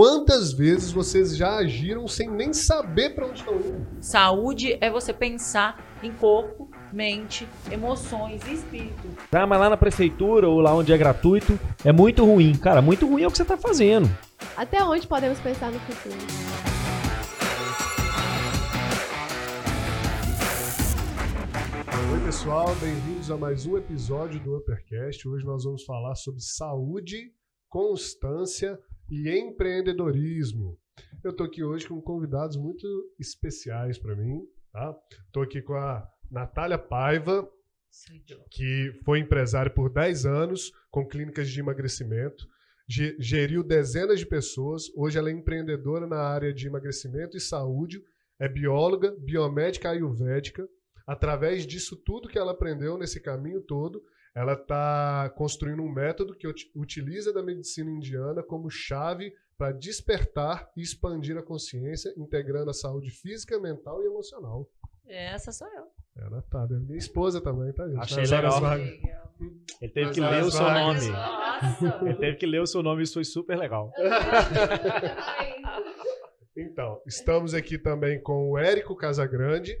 Quantas vezes vocês já agiram sem nem saber para onde estão indo? Saúde é você pensar em corpo, mente, emoções e espírito. Tá, mas lá na prefeitura ou lá onde é gratuito, é muito ruim. Cara, muito ruim é o que você tá fazendo. Até onde podemos pensar no futuro? Oi, pessoal, bem-vindos a mais um episódio do Uppercast. Hoje nós vamos falar sobre saúde, constância e empreendedorismo. Eu estou aqui hoje com convidados muito especiais para mim, tá? Estou aqui com a Natália Paiva, que foi empresária por 10 anos com clínicas de emagrecimento, geriu dezenas de pessoas. Hoje ela é empreendedora na área de emagrecimento e saúde, é bióloga, biomédica ayurvédica através disso tudo que ela aprendeu nesse caminho todo, ela está construindo um método que utiliza da medicina indiana como chave para despertar e expandir a consciência, integrando a saúde física, mental e emocional. Essa sou eu. É a Natália. Minha esposa também, tá, gente? Achei legal. Ele teve que ler o seu nome. Nossa. Ele teve que ler o seu nome, isso foi super legal. então, estamos aqui também com o Érico Casagrande,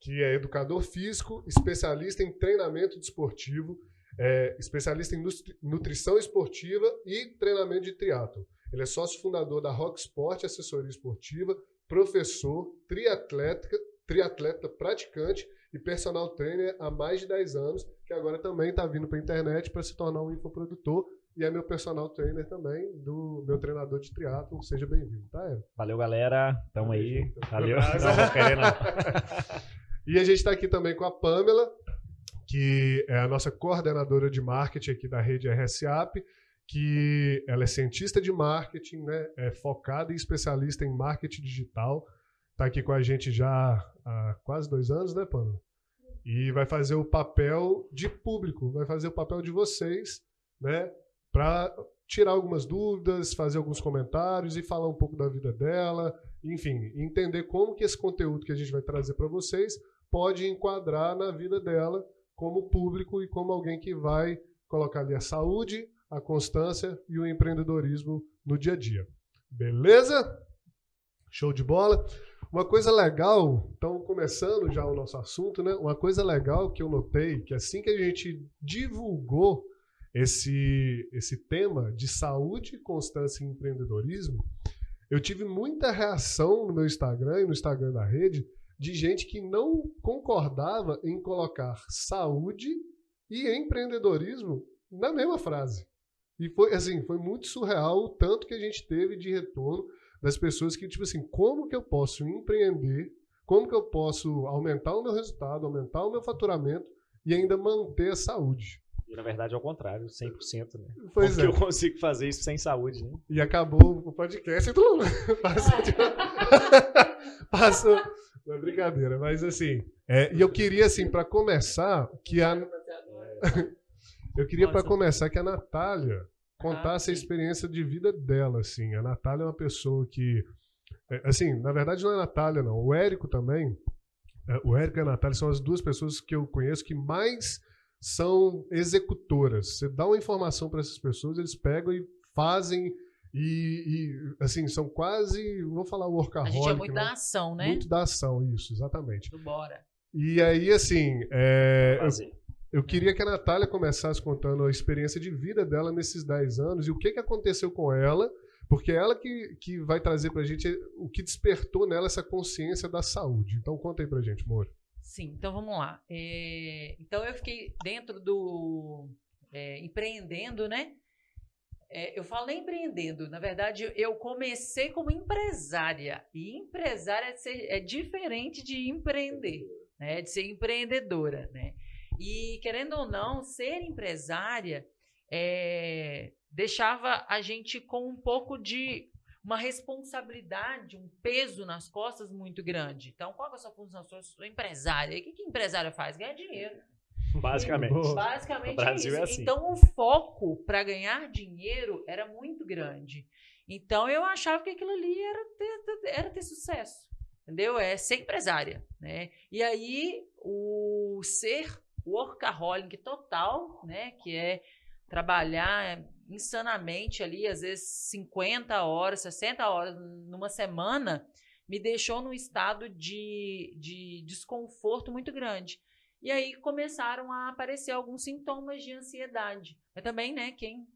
que é educador físico, especialista em treinamento desportivo, é, especialista em nutrição esportiva e treinamento de triatlo. Ele é sócio fundador da Rock Sport Assessoria Esportiva, professor, triatleta, triatleta praticante e personal trainer há mais de 10 anos, que agora também está vindo para a internet para se tornar um infoprodutor e é meu personal trainer também, do meu treinador de triatlo. Seja bem-vindo, tá, Ero? Valeu, galera. Tamo aí. Valeu. Não querer, não. E a gente está aqui também com a Pamela, que é a nossa coordenadora de marketing aqui da rede RSAP, que ela é cientista de marketing, né? é focada e especialista em marketing digital. Está aqui com a gente já há quase dois anos, né, Pamela? E vai fazer o papel de público, vai fazer o papel de vocês, né? Para tirar algumas dúvidas, fazer alguns comentários e falar um pouco da vida dela, enfim, entender como que esse conteúdo que a gente vai trazer para vocês pode enquadrar na vida dela como público e como alguém que vai colocar ali a saúde, a constância e o empreendedorismo no dia a dia. Beleza? Show de bola. Uma coisa legal, então começando já o nosso assunto, né? Uma coisa legal que eu notei que assim que a gente divulgou esse esse tema de saúde, constância e empreendedorismo, eu tive muita reação no meu Instagram e no Instagram da rede de gente que não concordava em colocar saúde e empreendedorismo na mesma frase. E foi assim, foi muito surreal o tanto que a gente teve de retorno das pessoas que, tipo assim, como que eu posso empreender, como que eu posso aumentar o meu resultado, aumentar o meu faturamento e ainda manter a saúde. E na verdade é o contrário, 100%, né? Pois Como é. eu consigo fazer isso sem saúde, né? E acabou o podcast e mundo passou, de... passou não é brincadeira, mas assim. É, e eu queria, assim, para começar, que a. eu queria, para começar, que a Natália contasse a experiência de vida dela, assim. A Natália é uma pessoa que. É, assim, na verdade não é a Natália, não. O Érico também. É, o Érico e a Natália são as duas pessoas que eu conheço que mais são executoras. Você dá uma informação para essas pessoas, eles pegam e fazem e, e, assim, são quase, vou falar workaholic. A gente é muito né? da ação, né? Muito da ação, isso, exatamente. Do bora. E aí, assim, é, eu, eu, queria que a Natália começasse contando a experiência de vida dela nesses 10 anos e o que, que aconteceu com ela, porque é ela que, que vai trazer pra gente o que despertou nela essa consciência da saúde. Então, conta aí pra gente, Moro. Sim, então vamos lá. É, então, eu fiquei dentro do... É, empreendendo, né? É, eu falei empreendendo, na verdade, eu comecei como empresária. E empresária é, é diferente de empreender, né? De ser empreendedora, né? E querendo ou não, ser empresária é, deixava a gente com um pouco de uma responsabilidade, um peso nas costas muito grande. Então, qual é a sua função? Eu sou empresária. E o que, que empresária faz? Ganhar dinheiro. Basicamente. Basicamente o Brasil é isso. É assim. Então o foco para ganhar dinheiro era muito grande. Então eu achava que aquilo ali era ter, era ter sucesso. Entendeu? É ser empresária. Né? E aí o ser workaholic total, né? Que é trabalhar insanamente ali, às vezes 50 horas, 60 horas numa semana, me deixou num estado de, de desconforto muito grande. E aí começaram a aparecer alguns sintomas de ansiedade. Mas também, né, quem,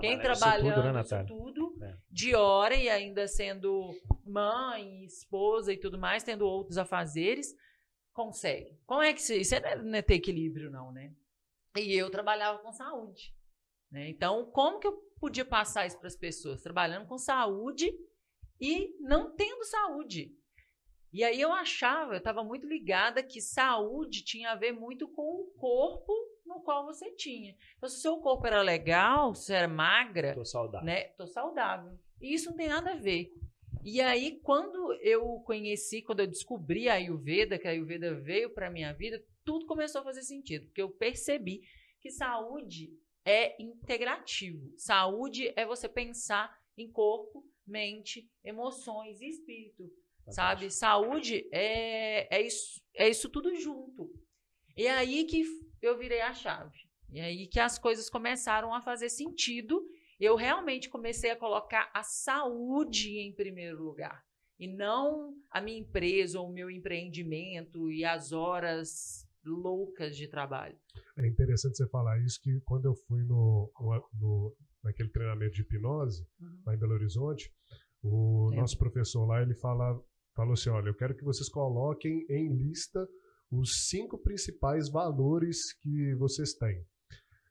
quem trabalhando tudo, né, isso tudo é. de hora e ainda sendo mãe, esposa e tudo mais, tendo outros afazeres, consegue. Como é que isso, isso é, não é ter equilíbrio, não, né? E eu trabalhava com saúde. Né? Então, como que eu podia passar isso para as pessoas? Trabalhando com saúde e não tendo saúde. E aí eu achava, eu estava muito ligada que saúde tinha a ver muito com o corpo no qual você tinha. Então, se o seu corpo era legal, se era magra, tô saudável. né? Tô saudável. E isso não tem nada a ver. E aí, quando eu conheci, quando eu descobri a Ayurveda, que a Ayurveda veio para minha vida, tudo começou a fazer sentido, porque eu percebi que saúde é integrativo. Saúde é você pensar em corpo, mente, emoções e espírito. Sabe? Saúde é, é, isso, é isso tudo junto. E é aí que eu virei a chave. E é aí que as coisas começaram a fazer sentido. Eu realmente comecei a colocar a saúde em primeiro lugar. E não a minha empresa ou o meu empreendimento e as horas loucas de trabalho. É interessante você falar isso, que quando eu fui no, no naquele treinamento de hipnose, uhum. lá em Belo Horizonte, o nosso professor lá, ele fala, falou assim, olha, eu quero que vocês coloquem em lista os cinco principais valores que vocês têm.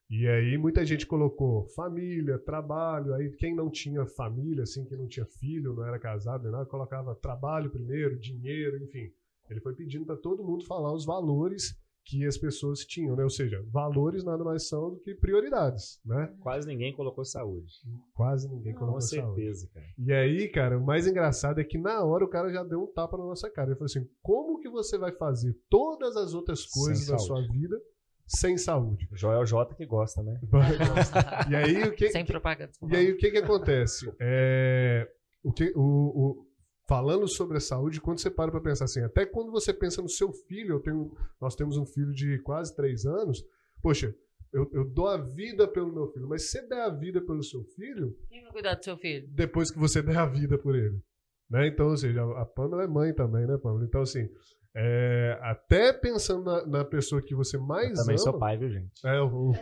E aí muita gente colocou família, trabalho, aí quem não tinha família, assim, quem não tinha filho, não era casado, nem nada, colocava trabalho primeiro, dinheiro, enfim. Ele foi pedindo para todo mundo falar os valores que as pessoas tinham, né? Ou seja, valores nada mais são do que prioridades, né? Quase ninguém colocou saúde. Quase ninguém colocou Com certeza, saúde. cara. E aí, cara, o mais engraçado é que na hora o cara já deu um tapa na nossa cara. Ele falou assim: como que você vai fazer todas as outras coisas da sua vida sem saúde? Joel J que gosta, né? e aí o que? Sem propaganda. E aí o que que acontece? É, o que o, o falando sobre a saúde, quando você para para pensar assim, até quando você pensa no seu filho, eu tenho, nós temos um filho de quase três anos, poxa, eu, eu, dou a vida pelo meu filho, mas se você der a vida pelo seu filho. Quem vai cuidar do seu filho? Depois que você der a vida por ele. Né? Então, ou seja, a Pamela é mãe também, né, Pamela? Então, assim, é, até pensando na, na, pessoa que você mais eu também ama. sou pai, viu, gente? É, eu,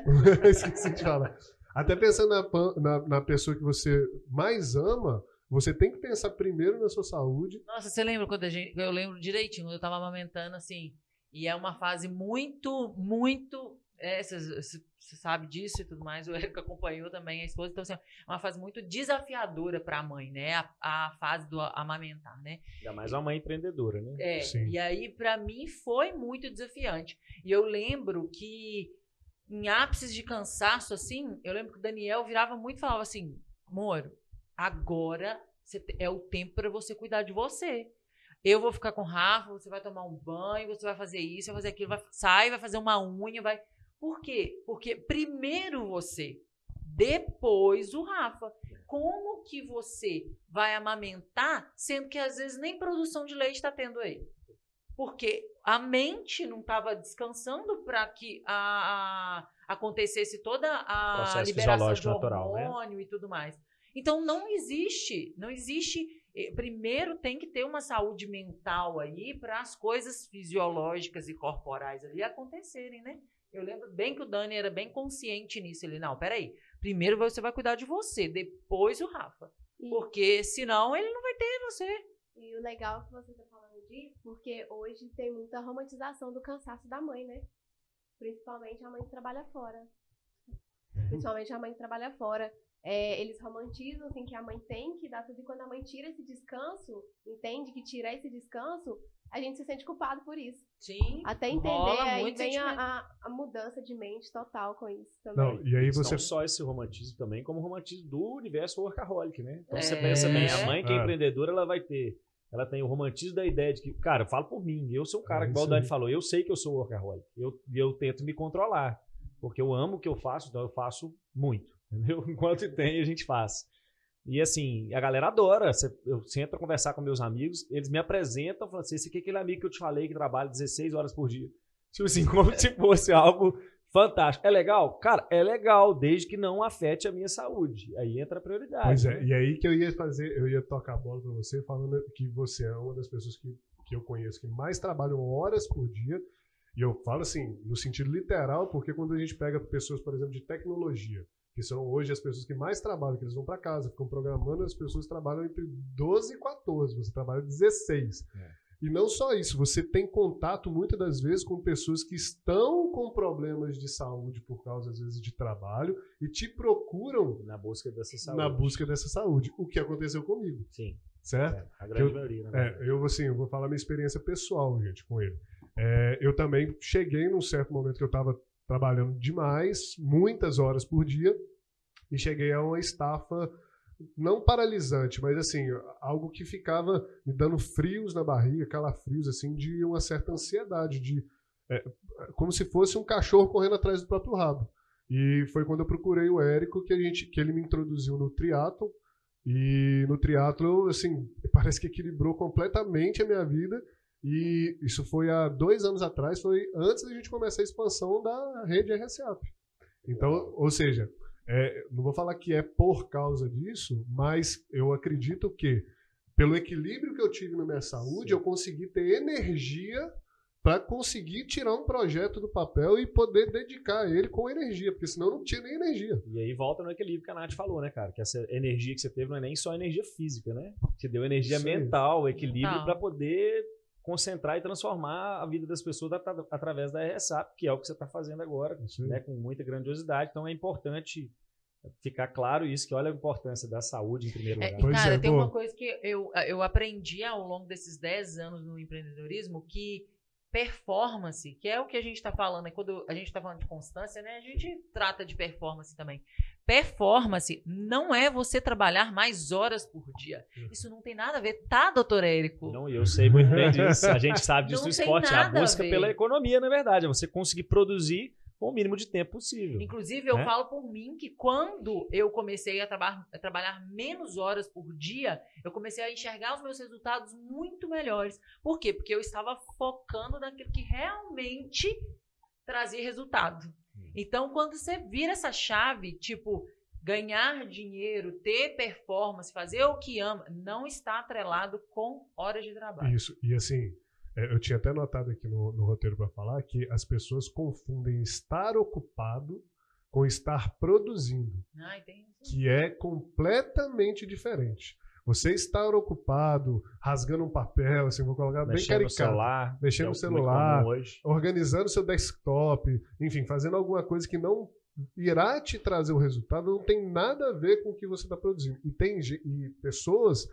esqueci de falar. Até pensando na, na, na pessoa que você mais ama, você tem que pensar primeiro na sua saúde. Nossa, você lembra quando a gente. Eu lembro direitinho, quando eu tava amamentando, assim. E é uma fase muito, muito. Você é, sabe disso e tudo mais. O Érico acompanhou também a esposa. Então, assim, é uma fase muito desafiadora para a mãe, né? A, a, fase do amamentar, né? Ainda mais uma mãe empreendedora, né? É. Sim. E aí, para mim, foi muito desafiante. E eu lembro que em ápices de cansaço, assim, eu lembro que o Daniel virava muito e falava assim: Moro, Agora é o tempo para você cuidar de você. Eu vou ficar com o Rafa, você vai tomar um banho, você vai fazer isso, vai fazer aquilo, vai, sai, vai fazer uma unha, vai. Por quê? Porque primeiro você, depois o Rafa. Como que você vai amamentar, sendo que às vezes nem produção de leite está tendo aí? Porque a mente não estava descansando para que a, a, acontecesse toda a Processo liberação de hormônio natural, né? e tudo mais. Então não existe, não existe. Eh, primeiro tem que ter uma saúde mental aí para as coisas fisiológicas e corporais ali acontecerem, né? Eu lembro bem que o Dani era bem consciente nisso. Ele, não, peraí. Primeiro você vai cuidar de você, depois o Rafa. E... Porque senão ele não vai ter você. E o legal que você está falando disso, porque hoje tem muita romantização do cansaço da mãe, né? Principalmente a mãe que trabalha fora. Principalmente a mãe que trabalha fora é, eles romantizam assim que a mãe tem que dar tudo e quando a mãe tira esse descanso, entende que tirar esse descanso, a gente se sente culpado por isso. Sim. Até entender aí vem a, a, mudança de mente total com isso também. Não, e aí você não só esse romantismo também, como o romantismo do universo workaholic, né? Então é... você pensa bem, a mãe que é, é empreendedora, ela vai ter ela tem o romantismo da ideia de que, cara, eu falo por mim, eu sou um cara, é igual o Dani falou, eu sei que eu sou workaholic, eu, eu tento me controlar, porque eu amo o que eu faço, então eu faço muito. Entendeu? Enquanto tem, a gente faz. E assim, a galera adora. Eu sento a conversar com meus amigos, eles me apresentam, falam assim: esse aqui é aquele amigo que eu te falei que trabalha 16 horas por dia. Tipo assim, como se fosse algo Fantástico. É legal? Cara, é legal, desde que não afete a minha saúde. Aí entra a prioridade. Pois é, né? e aí que eu ia fazer, eu ia tocar a bola pra você, falando que você é uma das pessoas que, que eu conheço que mais trabalham horas por dia. E eu falo assim, no sentido literal, porque quando a gente pega pessoas, por exemplo, de tecnologia, que são hoje as pessoas que mais trabalham, que eles vão para casa, ficam programando, as pessoas trabalham entre 12 e 14, você trabalha 16. É. E não só isso, você tem contato muitas das vezes com pessoas que estão com problemas de saúde por causa, às vezes, de trabalho e te procuram Na busca dessa saúde. na busca dessa saúde. O que aconteceu comigo, Sim. certo? é, a grande Eu- maioria, né? É, eu, assim, eu vou falar minha experiência pessoal, gente, com ele. É, eu também cheguei num certo momento que eu estava trabalhando demais, muitas horas por dia, e cheguei a uma estafa não paralisante, mas assim, algo que ficava me dando frios na barriga, calafrios, assim, de uma certa ansiedade, de é, como se fosse um cachorro correndo atrás do próprio rabo. E foi quando eu procurei o Érico que a gente, que ele me introduziu no triatlo e no triatlo, assim, parece que equilibrou completamente a minha vida. E isso foi há dois anos atrás, foi antes da gente começar a expansão da rede RSAP. Então, ou seja, é, não vou falar que é por causa disso, mas eu acredito que, pelo equilíbrio que eu tive na minha saúde, Sim. eu consegui ter energia para conseguir tirar um projeto do papel e poder dedicar a ele com energia, porque senão eu não tinha nem energia. E aí volta no equilíbrio que a Nath falou, né, cara? Que essa energia que você teve não é nem só energia física, né? Te deu energia aí. mental, equilíbrio para poder concentrar e transformar a vida das pessoas atra- através da RSAP, que é o que você está fazendo agora, né, com muita grandiosidade. Então é importante ficar claro isso, que olha a importância da saúde em primeiro É, lugar. Pois cara, é, tem pô. uma coisa que eu, eu aprendi ao longo desses 10 anos no empreendedorismo que performance, que é o que a gente está falando, é quando a gente está falando de constância, né? A gente trata de performance também. Performance não é você trabalhar mais horas por dia. Isso não tem nada a ver, tá, doutor Érico? Não, e eu sei muito bem disso. A gente sabe disso Não no tem esporte. É a a busca ver. pela economia, na verdade. É você conseguir produzir com o mínimo de tempo possível. Inclusive, eu Né? falo por mim que quando eu comecei a, traba- a trabalhar menos horas por dia, eu comecei a enxergar os meus resultados muito melhores. Por quê? Porque eu estava focando naquilo que realmente trazia resultado. Então, quando você vira essa chave, tipo, ganhar dinheiro, ter performance, fazer o que ama, não está atrelado com horas de trabalho. Isso, e assim, é, eu tinha até notado aqui no, no roteiro para falar que as pessoas confundem estar ocupado com estar produzindo, isso. que é completamente diferente. Você estar ocupado, rasgando um papel, assim, vou colocar bem Mexendo no caricato, celular. Mexendo é no celular. organizando seu desktop, enfim, fazendo alguma coisa que não irá te trazer o resultado, não tem nada a ver com o que você está produzindo. E tem e pessoas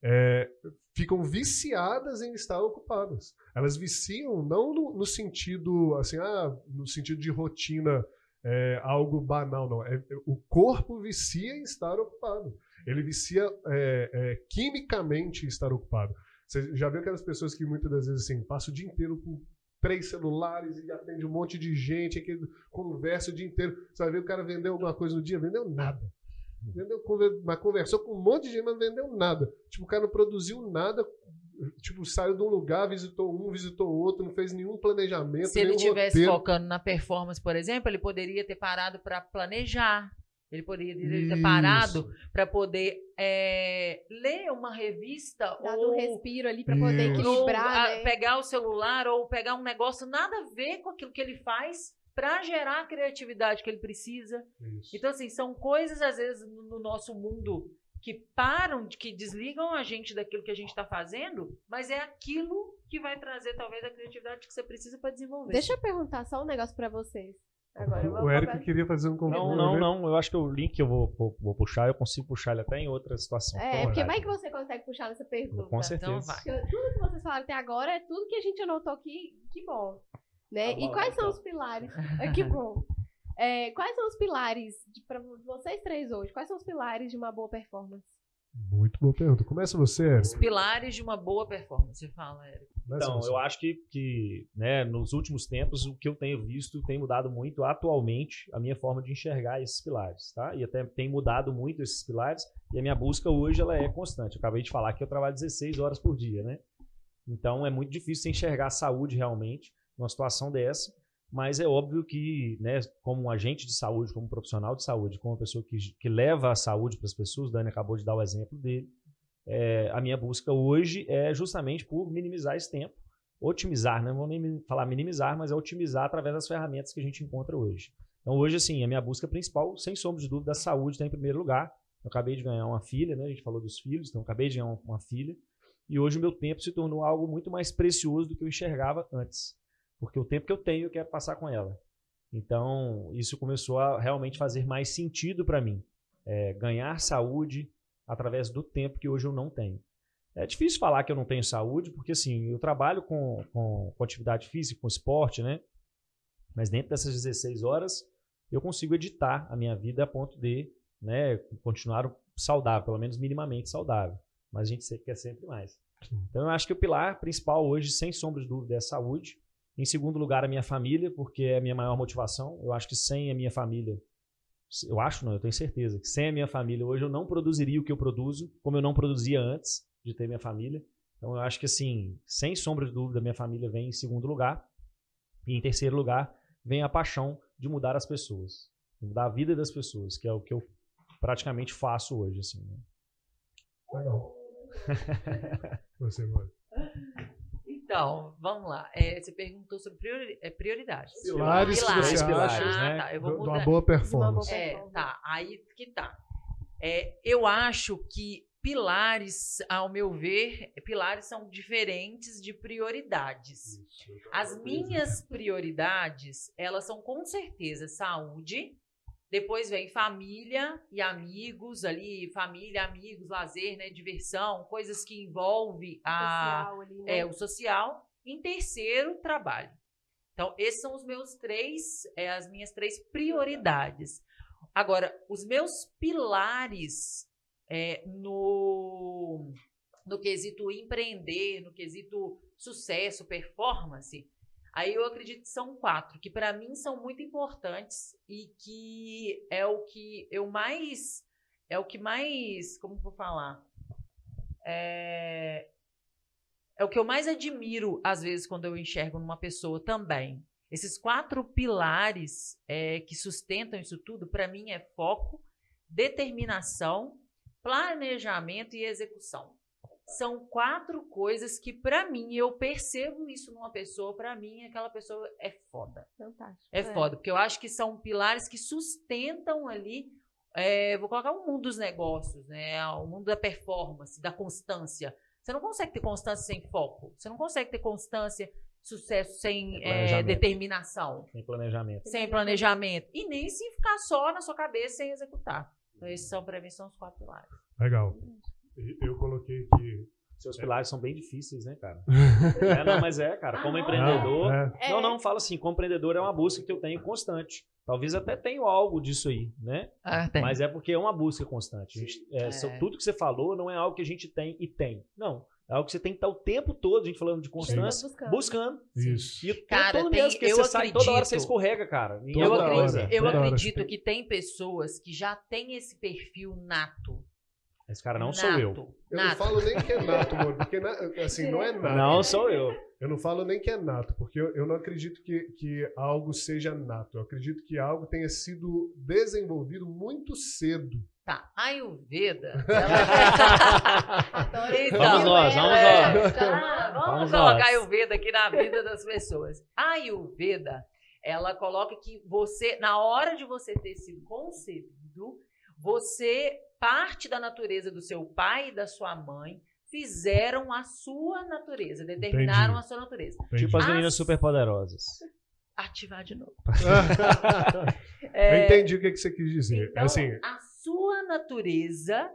é, ficam viciadas em estar ocupadas. Elas viciam não no, no sentido assim, ah, no sentido de rotina, é, algo banal, não. É, o corpo vicia em estar ocupado. Ele vicia é, é, quimicamente estar ocupado. Você já viu aquelas pessoas que muitas das vezes assim, passam o dia inteiro com três celulares e atende um monte de gente, aquele conversa o dia inteiro. Você vai ver o cara vendeu alguma coisa no dia, vendeu nada. Vendeu, mas conversou com um monte de gente, mas não vendeu nada. Tipo, o cara não produziu nada. Tipo, saiu de um lugar, visitou um, visitou outro, não fez nenhum planejamento. Se ele estivesse focando na performance, por exemplo, ele poderia ter parado para planejar. Ele poderia ter Isso. parado para poder é, ler uma revista Dado ou, um respiro ali pra poder Isso. ou, equilibrar, a- né? pegar o celular ou pegar um negócio nada a ver com aquilo que ele faz para gerar a criatividade que ele precisa. Isso. Então, assim, são coisas, às vezes, no, no nosso mundo que param, que desligam a gente daquilo que a gente está fazendo, mas é aquilo que vai trazer, talvez, a criatividade que você precisa para desenvolver. Deixa eu perguntar só um negócio pra vocês. Agora, o Érico queria fazer um Não, comentário. não, né? não. Eu acho que o link que eu vou, vou, vou puxar, eu consigo puxar ele até em outra situação. É, porque vai que você consegue puxar nessa pergunta. Com certeza. Então vai. Tudo que vocês falaram até agora é tudo que a gente anotou aqui. Que bom. Né? Tá e bom, quais são então. os pilares? É, que bom. É, quais são os pilares de, pra vocês três hoje? Quais são os pilares de uma boa performance? Muito boa pergunta. Começa você, Os Érico. pilares de uma boa performance, você fala, Érico. Começa Então, eu acho que, que né, nos últimos tempos, o que eu tenho visto tem mudado muito atualmente a minha forma de enxergar esses pilares, tá? E até tem mudado muito esses pilares e a minha busca hoje ela é constante. Eu acabei de falar que eu trabalho 16 horas por dia, né? Então é muito difícil enxergar a saúde realmente numa situação dessa. Mas é óbvio que, né, como um agente de saúde, como um profissional de saúde, como uma pessoa que, que leva a saúde para as pessoas, o Dani acabou de dar o exemplo dele, é, a minha busca hoje é justamente por minimizar esse tempo, otimizar, não vou nem falar minimizar, mas é otimizar através das ferramentas que a gente encontra hoje. Então, hoje, assim, a minha busca principal, sem sombra de dúvida, a saúde está em primeiro lugar. Eu acabei de ganhar uma filha, né? A gente falou dos filhos, então acabei de ganhar uma, uma filha. E hoje o meu tempo se tornou algo muito mais precioso do que eu enxergava antes. Porque o tempo que eu tenho, eu quero passar com ela. Então, isso começou a realmente fazer mais sentido para mim. É, ganhar saúde através do tempo que hoje eu não tenho. É difícil falar que eu não tenho saúde, porque assim, eu trabalho com, com, com atividade física, com esporte, né? Mas dentro dessas 16 horas, eu consigo editar a minha vida a ponto de né, continuar saudável, pelo menos minimamente saudável. Mas a gente quer sempre mais. Então eu acho que o pilar principal hoje, sem sombra de dúvida, é a saúde. Em segundo lugar, a minha família, porque é a minha maior motivação. Eu acho que sem a minha família, eu acho não, eu tenho certeza que sem a minha família hoje eu não produziria o que eu produzo, como eu não produzia antes de ter minha família. Então eu acho que assim, sem sombra de dúvida, minha família vem em segundo lugar. E em terceiro lugar, vem a paixão de mudar as pessoas, mudar a vida das pessoas, que é o que eu praticamente faço hoje, assim. Né? Legal. Você, mano. Então, vamos lá. É, você perguntou sobre priori é, prioridades. Pilares, que você pilares, acha né? Ah, tá. Eu vou de mudar. uma boa performance. É, tá. Aí que tá. É, eu acho que pilares, ao meu ver, pilares são diferentes de prioridades. As minhas prioridades, elas são com certeza saúde, depois vem família e amigos ali, família, amigos, lazer, né, diversão, coisas que envolvem a, Social ali, né? é, o social. Em terceiro, trabalho. Então, esses são os meus três, é, as minhas três prioridades. Agora, os meus pilares é, no, no quesito empreender, no quesito sucesso, performance, aí eu acredito que são quatro, que para mim são muito importantes e que é o que eu mais, é o que mais, como vou falar? É, é o que eu mais admiro, às vezes, quando eu enxergo numa pessoa também. Esses quatro pilares é, que sustentam isso tudo, para mim, é foco, determinação, planejamento e execução. São quatro coisas que, para mim, eu percebo isso numa pessoa, para mim, aquela pessoa é foda. Fantástico. É foda, porque eu acho que são pilares que sustentam ali, é, vou colocar o mundo dos negócios, né? O mundo da performance, da constância. Você não consegue ter constância sem foco. Você não consegue ter constância, sucesso sem é, determinação, Sem planejamento. sem planejamento. E nem se ficar só na sua cabeça sem executar. Então, esses são, para mim, são os quatro pilares. Legal. Eu coloquei aqui. Seus pilares são bem difíceis, né, cara? é, não, mas é, cara. Como empreendedor. Ah, é. Não, não, fala assim, como empreendedor é uma busca que eu tenho constante. Talvez até tenha algo disso aí, né? Ah, Mas é porque é uma busca constante. A gente- é, É. Tudo que você falou não é algo que a gente tem e tem. Não. É algo que você tem que estar o tempo todo, a gente falando de constância, buscando. buscando. Isso. E o tempo Cara, todo tem- mesmo, porque eu você sai toda hora, acredito- você escorrega, cara. Eu hora, acredito, eu acredito você tem- que tem pessoas que já têm esse perfil nato. Esse cara não sou eu. Nato, Eu não nato. falo nem que é nato, mano, porque na- assim, não é nato. Não sou eu. Eu não falo nem que é nato, porque eu, eu não acredito que, que algo seja nato. Eu acredito que algo tenha sido desenvolvido muito cedo. Tá, Ayurveda. Adoro Então, Vamos nós, vamos é, nós. tá, vamos, Vamos colocar nós. Ayurveda aqui na vida das pessoas. A Ayurveda, ela coloca que você, na hora de você ter sido concebido, você, parte da natureza do seu pai e da sua mãe, fizeram a sua natureza, determinaram Entendi. a sua natureza. Tipo as meninas superpoderosas. Ativar de novo. eu É, entendi o que, que você quis dizer. Então, assim, a sua natureza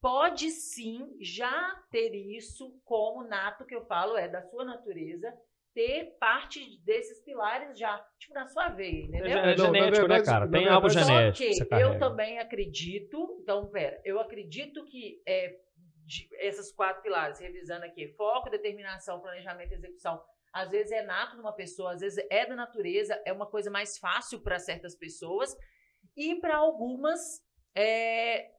pode sim já ter isso como nato, que eu falo, é da sua natureza, ter parte desses pilares já, tipo, na sua veia, entendeu? É Não, na genético, né, verdade- cara? Tem algo genético. Só que que você eu também acredito, então, pera, eu acredito que é, de- essas quatro pilares, revisando aqui, foco, determinação, planejamento e execução, às vezes é nato numa pessoa, às vezes é da natureza, é uma coisa mais fácil para certas pessoas, e para algumas é,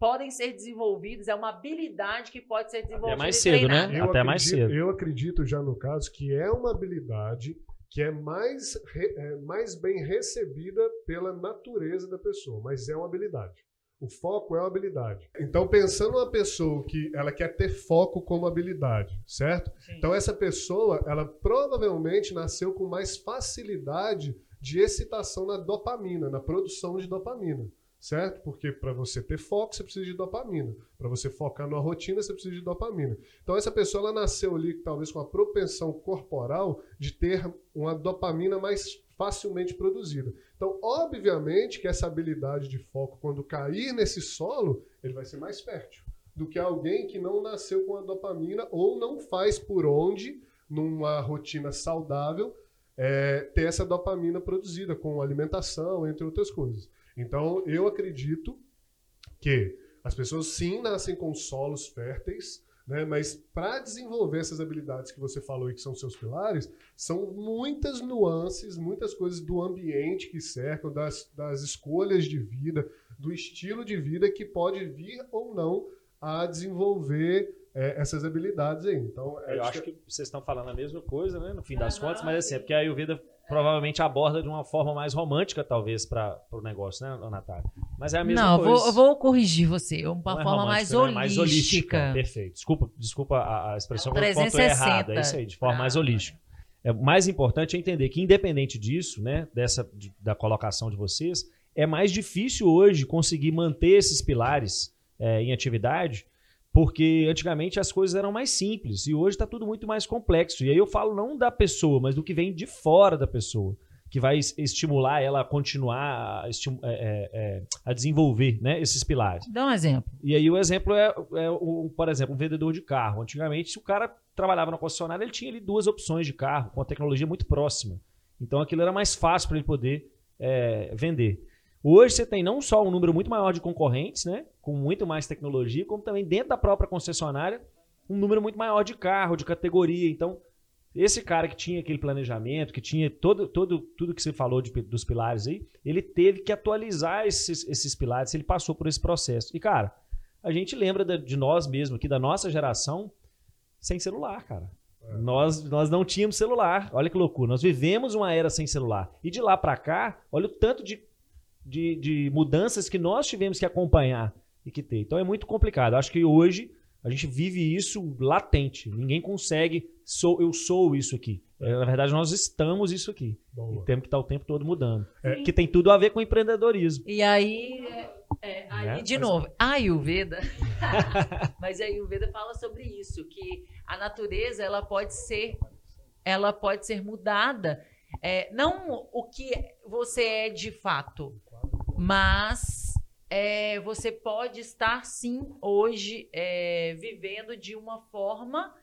podem ser desenvolvidos, é uma habilidade que pode ser desenvolvida mais e cedo, né? eu Até mais acredito, cedo. Eu acredito já no caso que é uma habilidade que é mais, é mais bem recebida pela natureza da pessoa, mas é uma habilidade. O foco é uma habilidade. Então, pensando uma pessoa que ela quer ter foco como habilidade, certo? Sim. Então, essa pessoa, ela provavelmente nasceu com mais facilidade de excitação na dopamina, na produção de dopamina certo? Porque para você ter foco, você precisa de dopamina. Para você focar numa rotina, você precisa de dopamina. Então, essa pessoa ela nasceu ali, talvez, com a propensão corporal de ter uma dopamina mais facilmente produzida. Então, obviamente que essa habilidade de foco, quando cair nesse solo, ele vai ser mais fértil do que alguém que não nasceu com a dopamina ou não faz por onde, numa rotina saudável, é, ter essa dopamina produzida com alimentação, entre outras coisas. Então, eu acredito que as pessoas sim nascem com solos férteis, né? mas para desenvolver essas habilidades que você falou e que são seus pilares, são muitas nuances, muitas coisas do ambiente que cercam, das, das escolhas de vida, do estilo de vida que pode vir ou não a desenvolver é, essas habilidades aí. Então, é eu acho que... que vocês estão falando a mesma coisa, né? No fim das contas, mas assim, é porque a Ayurveda provavelmente aborda de uma forma mais romântica, talvez, para o negócio, né, Natália? Mas é a mesma não, coisa. Não, vou, vou corrigir você. Uma é forma mais, holística. Né? mais holística. Perfeito. Desculpa, desculpa a, a expressão que eu pontuei errada. É isso aí, de forma ah. mais holística. É, mais importante é entender que, independente disso, né, dessa, de, da colocação de vocês, é mais difícil hoje conseguir manter esses pilares é, em atividade porque antigamente as coisas eram mais simples e hoje está tudo muito mais complexo. E aí eu falo não da pessoa, mas do que vem de fora da pessoa, que vai estimular ela a continuar a, é, é, é, a desenvolver né, esses pilares. Dá um exemplo. E aí o exemplo é, é o, por exemplo, um vendedor de carro. Antigamente, se o cara trabalhava na concessionária, ele tinha ali duas opções de carro com a tecnologia muito próxima. Então aquilo era mais fácil para ele poder é, vender. Hoje você tem não só um número muito maior de concorrentes, né, com muito mais tecnologia, como também dentro da própria concessionária, um número muito maior de carro, de categoria. Então, esse cara que tinha aquele planejamento, que tinha todo, todo, tudo que você falou de, dos pilares aí, ele teve que atualizar esses, esses pilares, ele passou por esse processo. E, cara, a gente lembra de, de nós mesmo aqui, da nossa geração, sem celular, cara. É. Nós, nós não tínhamos celular. Olha que loucura. Nós vivemos uma era sem celular. E de lá para cá, olha o tanto de de, de mudanças que nós tivemos que acompanhar e que ter. Então é muito complicado. Acho que hoje a gente vive isso latente. Ninguém consegue, sou, eu sou isso aqui. É, na verdade, nós estamos isso aqui. Boa. E temos que estar o tempo todo mudando. É. Que tem tudo a ver com empreendedorismo. E aí, é, aí né? de Mas... novo, a Ayurveda. Mas a Ayurveda fala sobre isso, que a natureza ela pode ser, ela pode ser mudada. É, não o que você é de fato, mas é, você pode estar, sim, hoje é, vivendo de uma forma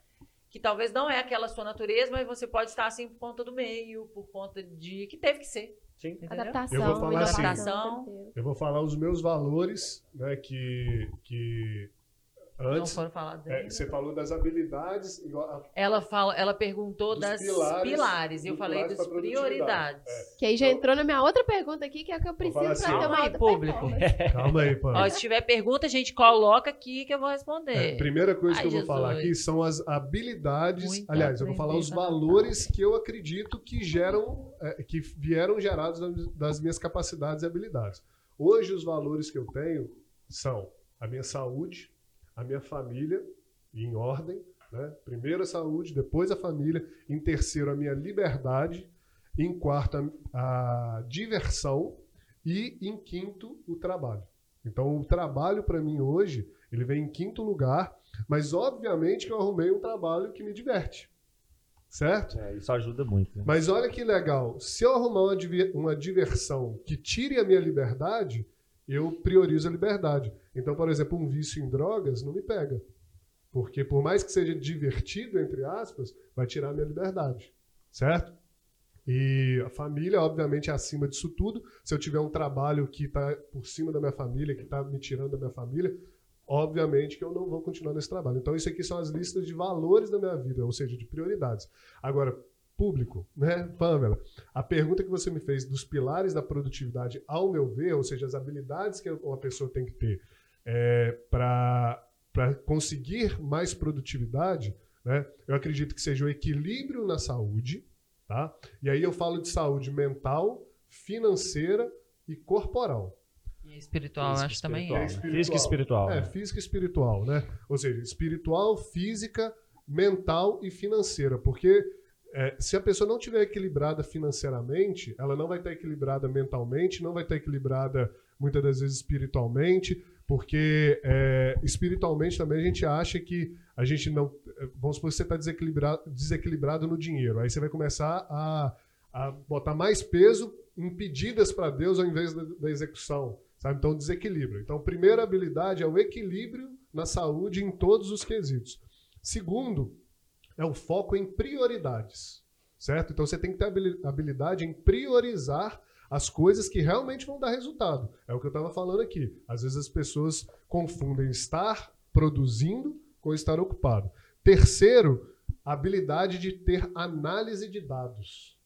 que talvez não é aquela sua natureza, mas você pode estar assim por conta do meio, por conta de que teve que ser. Sim. Adaptação. Eu vou falar assim, eu vou falar os meus valores, né, que, que Antes, não foram falar dele. É, você falou das habilidades. A, ela, fala, ela perguntou das pilares, pilares e eu falei das prioridades. É. Que aí já entrou na minha outra pergunta aqui, que é a que eu preciso para assim, ter uma aí, público. Calma aí, pô. se tiver pergunta, a gente coloca aqui que eu vou responder. É, primeira coisa Ai, que eu Jesus. vou falar aqui são as habilidades. Muito aliás, eu vou falar os valores que eu acredito que geram, é, que vieram gerados das minhas capacidades e habilidades. Hoje, os valores que eu tenho são a minha saúde, a minha família, em ordem. Né? Primeiro a saúde, depois a família. Em terceiro, a minha liberdade. Em quarto, a, a diversão. E em quinto, o trabalho. Então, o trabalho para mim hoje, ele vem em quinto lugar, mas obviamente que eu arrumei um trabalho que me diverte. Certo? É, isso ajuda muito. Né? Mas olha que legal. Se eu arrumar uma, uma diversão que tire a minha liberdade, eu priorizo a liberdade. Então, por exemplo, um vício em drogas não me pega. Porque por mais que seja divertido, entre aspas, vai tirar a minha liberdade. Certo? E a família, obviamente, é acima disso tudo. Se eu tiver um trabalho que está por cima da minha família, que está me tirando da minha família, obviamente que eu não vou continuar nesse trabalho. Então, isso aqui são as listas de valores da minha vida, ou seja, de prioridades. Agora, público, né, Pamela? A pergunta que você me fez dos pilares da produtividade, ao meu ver, ou seja, as habilidades que uma pessoa tem que ter é, para conseguir mais produtividade, né, eu acredito que seja o equilíbrio na saúde, Tá? E aí eu falo de saúde mental, financeira e corporal. E espiritual, Física, acho também. espiritual, É né? espiritual. Física e espiritual. É, né? física e espiritual, né? Ou seja, espiritual, física, mental e financeira. Porque é, se a pessoa não tiver equilibrada financeiramente, ela não vai estar equilibrada mentalmente, não vai estar equilibrada muitas das vezes espiritualmente, porque é, espiritualmente também a gente acha que a gente não. é, Vamos supor que você está desequilibrado, desequilibrado no dinheiro. Aí você vai começar a, a botar mais peso em pedidas para Deus ao invés da, da execução. Sabe? Então, desequilíbrio. Então, primeira habilidade é o equilíbrio na saúde em todos os quesitos. Segundo, é o foco em prioridades. Certo? Então, você tem que ter habili- habilidade em priorizar as coisas que realmente vão dar resultado. É o que eu estava falando aqui. Às vezes as pessoas confundem estar produzindo com estar ocupado. Terceiro, a habilidade de ter análise de dados.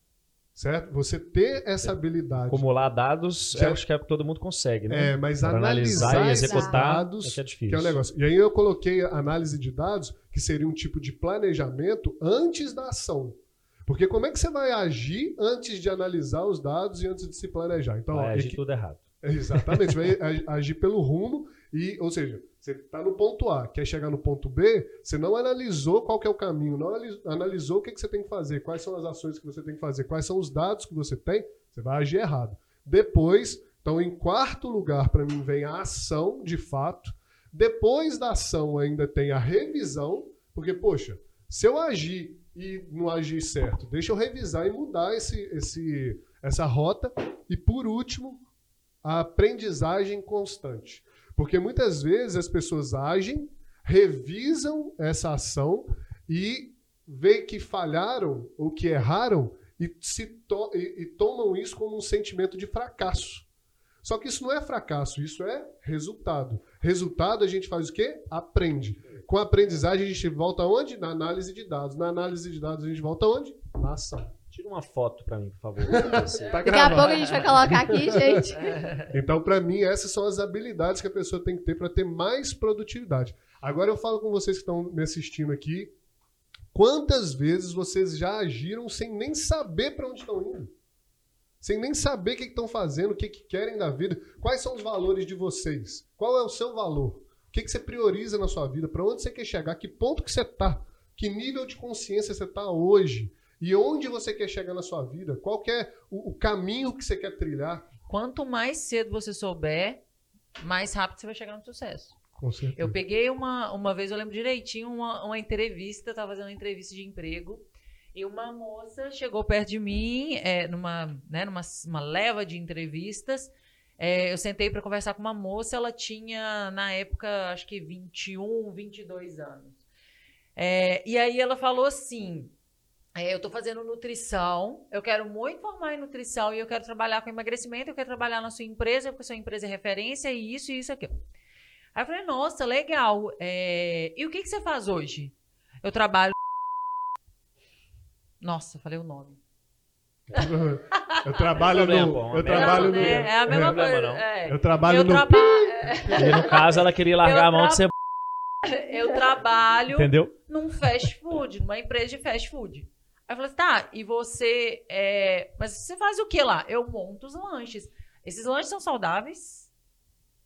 Certo? Você ter essa habilidade. Acumular dados, eu acho que é que todo mundo consegue, né? É, mas analisar, analisar e executar dados é que é difícil. que é o negócio. E aí eu coloquei análise de dados, que seria um tipo de planejamento antes da ação. Porque como é que você vai agir antes de analisar os dados e antes de se planejar? Então, ó, Vai agir equi- tudo errado. Exatamente, vai ag- agir pelo rumo e, ou seja, você está no ponto A, quer chegar no ponto B, você não analisou qual é o caminho, não analis- analisou o que, que você tem que fazer, quais são as ações que você tem que fazer, quais são os dados que você tem, você vai agir errado. Depois, então, em quarto lugar, para mim, vem a ação, de fato. Depois da ação ainda tem a revisão, porque, poxa, se eu agir e não agir certo, deixa eu revisar e mudar esse, esse, essa rota. E, por último, a aprendizagem constante. Porque muitas vezes as pessoas agem, revisam essa ação e veem que falharam ou que erraram e, se to- e- e tomam isso como um sentimento de fracasso. Só que isso não é fracasso, isso é resultado. Resultado a gente faz o quê? Aprende. Com a aprendizagem a gente volta aonde? Na análise de dados. Na análise de dados a gente volta aonde? Na ação. Tira uma foto pra mim, por favor. Tá Daqui a gravado. pouco a gente vai colocar aqui, gente. Então, para mim, essas são as habilidades que a pessoa tem que ter para ter mais produtividade. Agora eu falo com vocês que estão me assistindo aqui. Quantas vezes vocês já agiram sem nem saber para onde estão indo? Sem nem saber o que que estão fazendo, o que, que querem da vida? Quais são os valores de vocês? Qual é o seu valor? O que, que você prioriza na sua vida? Para onde você quer chegar? Que ponto que você está? Que nível de consciência você está hoje? E onde você quer chegar na sua vida? Qual que é o, o caminho que você quer trilhar? Quanto mais cedo você souber, mais rápido você vai chegar no sucesso. Com certeza. Eu peguei uma, uma vez, eu lembro direitinho, uma, uma entrevista, eu tava fazendo uma entrevista de emprego, e uma moça chegou perto de mim, é, numa, né, numa uma leva de entrevistas. É, eu sentei para conversar com uma moça, ela tinha, na época, acho que 21, 22 anos. É, e aí ela falou assim: é, eu estou fazendo nutrição, eu quero muito formar em nutrição e eu quero trabalhar com emagrecimento, eu quero trabalhar na sua empresa, porque sua empresa é referência, e isso e isso aqui. Aí eu falei, nossa, legal. é, E o que, que você faz hoje? Eu trabalho. Nossa, falei o nome. Eu trabalho é no. Eu é trabalho no. é, é a mesma é coisa. problema, não. é. Eu trabalho Eu no. E no caso, ela queria largar Eu a mão de ser. Eu trabalho Entendeu? num fast food, numa empresa de fast food. Aí eu falei assim, tá, e você. é, Mas você faz o que lá? Eu monto os lanches. Esses lanches são saudáveis?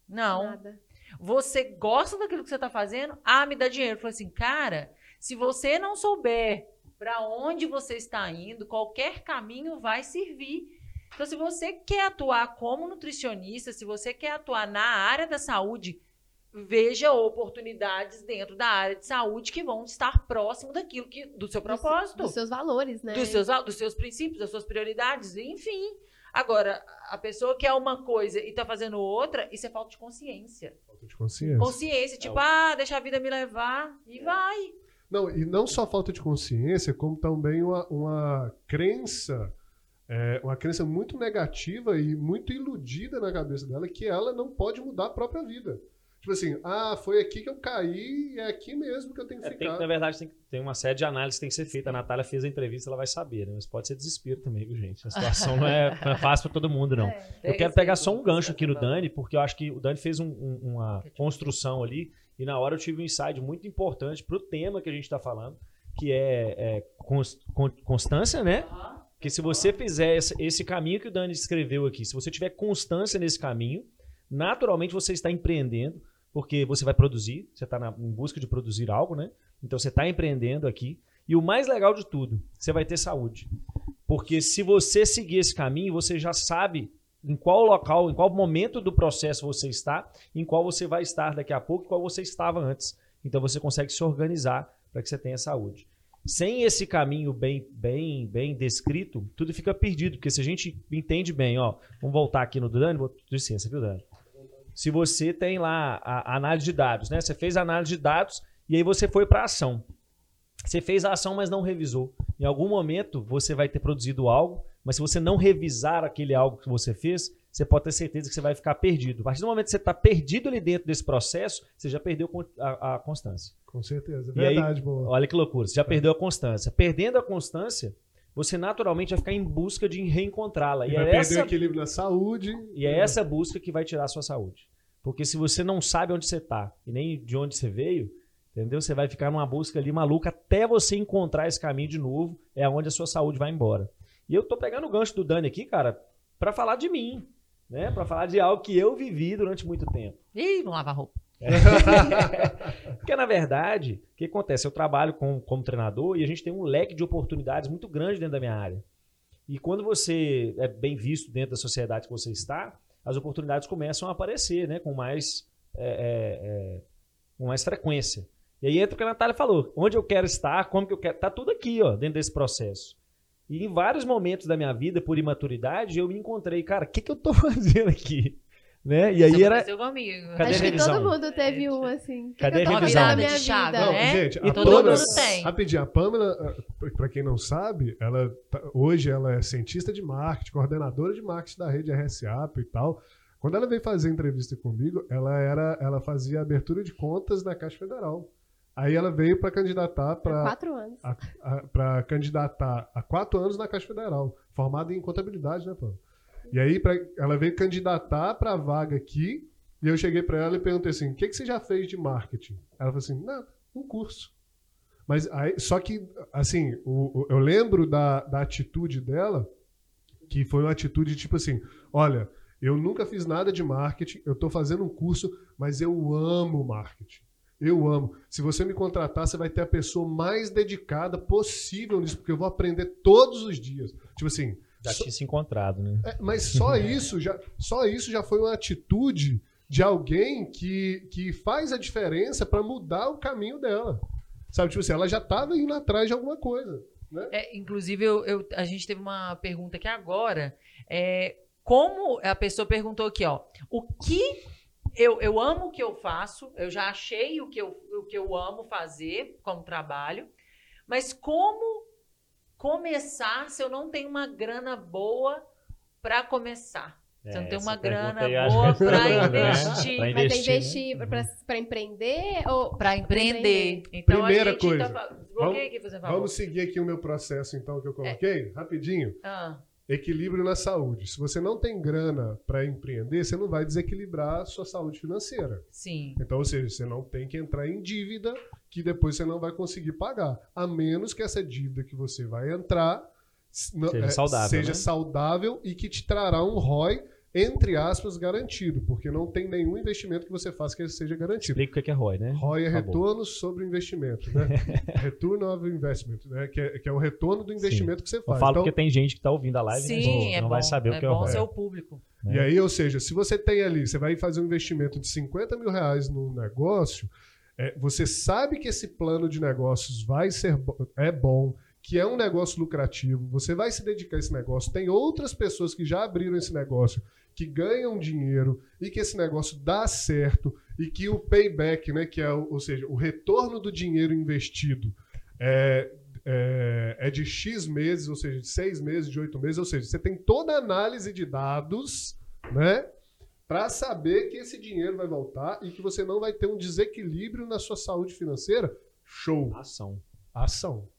Não. Nada. Você gosta daquilo que você está fazendo? Ah, me dá dinheiro. Eu falei assim, cara, se você não souber para onde você está indo, qualquer caminho vai servir. Então, se você quer atuar como nutricionista, se você quer atuar na área da saúde, veja oportunidades dentro da área de saúde que vão estar próximo daquilo que do seu propósito Dos seus valores, né? dos seus, dos seus princípios, das suas prioridades, enfim. Agora, a pessoa quer uma coisa e tá fazendo outra, isso é falta de consciência. Falta de consciência. Consciência, tipo, ah, deixa a vida me levar e vai. Não, e não só falta de consciência, como também uma, uma crença, é, uma crença muito negativa e muito iludida na cabeça dela que ela não pode mudar a própria vida. Tipo assim, ah, foi aqui que eu caí e é aqui mesmo que eu tenho que É, tem, ficar. que, na verdade, tem, tem uma série de análises que tem que ser feita. A Natália fez a entrevista, ela vai saber, né? Mas pode ser desespero também, viu, gente? A situação não é, não é fácil pra todo mundo, não. Eu quero pegar só um gancho aqui no Dani, porque eu acho que o Dani fez um- um- uma construção ali, e na hora eu tive um insight muito importante pro tema que a gente tá falando, que é, é cons- con- constância, né? Porque se você fizer esse, esse caminho que o Dani escreveu aqui, se você tiver constância nesse caminho, naturalmente você está empreendendo, porque você vai produzir, você está em busca de produzir algo, né? Então você está empreendendo aqui. E o mais legal de tudo, você vai ter saúde. Porque se você seguir esse caminho, você já sabe em qual local, em qual momento do processo você está, em qual você vai estar daqui a pouco, qual você estava antes. Então você consegue se organizar para que você tenha saúde. Sem esse caminho bem, bem, bem descrito, tudo fica perdido, porque se a gente entende bem, ó, vamos voltar aqui no Dani, vou licença, viu, Dani? Se você tem lá a, a análise de dados, né? Você fez a análise de dados e aí você foi para a ação. Você fez a ação, mas não revisou. Em algum momento você vai ter produzido algo, mas se você não revisar aquele algo que você fez, você pode ter certeza que você vai ficar perdido. A partir do momento que você está perdido ali dentro desse processo, você já perdeu a, a constância. Com certeza, é verdade, aí, boa. Olha que loucura, você já é. perdeu a constância. Perdendo a constância, você naturalmente vai ficar em busca de reencontrá-la. E, e, vai é perder essa... o equilíbrio na saúde. E é essa busca que vai tirar a sua saúde. Porque se você não sabe onde você está e nem de onde você veio, Entendeu? Você vai ficar numa busca ali maluca até você encontrar esse caminho de novo, é onde a sua saúde vai embora. E eu tô pegando o gancho do Dani aqui, cara, para falar de mim, né? Para falar de algo que eu vivi durante muito tempo. Ih, vamos lavar roupa. É. Porque, na verdade, o que acontece? Eu trabalho com, como treinador e a gente tem um leque de oportunidades muito grande dentro da minha área. E quando você é bem visto dentro da sociedade que você está, as oportunidades começam a aparecer né, com, mais, é, é, é com mais frequência. E aí entra o que a Natália falou. Onde eu quero estar, como que eu quero. Tá tudo aqui, ó, dentro desse processo. E em vários momentos da minha vida, por imaturidade, eu me encontrei, cara, o que, que eu tô fazendo aqui? Né? E aí era. Comigo. Cadê Acho a revisão? que todo mundo teve um assim. Que Cadê que a revisão? Minha chave, não, né? gente, e a todo Pamela, mundo tem. Rapidinho, a Pamela, para quem não sabe, ela tá, hoje ela é cientista de marketing, coordenadora de marketing da rede RSAP e tal. Quando ela veio fazer entrevista comigo, ela era, ela fazia abertura de contas na Caixa Federal. Aí ela veio para candidatar para quatro anos. Para candidatar há quatro anos na Caixa Federal, formada em contabilidade, né, pô? E aí pra, ela veio candidatar para a vaga aqui. E eu cheguei para ela e perguntei assim: "O que, que você já fez de marketing?" Ela falou assim: "Nada, um curso." Mas aí, só que assim, o, o, eu lembro da, da atitude dela, que foi uma atitude tipo assim: "Olha, eu nunca fiz nada de marketing, eu estou fazendo um curso, mas eu amo marketing." Eu amo. Se você me contratar, você vai ter a pessoa mais dedicada possível nisso, porque eu vou aprender todos os dias. Tipo assim. Já tinha se encontrado, né? É, mas só isso, já, só isso já foi uma atitude de alguém que, que faz a diferença para mudar o caminho dela. Sabe, tipo assim, ela já estava indo atrás de alguma coisa. Né? É, inclusive, eu, eu, a gente teve uma pergunta aqui agora. É, como a pessoa perguntou aqui, ó, o que eu, eu amo o que eu faço, eu já achei o que eu, o que eu amo fazer como trabalho, mas como começar se eu não tenho uma grana boa para começar? Se eu não tenho uma grana boa para investir. Mas investir né? para empreender ou para empreender. Então Primeira a gente coisa. Tá... Vamos, que você falou? vamos seguir aqui o meu processo então que eu coloquei, é. rapidinho. Ah. Equilíbrio na saúde. Se você não tem grana para empreender, você não vai desequilibrar a sua saúde financeira. Sim. Então, ou seja, você não tem que entrar em dívida que depois você não vai conseguir pagar. A menos que essa dívida que você vai entrar seja, é, saudável, seja né? saudável e que te trará um ROI entre aspas, garantido, porque não tem nenhum investimento que você faça que seja garantido. Explica o que é ROI, né? ROI é retorno sobre investimento, né? Return of investment, né? Que é, que é o retorno do investimento Sim. que você faz. Eu falo então, porque tem gente que está ouvindo a live Sim, né? é não bom, vai saber é o que é o ROI. ser o público. E aí, ou seja, se você tem ali, você vai fazer um investimento de 50 mil reais num negócio, é, você sabe que esse plano de negócios vai ser é bom, que é um negócio lucrativo, você vai se dedicar a esse negócio. Tem outras pessoas que já abriram esse negócio que ganham dinheiro e que esse negócio dá certo e que o payback, né, que é, ou seja, o retorno do dinheiro investido é, é, é, de X meses, ou seja, de seis meses, de oito meses, ou seja, você tem toda a análise de dados, né, para saber que esse dinheiro vai voltar e que você não vai ter um desequilíbrio na sua saúde financeira. Show. Ação. Ação.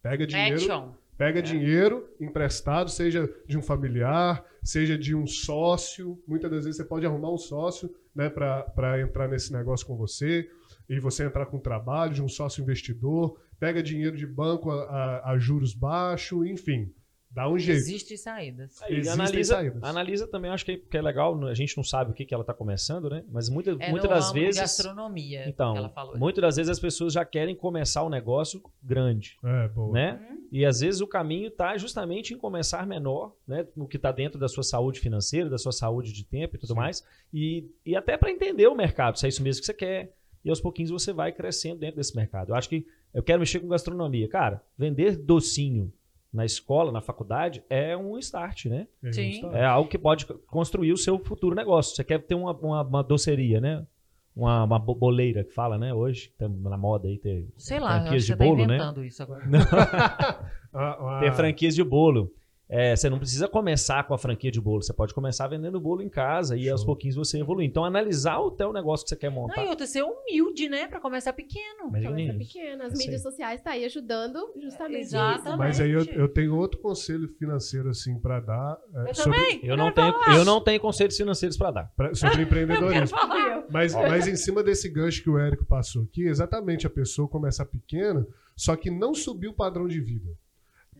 Pega dinheiro. Action. Pega é. dinheiro emprestado, seja de um familiar, seja de um sócio. Muitas das vezes você pode arrumar um sócio né, para entrar nesse negócio com você e você entrar com trabalho de um sócio investidor. Pega dinheiro de banco a, a, a juros baixos, enfim. Dá um jeito. Existem saídas. Aí, Existem analisa, saídas. analisa também, acho que é, que é legal, a gente não sabe o que, que ela está começando, né? Mas muita, É muitas das vezes. gastronomia Então, que ela falou. muitas das vezes as pessoas já querem começar um negócio grande, É, boa. né? Hum? E às vezes o caminho está justamente em começar menor, né? No que está dentro da sua saúde financeira, da sua saúde de tempo e tudo Sim. mais. E, e até para entender o mercado, se é isso mesmo que você quer. E aos pouquinhos você vai crescendo dentro desse mercado. Eu acho que eu quero mexer com gastronomia. Cara, vender docinho na escola, na faculdade, é um start, né? É, Sim. É algo que pode construir o seu futuro negócio. Você quer ter uma, uma, uma doceria, né? Uma, uma bo- boleira que fala, né? Hoje, tá na moda aí ter Sei lá, eu acho franquias que de você tá bolo, né? inventando isso agora. Ah, ah, Ter franquias de bolo. É, você não precisa começar com a franquia de bolo, você pode começar vendendo bolo em casa e Show. aos pouquinhos você evoluir. Então, analisar o teu negócio que você quer Não, montar. e outra, ser humilde, né? Pra começar pequeno. Mas Começa isso. pequena. As aí. mídias sociais tá aí ajudando justamente Exatamente. isso. Mas aí eu, eu tenho outro conselho financeiro assim para dar é, Eu sobre, também. Eu não, tenho, falar. eu não tenho conselhos financeiros para dar. pra- sobre Eu quero empreendedorismo. falar. Mas, mas em cima desse gancho que o Érico passou aqui, exatamente a pessoa começar pequena, só que não subir o padrão de vida.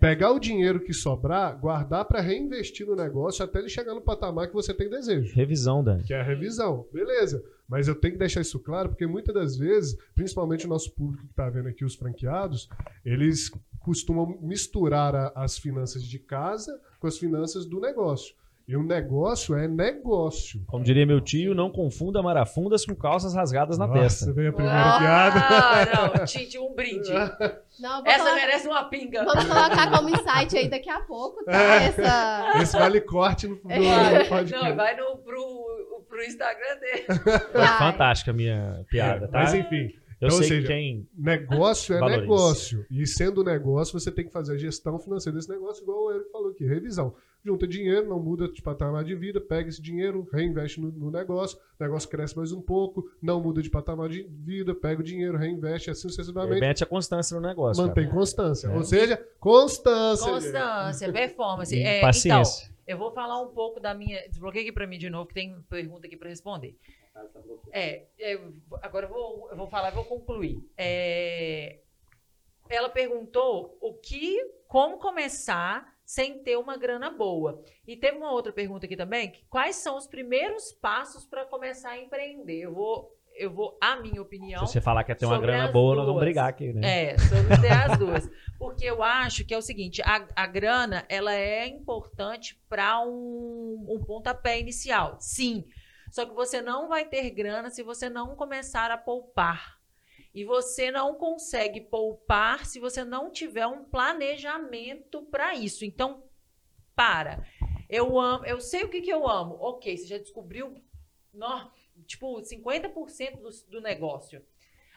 Pegar o dinheiro que sobrar, guardar para reinvestir no negócio até ele chegar no patamar que você tem desejo. Revisão, Dani. Que é a revisão. Beleza. Mas eu tenho que deixar isso claro, porque muitas das vezes, principalmente o nosso público que está vendo aqui, os franqueados, eles costumam misturar a- as finanças de casa com as finanças do negócio. E o negócio é negócio. Como diria meu tio, não confunda marafundas com calças rasgadas na Nossa, testa. veio a primeira Ah, piada. não, Tite, um brinde. Não, Essa colocar- merece uma pinga. Vamos colocar como insight aí daqui a pouco, tá? É. Essa... Esse vale corte no, no, É. no podcast. Não, vai no, pro, pro Instagram dele. Foi Vai. fantástica a minha piada, tá? Mas enfim, eu então, ou sei seja, que quem. negócio é Valorize. negócio. E sendo negócio, você tem que fazer a gestão financeira desse negócio, igual o Eric falou aqui, revisão. Junta dinheiro, não muda de patamar de vida, pega esse dinheiro, reinveste no, no negócio, o negócio cresce mais um pouco, não muda de patamar de vida, pega o dinheiro, reinveste, assim sucessivamente. Mete a constância no negócio. Mantém cara. constância. É. Ou seja, constância. Constância, performance. É, então, paciência. eu vou falar um pouco da minha. Desbloqueia aqui pra mim de novo, que tem pergunta aqui pra responder. É, é, agora eu vou, eu vou falar e vou concluir. É, ela perguntou o que, como começar sem ter uma grana boa. E teve uma outra pergunta aqui também, que quais são os primeiros passos para começar a empreender? Eu vou, eu vou, a minha opinião. Se você falar que quer ter uma grana boa, nós vamos duas. brigar aqui, né? É, sobre ter as duas. Porque eu acho que é o seguinte, a, a grana, ela é importante para um, um pontapé inicial. Sim. Só que você não vai ter grana se você não começar a poupar. E você não consegue poupar se você não tiver um planejamento para isso. Então, para. Eu amo, eu sei o que, que eu amo. Ok, você já descobriu, tipo, 50% do, do negócio.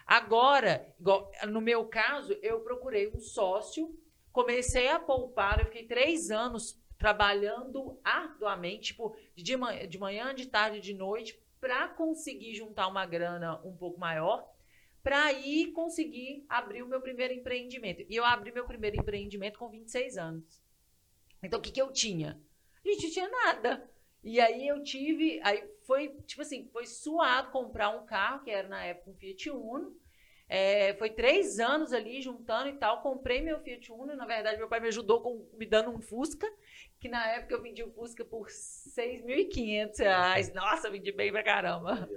Agora, igual, no meu caso, eu procurei um sócio, comecei a poupar, eu fiquei três anos trabalhando arduamente, tipo, de manhã, de, manhã, de tarde, de noite, para conseguir juntar uma grana um pouco maior, para aí conseguir abrir o meu primeiro empreendimento. E eu abri meu primeiro empreendimento com 26 anos. Então, o que, que eu tinha? Gente, não tinha nada. E aí eu tive, aí foi, tipo assim, foi suado comprar um carro, que era na época um Fiat Uno. É, foi três anos ali juntando e tal. Comprei meu Fiat Uno. Na verdade, meu pai me ajudou com, me dando um Fusca, que na época eu vendi o Fusca por 6.500 reais. Nossa, vendi bem pra caramba.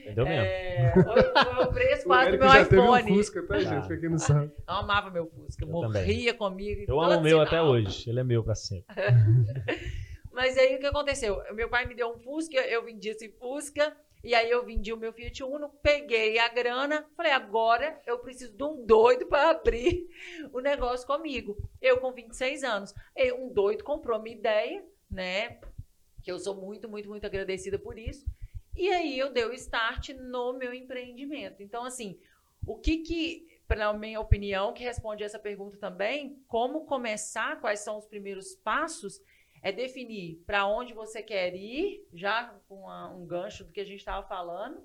Entendeu mesmo? É, foi, foi o preço quase do meu já teve um iPhone. Fusca, tá, gente? Pra quem não sabe. Eu amava meu Fusca, Eu morria comigo. em Eu amo o meu até hoje. Ele é meu pra sempre. Mas aí o que aconteceu? Meu pai me deu um Fusca, eu vendi esse Fusca, e aí eu vendi o meu Fiat Uno, peguei a grana, falei, agora eu preciso de um doido para abrir o negócio comigo. Eu com 26 anos. E um doido comprou minha ideia, né? Que eu sou muito, muito, muito agradecida por isso. E aí eu dei o start no meu empreendimento. Então, assim, o que que, minha opinião, que responde essa pergunta também, como começar, quais são os primeiros passos, é definir para onde você quer ir, já com a- um gancho do que a gente estava falando,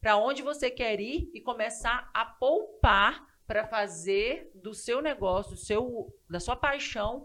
para onde você quer ir e começar a poupar para fazer do seu negócio, do seu, da sua paixão,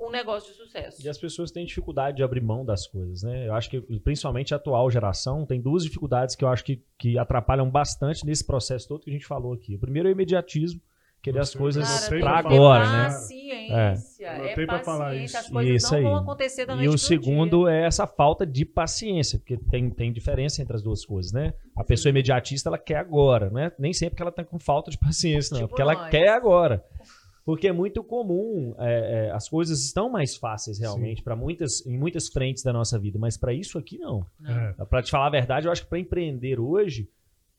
um negócio de sucesso. E as pessoas têm dificuldade de abrir mão das coisas, né? Eu acho que, principalmente a atual geração, tem duas dificuldades que eu acho que, que atrapalham bastante nesse processo todo que a gente falou aqui. O primeiro é o imediatismo, querer as coisas que agora, né? Paciência. É. É, Anotei pra falar paciência. As isso. coisas Isso não aí. vão acontecer da E noite o pro segundo dia. é essa falta de paciência, porque tem, tem diferença entre as duas coisas, né? A pessoa imediatista, ela quer agora, né? Nem sempre que ela tá com falta de paciência, não. Tipo porque ela nós. quer agora. Porque é muito comum, é, é, as coisas estão mais fáceis realmente para muitas, em muitas frentes da nossa vida, mas para isso aqui não. Não. É, Para te falar a verdade, eu acho que para empreender hoje,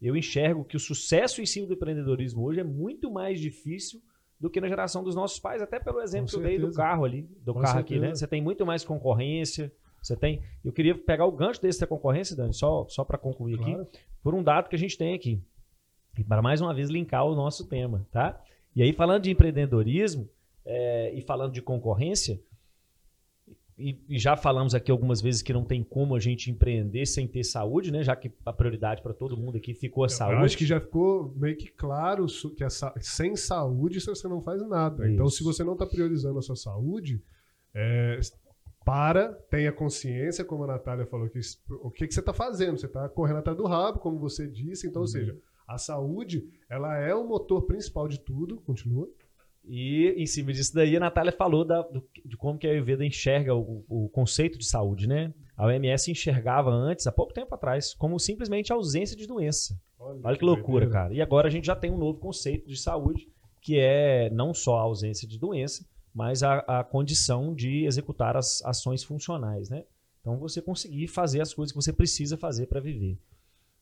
eu enxergo que o sucesso em cima do empreendedorismo hoje é muito mais difícil do que na geração dos nossos pais, até pelo exemplo que eu dei do certeza. carro ali, do Com carro aqui, né? certeza. Você tem muito mais concorrência, você tem. Eu queria pegar o gancho desse da concorrência, Dani, só, só para concluir aqui, claro. por um dado que a gente tem aqui. E para mais uma vez linkar o nosso tema, tá? E aí, falando de empreendedorismo é, e falando de concorrência, e, e já falamos aqui algumas vezes que não tem como a gente empreender sem ter saúde, né? Já que a prioridade para todo mundo aqui ficou a Eu saúde. acho que já ficou meio que claro que a sem saúde você não faz nada. Então, Isso. se você não está priorizando a sua saúde, é, para, tenha consciência, como a Natália falou, que o que, que você está fazendo. Você está correndo atrás do rabo, como você disse. Então, ou seja, a saúde ela é o motor principal de tudo. Continua. E em cima disso daí, a Natália falou da- do- de como que a Ayurveda enxerga o, o conceito de saúde, né? A OMS enxergava antes, há pouco tempo atrás, como simplesmente ausência de doença. Olha que loucura, doideira. cara. E agora a gente já tem um novo conceito de saúde, que é não só a ausência de doença, mas a, a condição de executar as ações funcionais, né? Então você conseguir fazer as coisas que você precisa fazer para viver.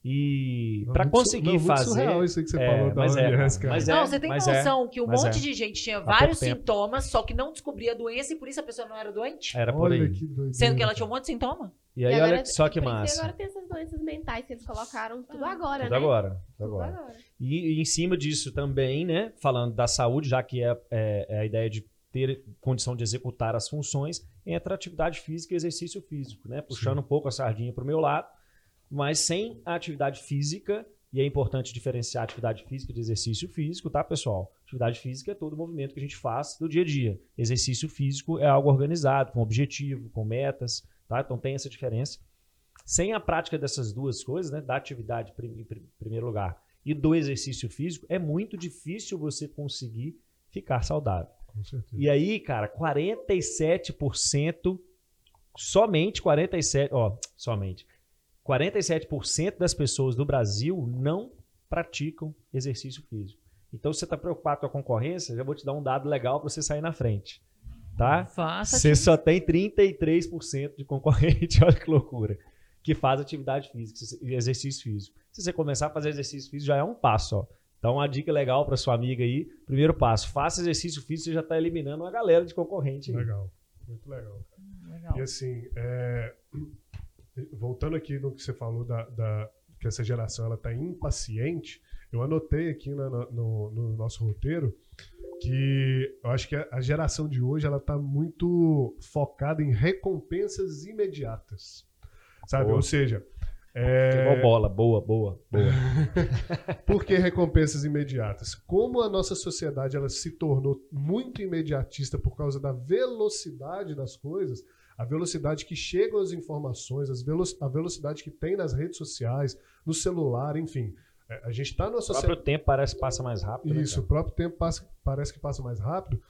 E Não, para su- conseguir não, fazer. surreal isso aí que você É, falou da mas é, OMS, cara, cara. mas é, Não, você tem mas é. noção que um mas monte é. de gente tinha vários sintomas, só que não descobria a doença e por isso a pessoa não era doente? Era por Olha aí. que. Sendo que ela tinha um monte de sintoma? E aí, E olha agora- só que massa. agora tem essas doenças mentais que eles colocaram tudo Ah, agora, Tudo né? agora. Tudo Tudo agora. agora. E, e em cima disso também, né, falando da saúde, já que é, é- é a ideia de ter condição de executar as funções, entra atividade física e exercício físico, né? Puxando um pouco a sardinha para o meu lado, mas sem a atividade física, e é importante diferenciar atividade física de exercício físico, tá, pessoal? Atividade física é todo o movimento que a gente faz do dia a dia. Exercício físico é algo organizado, com objetivo, com metas, tá? Então tem essa diferença. Sem a prática dessas duas coisas, né, da atividade em prim- primeiro lugar e do exercício físico, é muito difícil você conseguir ficar saudável. Com certeza. E aí, cara, 47%, somente 47%, ó, somente, 47% das pessoas do Brasil não praticam exercício físico. Então, se você está preocupado com a concorrência, já vou te dar um dado legal para você sair na frente, tá? Faça. Você só tem 33% de concorrente, olha que loucura, que faz atividade física e exercício físico. Se você começar a fazer exercício físico, já é um passo, ó. Então, uma dica legal para sua amiga aí, primeiro passo, faça exercício físico, você já está eliminando uma galera de concorrente. aí. Legal. Muito legal. Legal. E assim, é, voltando aqui no que você falou da, da- que essa geração ela está impaciente, eu anotei aqui na- na- no, no nosso roteiro que eu acho que a, a geração de hoje ela está muito focada em recompensas imediatas, sabe? Boa. Ou seja, Igual é, bola, boa, boa, boa. por que recompensas imediatas? Como a nossa sociedade ela se tornou muito imediatista por causa da velocidade das coisas, a velocidade que chegam as informações, as velo a velocidade que tem nas redes sociais, no celular, enfim. É, A gente está numa O próprio tempo parece que passa mais rápido. né, Isso, cara? o próprio tempo passa- parece que passa mais rápido.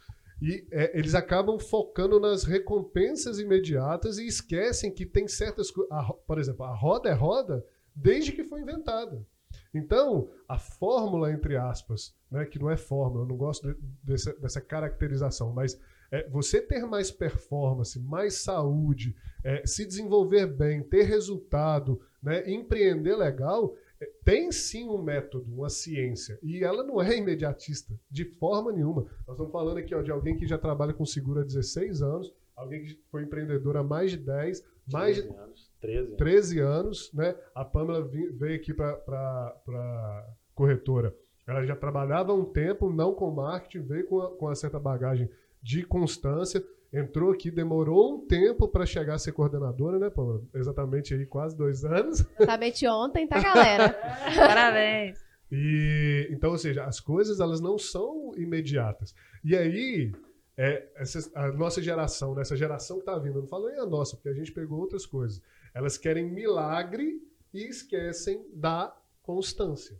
E é, eles acabam focando nas recompensas imediatas e esquecem que tem certas coisas. Por exemplo, a roda é roda desde que foi inventada. Então, a fórmula, entre aspas, né, que não é fórmula, eu não gosto de- dessa, dessa caracterização, mas é, você ter mais performance, mais saúde, é, se desenvolver bem, ter resultado, né, empreender legal, é, tem sim um método, uma ciência. E ela não é imediatista, de forma nenhuma. Nós estamos falando aqui ó, de alguém que já trabalha com seguro há 16 anos, alguém que foi empreendedor há mais de 10, mais de 13 anos. 13 anos. 13 13 anos, né? A Pamela veio aqui para corretora. Ela já trabalhava há um tempo, não com marketing, veio com, a- com uma certa bagagem de constância, entrou aqui, demorou um tempo para chegar a ser coordenadora, né, Pamela? Exatamente aí, quase dois anos. Exatamente ontem, tá, galera? Parabéns. E então, ou seja, as coisas elas não são imediatas. E aí, é, essa, a nossa geração, né, essa geração que está vindo, eu não falo nem a nossa, porque a gente pegou outras coisas. Elas querem milagre e esquecem da constância.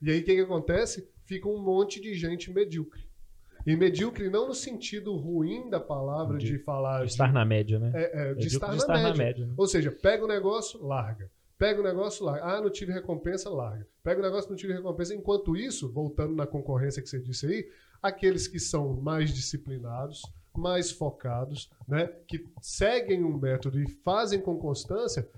E aí o que, que acontece? Fica um monte de gente medíocre. E medíocre não no sentido ruim da palavra de, De- falar De estar na média, né? é, é, de estar, de na, estar média. na média. né? Ou seja, pega o negócio, larga. Pega o negócio, larga. Ah, não tive recompensa, larga. Pega o negócio, não tive recompensa. Enquanto isso, voltando na concorrência que você disse aí, aqueles que são mais disciplinados, mais focados, né, que seguem um método e fazem com constância,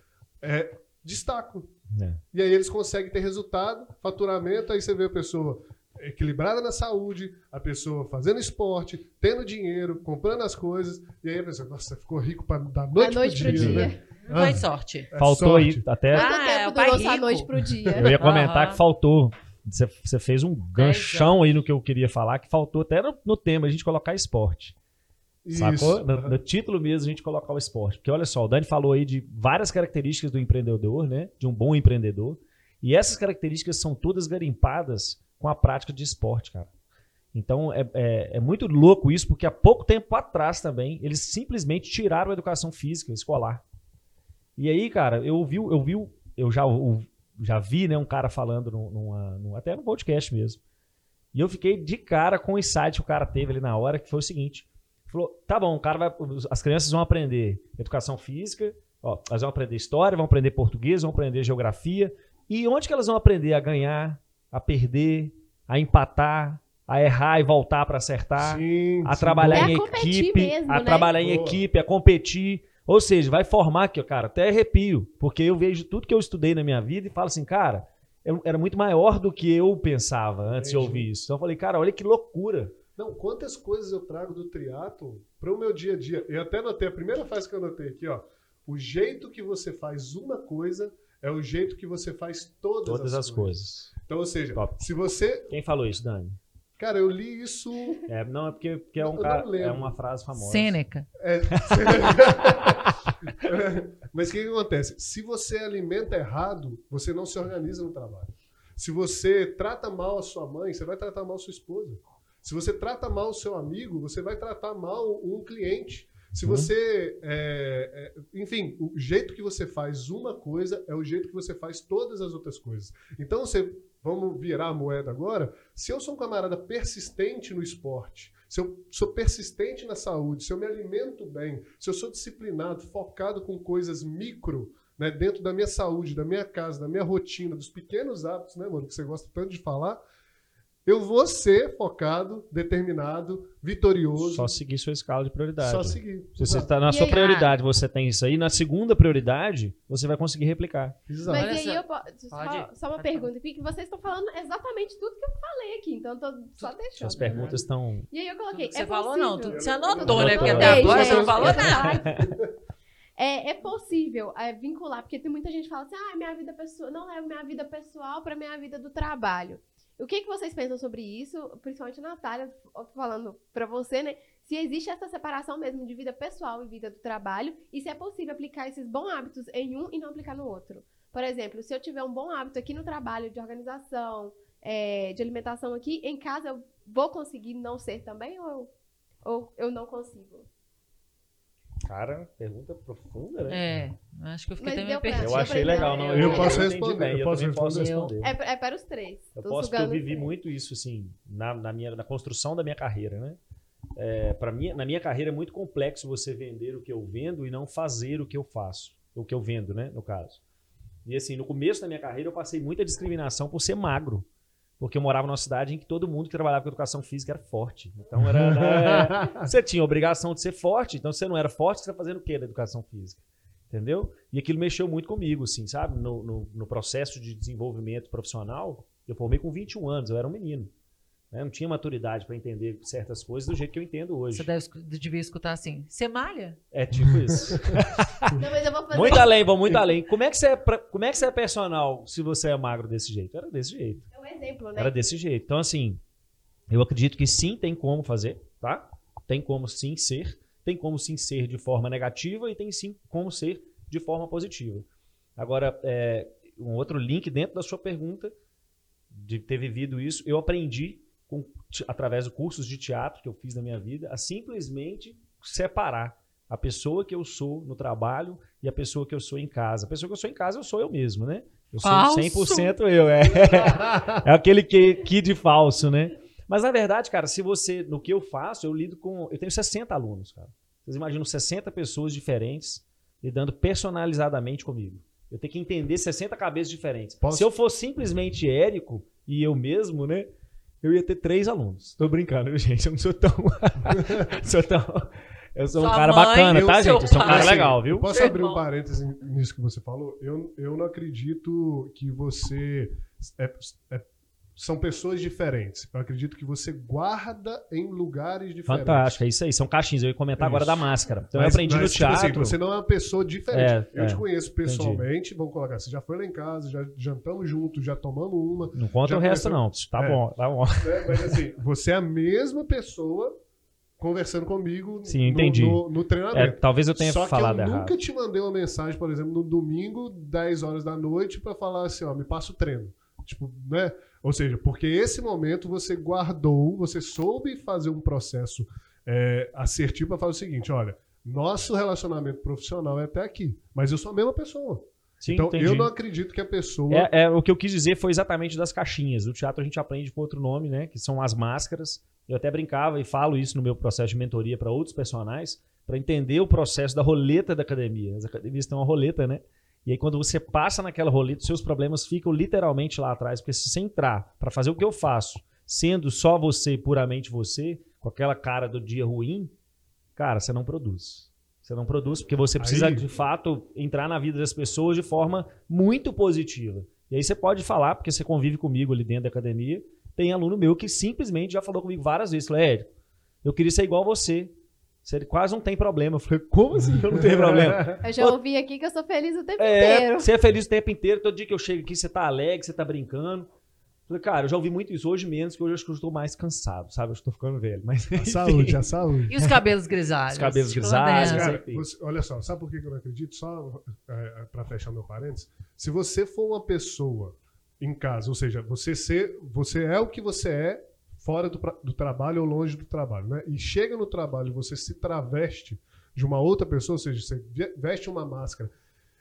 é, destacam. É. E aí eles conseguem ter resultado, faturamento, aí você vê a pessoa equilibrada na saúde, a pessoa fazendo esporte, tendo dinheiro, comprando as coisas, e aí a pessoa, nossa, ficou rico pra, da noite, Da noite pro dia. né? Não foi Ah. sorte. É Faltou sorte. aí, até. Ah, é, o pai rico. noite pro dia? Eu ia comentar que faltou. Você, fez um ganchão aí no que eu queria falar, que faltou até no, no tema, a gente colocar esporte. Sacou? Isso. No, no título mesmo a gente colocar o esporte. Porque olha só, o Dani falou aí de várias características do empreendedor, né? De um bom empreendedor. E essas características são todas garimpadas com a prática de esporte, cara. Então é, é, é muito louco isso, porque há pouco tempo atrás também, eles simplesmente tiraram a educação física escolar. E aí, cara, eu vi, eu vi, eu já, eu já vi, né, um cara falando num- numa, num- até no podcast mesmo. E eu fiquei de cara com o insight que o cara teve ali na hora, que foi o seguinte: falou, tá bom, o cara vai, as crianças vão aprender educação física, ó, elas vão aprender história, vão aprender português, vão aprender geografia. E onde que elas vão aprender a ganhar, a perder, a empatar, a errar e voltar para acertar? Sim, a trabalhar É em a equipe, mesmo, a né? trabalhar em Boa. equipe, a competir. Ou seja, vai formar aqui, ó, cara, até arrepio, porque eu vejo tudo que eu estudei na minha vida e falo assim, cara, eu- era muito maior do que eu pensava antes de Entendi. ouvir isso. Então eu falei, cara, olha que loucura. Não, quantas coisas eu trago do triatlo para o meu dia a dia. Eu até notei, a primeira frase que eu anotei aqui, ó. O jeito que você faz uma coisa é o jeito que você faz todas, Todas as, as coisas. coisas. Então, ou seja, Top. se você. Quem falou isso, Dani? Cara, eu li isso. É, não, é porque, porque é, um não cara, é uma frase famosa. Sêneca. É... Mas o que, que acontece? Se você alimenta errado, você não se organiza no trabalho. Se você trata mal a sua mãe, você vai tratar mal a sua esposa. Se você trata mal o seu amigo, você vai tratar mal um cliente. Se Uhum. você. é, é, enfim, o jeito que você faz uma coisa é o jeito que você faz todas as outras coisas. Então, você. Vamos virar a moeda agora. Se eu sou um camarada persistente no esporte, se eu sou persistente na saúde, se eu me alimento bem, se eu sou disciplinado, focado com coisas micro, né, dentro da minha saúde, da minha casa, da minha rotina, dos pequenos hábitos, né, mano, que você gosta tanto de falar, eu vou ser focado, determinado, vitorioso. Só seguir sua escala de prioridade. Só seguir. Se você está na E sua aí- prioridade, você tem isso aí. Na segunda prioridade, você vai conseguir replicar. Exato. Mas Olha e aí só. eu posso. Só, só uma pode pergunta aqui, que vocês estão falando exatamente tudo que eu falei aqui, então eu tô só deixando. Suas perguntas estão. E aí eu coloquei. que você é falou, não. Tudo você Anotou, anotou, né? Porque até agora você não falou nada. É, é possível é, vincular, porque tem muita gente que fala assim, ah, minha vida pessoal, não levo minha vida pessoal para minha vida do trabalho. O que, que vocês pensam sobre isso? Principalmente a Natália, falando para você, né? Se existe essa separação mesmo de vida pessoal e vida do trabalho, e se é possível aplicar esses bons hábitos em um e não aplicar no outro. Por exemplo, se eu tiver um bom hábito aqui no trabalho de organização, é, de alimentação aqui, em casa eu vou conseguir não ser também ou ou eu não consigo? Cara, pergunta profunda, né? É, acho que eu fiquei Mas também pra- perdida. Eu achei legal. Não, Eu posso entendi responder, bem, eu eu posso posso responder. responder. É, é para os três. Eu posso porque eu vivi muito isso, assim, na, na minha, na construção da minha carreira, né? É, para mim, na minha carreira é muito complexo você vender o que eu vendo e não fazer o que eu faço. O que eu vendo, né? No caso. E assim, no começo da minha carreira eu passei muita discriminação por ser magro. Porque eu morava numa cidade em que todo mundo que trabalhava com educação física era forte. Então era. né, você tinha a obrigação de ser forte, então se você não era forte, você está fazendo o quê na educação física? Entendeu? E aquilo mexeu muito comigo, assim, sabe? No, no, no processo de desenvolvimento profissional, eu formei com 21 anos, eu era um menino. né? Não tinha maturidade para entender certas coisas do jeito que eu entendo hoje. Você deve, devia escutar assim. Você malha? É tipo isso. Não, mas eu vou fazer. muito além, vão muito além. Como é, que você é, pra- como é que você é personal se você é magro desse jeito? Era desse jeito. Exemplo, né? Era desse jeito. Então, assim, eu acredito que sim, tem como fazer, tá? Tem como sim ser. Tem como sim ser de forma negativa e tem sim como ser de forma positiva. Agora, é, um outro link dentro da sua pergunta, de ter vivido isso, eu aprendi com- através de cursos de teatro que eu fiz na minha vida a simplesmente separar a pessoa que eu sou no trabalho e a pessoa que eu sou em casa. A pessoa que eu sou em casa, eu sou eu mesmo, né? Eu sou Falso. 100% eu, é. É aquele que, kid falso, né? Mas na verdade, cara, se você, no que eu faço, eu lido com, eu tenho 60 alunos, cara. Vocês imaginam 60 pessoas diferentes lidando personalizadamente comigo. Eu tenho que entender 60 cabeças diferentes. Posso- Se eu for simplesmente Érico e eu mesmo, né? Eu ia ter três alunos. Tô brincando, viu, gente? Eu não sou tão. sou tão. Eu sou um Sua cara mãe bacana, e o tá, gente? Eu sou um cara legal, viu? Eu posso Seu abrir um irmão. parêntese nisso que você falou? Eu, eu não acredito que você. é- é- são pessoas diferentes. Eu acredito que você guarda em lugares diferentes. Fantástico, é isso aí. São caixinhas. Eu ia comentar agora da máscara. Então Mas- eu aprendi mas, no tipo assim, teatro. você não é uma pessoa diferente. É, eu é. te conheço pessoalmente, vamos colocar. Você já foi lá em casa, já jantamos juntos, já tomamos uma. Não conta o resto, conheceu- não. Tá É. bom, tá bom. Mas assim, você é a mesma pessoa conversando comigo Sim, no, entendi. no, no É, treinamento. talvez eu tenha Só que falado eu errado. nunca te mandei uma mensagem, por exemplo, no domingo, 10 horas da noite, pra falar assim, ó, me passa o treino. Tipo, né? Ou seja, porque esse momento você guardou, você soube fazer um processo é, assertivo pra falar o seguinte, olha, nosso relacionamento profissional é até aqui, mas eu sou a mesma pessoa. Sim, então entendi. eu não acredito que a pessoa É, é, o que eu quis dizer foi exatamente das caixinhas. No teatro a gente aprende com outro nome, né? Que são as máscaras. Eu até brincava e falo isso no meu processo de mentoria para outros personagens, para entender o processo da roleta da academia. As academias têm uma roleta, né? E aí quando você passa naquela roleta, os seus problemas ficam literalmente lá atrás, porque se você entrar para fazer o que eu faço, sendo só você, puramente você, com aquela cara do dia ruim, cara, você não produz. Você não produz porque você precisa, Aí- de fato, entrar na vida das pessoas de forma muito positiva. E aí você pode falar, porque você convive comigo ali dentro da academia, tem aluno meu que simplesmente já falou comigo várias vezes, falou, Érico, eu queria ser igual a você. Você quase não tem problema. Eu falei, como assim eu não tenho problema? Eu já ouvi aqui que eu sou feliz o tempo É, inteiro. você é feliz o tempo inteiro, todo dia que eu chego aqui você tá alegre, você tá brincando. Falei, cara, eu já ouvi muito isso hoje menos, que hoje eu acho que eu estou mais cansado, sabe? Eu estou ficando velho. Mas A saúde, a saúde. E os cabelos grisalhos? Os cabelos grisalhos. Cara, você- olha só, sabe por que eu não acredito? Só é, para fechar meu parênteses. Se você for uma pessoa em casa, ou seja, você ser, você é o que você é fora do, do trabalho ou longe do trabalho, né? E chega no trabalho e você se traveste de uma outra pessoa, ou seja, você ve- veste uma máscara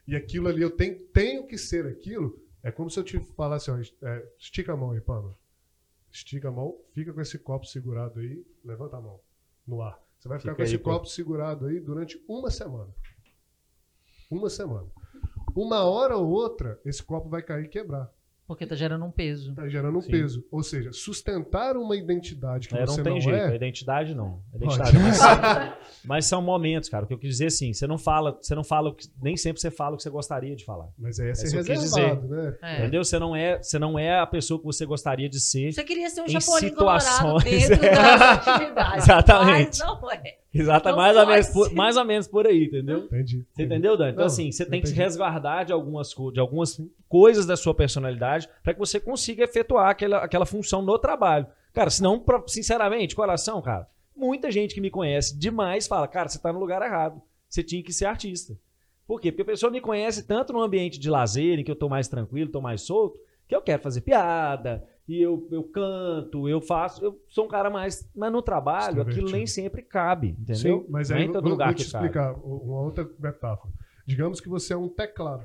e aquilo ali eu tenho, tenho que ser aquilo. É como se eu te falasse, ó, é, estica a mão aí, Pamela. Estica a mão, fica com esse copo segurado aí, levanta a mão no ar. Você vai ficar Fica com esse aí, pô. copo segurado aí durante uma semana. Uma semana. Uma hora ou outra, esse copo vai cair e quebrar. Porque tá gerando um peso. Está gerando um Sim. peso. Ou seja, sustentar uma identidade que É, você não tem não jeito, a é. identidade não. A identidade mas, mas são momentos, cara. O que eu quis dizer assim, você não fala, você não fala nem sempre você fala o que você gostaria de falar. Mas aí é Essa eu quis reservado, né? É. Entendeu? Você não é, você não é a pessoa que você gostaria de ser. Você queria ser um colorado situações- dentro das atividades. Exatamente. Mas não é. Exato, Não mais ou, menos por, mais ou menos por aí, entendeu? Entendi. Você entendeu, Dani? Então, Não, assim, você tem que se entendi. resguardar de algumas, de algumas coisas da sua personalidade para que você consiga efetuar aquela, aquela função no trabalho. Cara, senão, sinceramente, coração, cara, muita gente que me conhece demais fala, cara, você tá no lugar errado. Você tinha que ser artista. Por quê? Porque a pessoa me conhece tanto no ambiente de lazer, em que eu tô mais tranquilo, tô mais solto, que eu quero fazer piada, e eu, eu canto, eu faço. Eu sou um cara mais. Mas no trabalho, aquilo nem sempre cabe, entendeu? Sim, mas é aí em todo vou- lugar vou te cabe. explicar uma outra metáfora. Digamos que você é um teclado,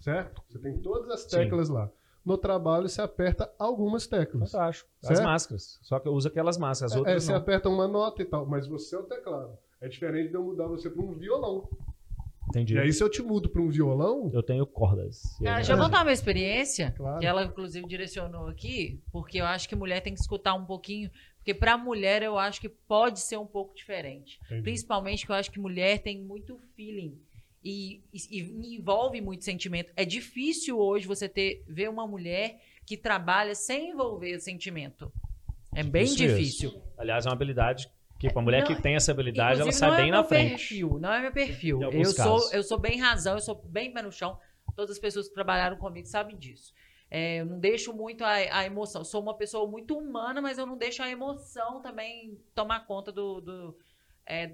certo? Você tem todas as Sim. teclas lá. No trabalho, você aperta algumas teclas. Fantástico. As Certo? máscaras. Só que eu uso aquelas máscaras. As É, outras você não. aperta uma nota e tal, mas você é o teclado. É diferente de eu mudar você para um violão. Entendi. E aí, se eu te mudo para um violão, Eu tenho cordas. Ah, deixa eu contar uma experiência, Claro. que ela inclusive direcionou aqui, porque eu acho que mulher tem que escutar um pouquinho, porque pra mulher eu acho que pode ser um pouco diferente. Entendi. Principalmente que eu acho que mulher tem muito feeling e, e- e envolve muito sentimento. É difícil hoje você ter ver uma mulher que trabalha sem envolver sentimento. É bem Difícil difícil. Aliás, é uma habilidade que, pra mulher Não, que tem essa habilidade, ela sai é bem na frente. Perfil, não é meu perfil. Eu sou, eu sou bem razão, eu sou bem pé no chão. Todas as pessoas que trabalharam comigo sabem disso. É, eu não deixo muito a, a emoção. Eu sou uma pessoa muito humana, mas eu não deixo a emoção também tomar conta do, do, é,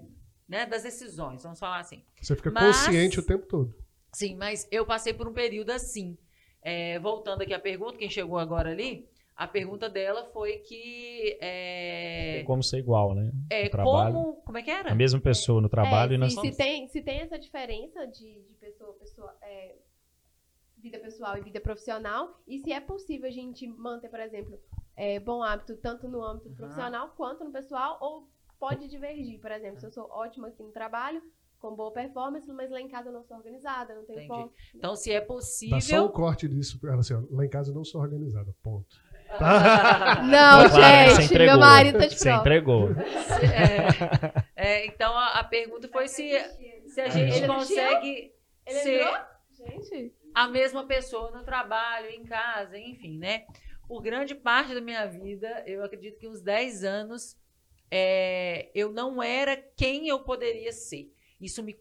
né, das decisões. Vamos falar assim. você fica Mas- consciente o tempo todo. Sim, mas eu passei por um período assim. É, voltando aqui à pergunta, quem chegou agora ali, a pergunta dela foi que é, Tem como ser igual, né? é, trabalho. como. Como é que era? A mesma pessoa no trabalho É, e nas... se, se tem, se tem essa diferença de, de pessoa pessoa. é, vida pessoal e vida profissional, e se é possível a gente manter, por exemplo, é, bom hábito tanto no âmbito Uhum. profissional quanto no pessoal, ou pode divergir, por exemplo, se eu sou ótima aqui no trabalho, com boa performance, mas lá em casa eu não sou organizada, não tenho foco. Então, se é Dá só um possível. corte disso. Ela assim, ó, lá em casa eu não sou organizada. Ponto. Não, você gente, entregou. meu marido tá de Você prova. entregou. É, é, então, a, a pergunta foi se, se a gente Ele consegue Ele ser entrou? Gente, a mesma pessoa no trabalho, em casa, enfim, né? Por grande parte da minha vida, eu acredito que uns 10 anos, é, eu não era quem eu poderia ser. Isso me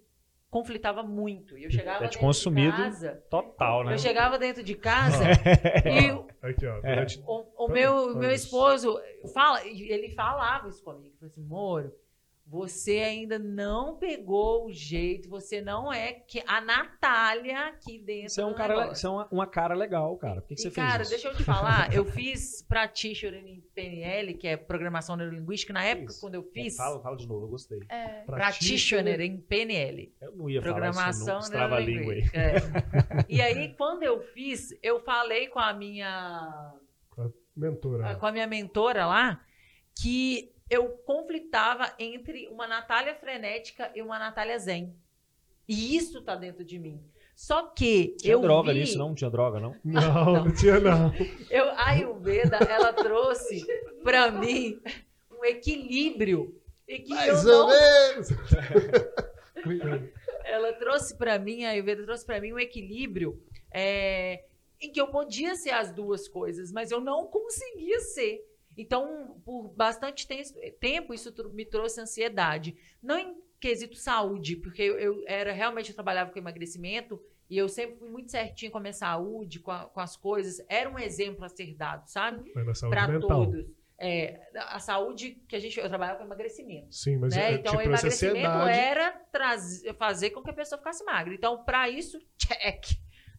conflitava muito. E Eu chegava É te dentro consumido. de casa. Total, né? Eu chegava dentro de casa e o, Aqui, ó. durante- o, o meu, o meu esposo fala, ele falava isso comigo. Ele falou assim, Moro, você ainda não pegou o jeito, você não é que a Natália aqui dentro Você é um do cara, é uma, uma cara legal, cara. Por que, que E, você cara, fez isso? deixa eu te falar, eu fiz practitioner em PNL, que é Programação Neurolinguística, na época, Isso. quando eu fiz Fala, fala de novo, eu gostei. é, practitioner em PNL. Eu não ia falar Programação isso, não. Trava língua aí. neurolinguística. É. E aí, quando eu fiz, eu falei com a minha Mentora. com a minha mentora lá que eu conflitava entre uma Natália frenética e uma Natália zen. E isso tá dentro de mim. Só que Tinha eu droga vi, nisso, não? Não tinha droga, não? Não, não, tinha não. Eu, a Ayurveda, ela trouxe pra mim um equilíbrio. E que eu Mais não ou menos. ela trouxe pra mim, a Ayurveda trouxe pra mim um equilíbrio é, em que eu podia ser as duas coisas, mas eu não conseguia ser. Então, por bastante te- tempo, isso me trouxe ansiedade. Não em quesito saúde, porque eu, eu era realmente eu trabalhava com emagrecimento e eu sempre fui muito certinha com a minha saúde, com, a- com as coisas. Era um exemplo a ser dado, sabe? Para todos. É, a saúde que a gente eu trabalhava com emagrecimento Sim, mas né? Então, o emagrecimento era trazer, fazer com que a pessoa ficasse magra. Então, para isso, check.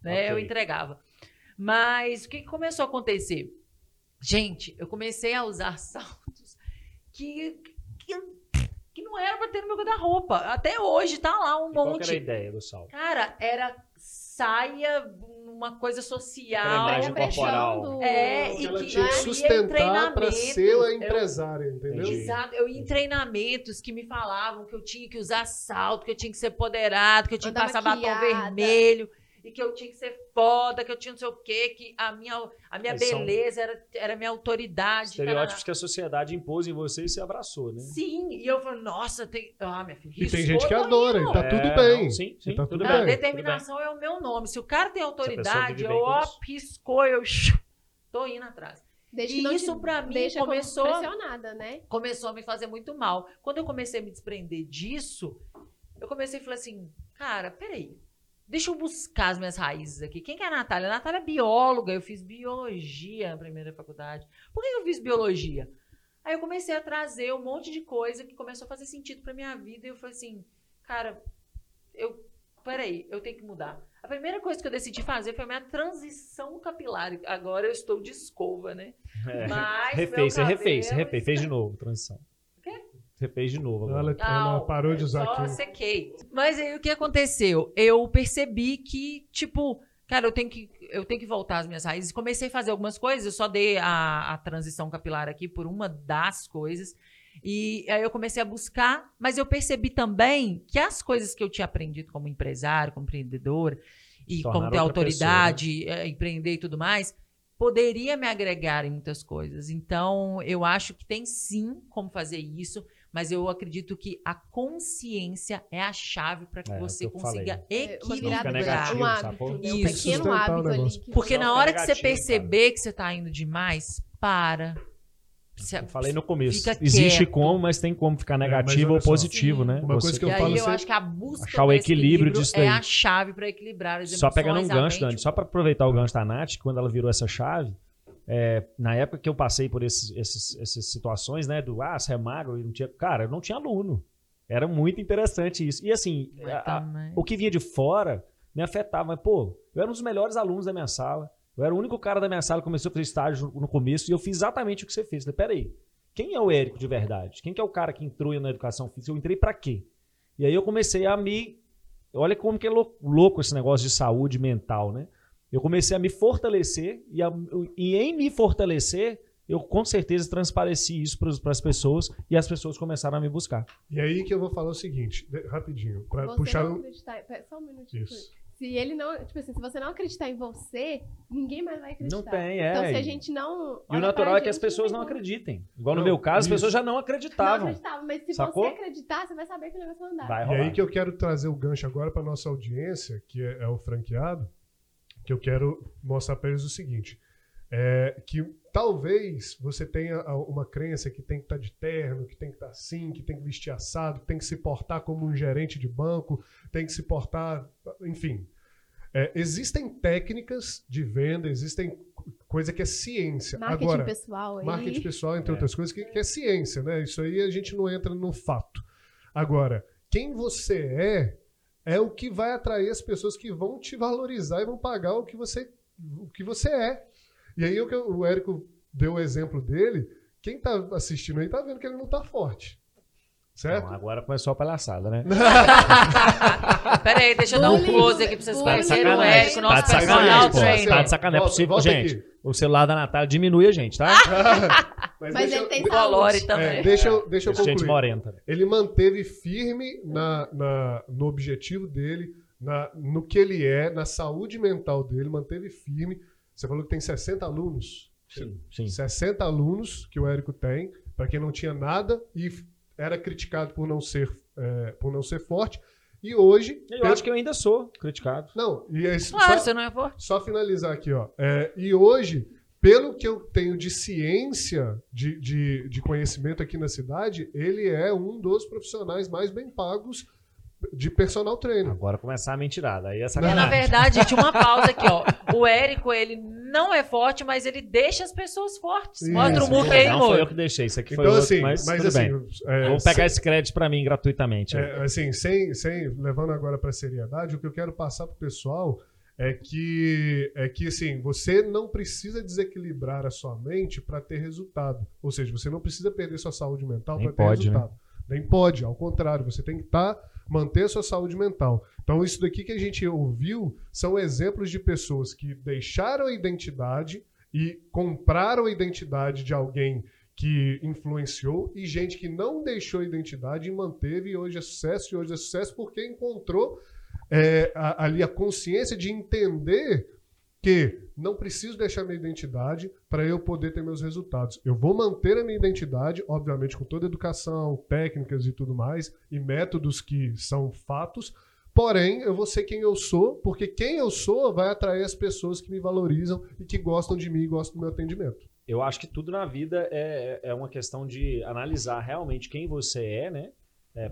Né? Ok. Eu entregava. Mas o que começou a acontecer? Gente, eu comecei a usar saltos que, que, que não era para ter no meu guarda-roupa. Até hoje tá lá um E Qual monte. era a ideia do salto? Cara, era saia, uma coisa social. Imagem a pressão corporal. do... É, e Ela que- tinha que e sustentar para ser a treinamentos, empresária, entendeu? Entendi. Exato, eu ia em treinamentos que me falavam que eu tinha que usar salto, que eu tinha que ser poderado, que eu tinha que passar batom vermelho, e que eu tinha que ser foda, que eu tinha não sei o quê, que a minha, a minha beleza era, era minha autoridade. Estereótipos que a sociedade impôs em você e você abraçou, né? Sim, e eu falei, nossa, tem. Ah, minha filha. E tem gente que adora, e tá É, tudo bem. não, sim, sim, tá tudo tudo Não, bem. bem. determinação é o meu nome. Se o cara tem autoridade, eu bem ó, isso. piscou, eu tô indo atrás. Desde E isso pra mim deixa começou- né? começou a me fazer muito mal. Quando eu comecei a me desprender disso, eu comecei a falar assim, cara, peraí, deixa eu buscar as minhas raízes aqui. Quem que é a Natália? A Natália é bióloga, eu fiz biologia na primeira faculdade. Por que eu fiz biologia? Aí eu comecei a trazer um monte de coisa que começou a fazer sentido pra minha vida e eu falei assim, cara, eu, peraí, eu tenho que mudar. A primeira coisa que eu decidi fazer foi a minha transição capilar. Agora eu estou de escova, né? É. Mas Refez, você refez, refez, fez de novo, transição. Você fez de novo agora. Ela, ela Não, parou de eu usar só aqui. sequei. Mas aí o que aconteceu? Eu percebi que, tipo, cara, eu tenho que, eu tenho que voltar às minhas raízes. Comecei a fazer algumas coisas, eu só dei a, a transição capilar aqui por uma das coisas. E aí eu comecei a buscar, mas eu percebi também que as coisas que eu tinha aprendido como empresário, como empreendedora, e como ter autoridade, eh, empreender e tudo mais, poderia me agregar em muitas coisas. Então, eu acho que tem sim como fazer isso, mas eu acredito que a consciência é a chave para que É, você que eu falei. consiga É, virada, negativo, um hábito, né? Um Isso. pequeno Sustentar o hábito ali. que Porque na hora que você negativo, perceber que você está indo demais, para. Você- Eu falei no começo. Existe quieto. como, mas tem como ficar mas negativo olha ou positivo, Sim. né? Uma Você- coisa que E eu aí falo eu sempre- acho que a busca Achar o equilíbrio disso é daí. a chave para equilibrar as Só pegando um gancho, mente. Dani, só para aproveitar o gancho da Nath, quando ela virou essa chave, é, na época que eu passei por esses, esses- essas situações, né, do ah, você é magro e não tinha. Cara, eu não tinha aluno. Era muito interessante isso. E assim, a- a- o que vinha de fora me afetava. Mas, pô, eu era um dos melhores alunos da minha sala. Eu era o único cara da minha sala que começou a fazer estágio no, começo e eu fiz exatamente o que você fez. Eu Falei, peraí, quem é o Érico de verdade? Quem que é o cara que entrou na educação física? Eu entrei pra quê? E aí eu comecei a me. Olha como que é lou- louco esse negócio de saúde mental, né? Eu comecei a me fortalecer e, a, e em me fortalecer, eu com certeza transpareci isso para as pessoas e as pessoas começaram a me buscar. E aí que eu vou falar o seguinte, rapidinho, para puxar não acreditar. Só um minutinho. Isso. Se ele não. Tipo assim, se você não acreditar em você, ninguém mais vai acreditar. Não tem, é. Então, se a e- gente não. E o natural é que as pessoas não acreditem. Igual no Não, meu caso, as isso. pessoas já não Não acreditavam. acreditava, mas se Sacou? você acreditar, você vai saber que o negócio vai andar. Vai E rolar. aí que eu quero trazer o gancho agora para nossa audiência, que é, é o franqueado, que eu quero mostrar para eles o seguinte: é, que talvez você tenha uma crença que tem que estar de terno, que tem que estar assim, que tem que vestir assado, que tem que se portar como um gerente de banco, tem que se portar, enfim. É, existem técnicas de venda, existem coisa que é ciência. Marketing Agora, pessoal aí. marketing pessoal, entre É. outras coisas, que, que é ciência, né? Isso aí a gente não entra no fato. Agora, quem você é é o que vai atrair as pessoas que vão te valorizar e vão pagar o que você, o que você é. E aí o que o Érico deu o exemplo dele, quem tá assistindo aí tá vendo que ele não tá forte. Certo? Não, agora começou a palhaçada, né? Pera aí, deixa eu dar um close aqui pra vocês conhecerem o Tá de Érico, nosso Tá personal trainer. Tá de sacanagem. Não é Volta- possível, volta gente. aqui. O celular da Natália diminui a gente, tá? Mas, Mas deixa, ele tem eu- saúde. Colore também. é, deixa eu, deixa eu Gente concluir. morenta. Ele manteve firme na, na- no objetivo dele, na- no que ele é, na saúde mental dele, manteve firme. Você falou que tem 60 alunos. Sim, sim. 60 alunos que o Érico tem, para quem não tinha nada e era criticado por não ser, é, por não ser forte. E hoje. Eu acho que eu ainda sou criticado. Não, e é isso- Claro, só, você não é forte. só finalizar aqui, ó. É, e hoje, pelo que eu tenho de ciência, de, de, de conhecimento aqui na cidade, ele é um dos profissionais mais bem pagos de personal trainer. Agora começar a mentirada. Aí é Porque, na verdade, gente, uma pausa aqui, ó. O Érico, ele não é forte, mas ele deixa as pessoas fortes. Isso. Mostra o murro aí, Não foi eu que deixei. Isso aqui foi Então, outro, assim, mas, mas, tudo assim, bem. é, Vou pegar esse crédito pra mim gratuitamente. É, assim, sem, sem levando agora para seriedade, o que eu quero passar pro pessoal é que é que assim, você não precisa desequilibrar a sua mente para ter resultado. Ou seja, você não precisa perder sua saúde mental para ter né? resultado. Nem pode, ao contrário, você tem que estar manter a sua saúde mental. Então, isso daqui que a gente ouviu são exemplos de pessoas que deixaram a identidade e compraram a identidade de alguém que influenciou e gente que não deixou a identidade e manteve e hoje é sucesso e hoje é sucesso porque encontrou é, a- ali a consciência de entender que não preciso deixar minha identidade para eu poder ter meus resultados. Eu vou manter a minha identidade, obviamente com toda a educação, técnicas e tudo mais, e métodos que são fatos, porém eu vou ser quem eu sou, porque quem eu sou vai atrair as pessoas que me valorizam e que gostam de mim e gostam do meu atendimento. Eu acho que tudo na vida é, é uma questão de analisar realmente quem você é, né?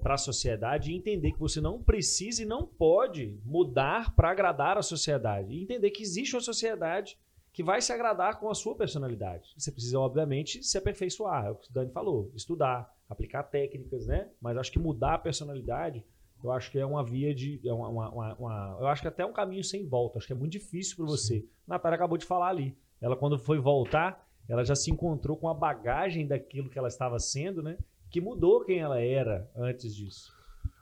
Para a sociedade e entender que você não precisa e não pode mudar para agradar a sociedade. E entender que existe uma sociedade que vai se agradar com a sua personalidade. Você precisa, obviamente, se aperfeiçoar, é o que o Dani falou, estudar, aplicar técnicas, né? Mas acho que mudar a personalidade, eu acho que é uma via de. É uma, uma- uma- eu acho que até um caminho sem volta. Acho que é muito difícil para você. A Natália acabou de falar ali. Ela, quando foi voltar, ela já se encontrou com a bagagem daquilo que ela estava sendo, né? Que mudou quem ela era antes disso.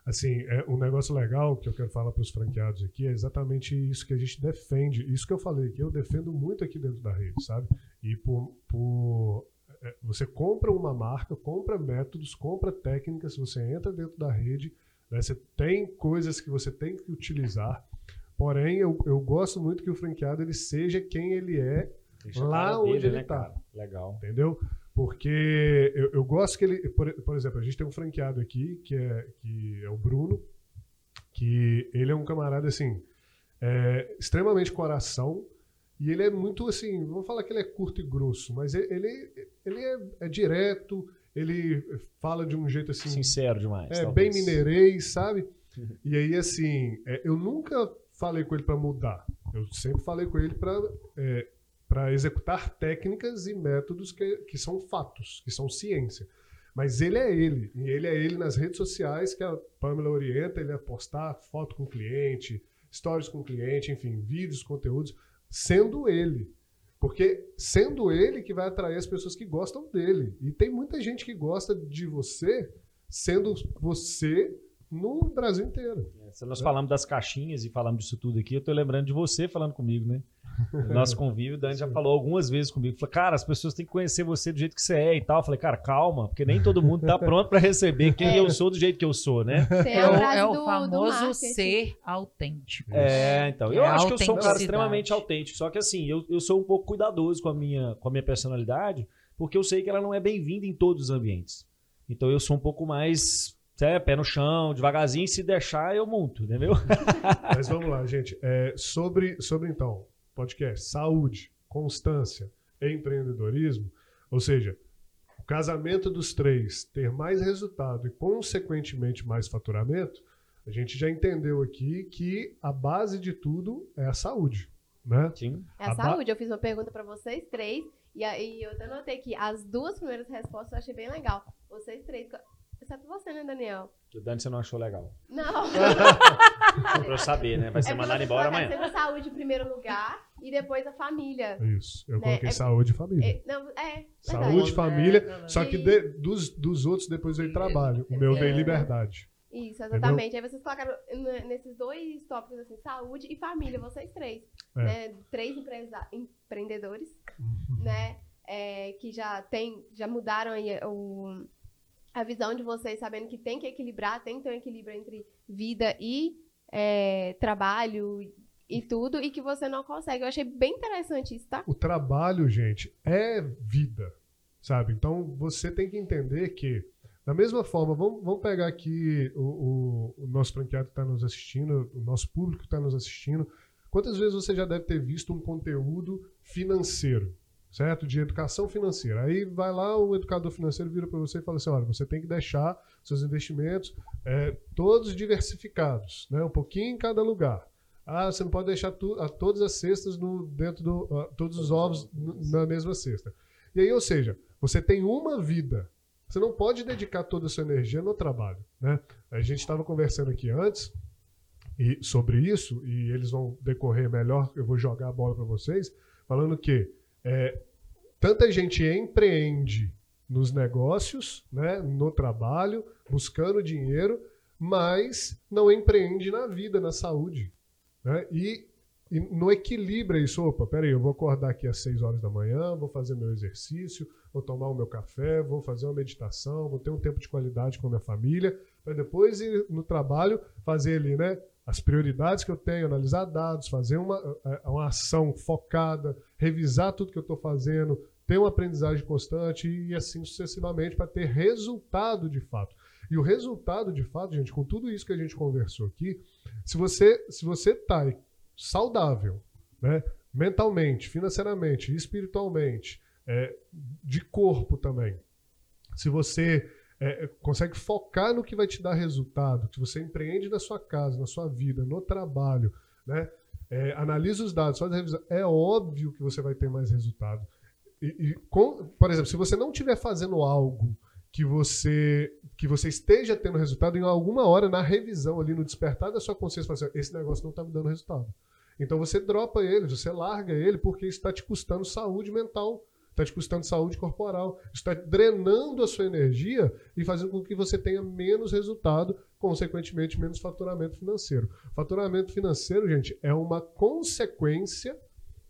Assim, é um negócio legal que eu quero falar para os franqueados aqui é exatamente isso que a gente defende. Isso que eu falei, que eu defendo muito aqui dentro da rede, sabe? E por, por é, você compra uma marca, compra métodos, compra técnicas, você entra dentro da rede, né, você tem coisas que você tem que utilizar. Porém, eu, eu gosto muito que o franqueado ele seja quem ele é, Deixa Lá onde ele né, tá. Legal. entendeu? Porque eu, eu gosto que ele, por, por exemplo, a gente tem um franqueado aqui que é, que é o Bruno, que ele é um camarada assim, é, extremamente coração e ele é muito assim, vamos falar que ele é curto e grosso, mas ele, ele é, é direto, ele fala de um jeito assim, Sincero demais. é talvez. bem mineirês, sabe? E aí, assim, é, eu nunca falei com ele para mudar. Eu sempre falei com ele para é, para executar técnicas e métodos que, que são fatos, que são ciência. Mas ele é ele. E ele é ele nas redes sociais, que a Pamela orienta ele a postar foto com o cliente, stories com o cliente, enfim, vídeos, conteúdos, sendo ele. Porque sendo ele que vai atrair as pessoas que gostam dele. E tem muita gente que gosta de você sendo você no Brasil inteiro. Se nós falamos das caixinhas e falamos disso tudo aqui, eu tô lembrando de você falando comigo, né? Nosso convívio, o Dani já falou algumas vezes comigo. Falou, cara, as pessoas têm que conhecer você do jeito que você é e tal. Eu falei, cara, calma, porque nem todo mundo tá pronto para receber quem É. eu sou do jeito que eu sou, né? É o, é o do famoso ser autêntico. É, então. É Eu a acho que eu sou um cara extremamente autêntico. Só que assim, eu, eu sou um pouco cuidadoso com a, minha, com a minha personalidade, porque eu sei que ela não é bem-vinda em todos os ambientes. Então eu sou um pouco mais. é, pé no chão, devagarzinho, e se deixar, eu monto, entendeu? Mas vamos lá, gente. É, sobre, sobre, então, podcast, saúde, constância e empreendedorismo, ou seja, o casamento dos três ter mais resultado e, consequentemente, mais faturamento, a gente já entendeu aqui que a base de tudo é a saúde, né? Sim. É a A ba- saúde. Eu fiz uma pergunta pra vocês três. E aí eu até notei que as duas primeiras respostas eu achei bem legal. Vocês três. Exceto você, né, Daniel? O Dani você não achou legal. Não. pra eu saber, né? Vai ser É mandado embora amanhã. sempre a saúde em primeiro lugar e depois a família. Isso. Eu Né, coloquei é- saúde e família. É, não, é, Saúde, verdade. família, Não, não. Só que de- dos, dos outros depois veio trabalho. O meu veio É. liberdade. Isso, exatamente. Aí vocês colocaram nesses dois tópicos assim, saúde e família, vocês três. É. Né? Três empresa- empreendedores, né? É, que já tem, já mudaram aí o, a visão de vocês, sabendo que tem que equilibrar, tem que ter um equilíbrio entre vida e é, trabalho e tudo, e que você não consegue. Eu achei bem interessante isso, tá? O trabalho, gente, é vida, sabe? Então você tem que entender que, da mesma forma, vamos, vamos pegar aqui o, o- o nosso franqueado que está nos assistindo, o nosso público que está nos assistindo. Quantas vezes você já deve ter visto um conteúdo financeiro, certo? De educação financeira. Aí vai lá, o educador financeiro vira para você e fala assim: olha, você tem que deixar seus investimentos é, todos diversificados, né? um pouquinho em cada lugar. Ah, você não pode deixar tu, a, todas as cestas no, dentro do. ah, todos os ovos na mesma cesta. E aí, ou seja, você tem uma vida. Você não pode dedicar toda a sua energia no trabalho. Né? A gente estava conversando aqui antes e, sobre isso, e eles vão decorrer melhor, eu vou jogar a bola para vocês, falando que é, tanta gente empreende nos negócios, né, no trabalho, buscando dinheiro, mas não empreende na vida, na saúde. Né? E, e não equilibra isso. Opa, peraí, eu vou acordar aqui às 6 horas da manhã, vou fazer meu exercício, vou tomar o meu café, vou fazer uma meditação, vou ter um tempo de qualidade com a minha família, para depois ir no trabalho fazer ali, né? As prioridades que eu tenho, analisar dados, fazer uma, eh, uma ação focada, revisar tudo que eu estou fazendo, ter uma aprendizagem constante e assim sucessivamente para ter resultado de fato. E o resultado de fato, gente, com tudo isso que a gente conversou aqui, se você se você está saudável, né, mentalmente, financeiramente, espiritualmente, é, de corpo também, se você é, consegue focar no que vai te dar resultado, que você empreende na sua casa, na sua vida, no trabalho, né, é, analisa os dados, faz a revisão, é óbvio que você vai ter mais resultado. E, e com- por exemplo, se você não estiver fazendo algo que você que você esteja tendo resultado em alguma hora na revisão ali no despertar da sua consciência, assim, esse negócio não está me dando resultado. Então você dropa ele, você larga ele porque está te custando saúde mental, está te custando saúde corporal, está drenando a sua energia e fazendo com que você tenha menos resultado, consequentemente menos faturamento financeiro. Faturamento financeiro, gente, é uma consequência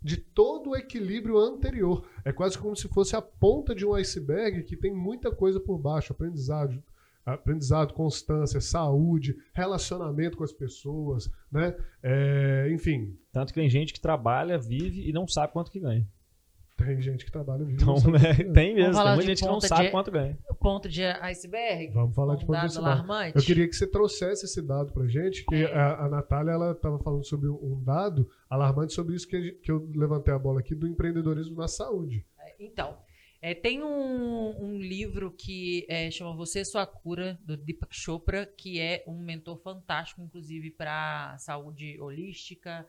de todo o equilíbrio anterior. É quase como se fosse a ponta de um iceberg que tem muita coisa por baixo, aprendizado, aprendizado, constância, saúde, relacionamento com as pessoas, né? É, enfim, Tanto que tem gente que trabalha, vive e não sabe quanto que ganha. Tem gente que trabalha vive Então, né, ganha. tem mesmo. Tem muita de gente que não sabe de- quanto ganha. O ponto de iceberg. Vamos falar de um dado publicidade. alarmante. Eu queria que você trouxesse esse dado pra gente, que É. a, a Natália ela estava falando sobre um dado alarmante sobre isso que, que eu levantei a bola aqui do empreendedorismo na saúde. Então, é, tem um, um livro que é, chama Você Sua Cura, do Deepak Chopra, que é um mentor fantástico, inclusive, para saúde holística,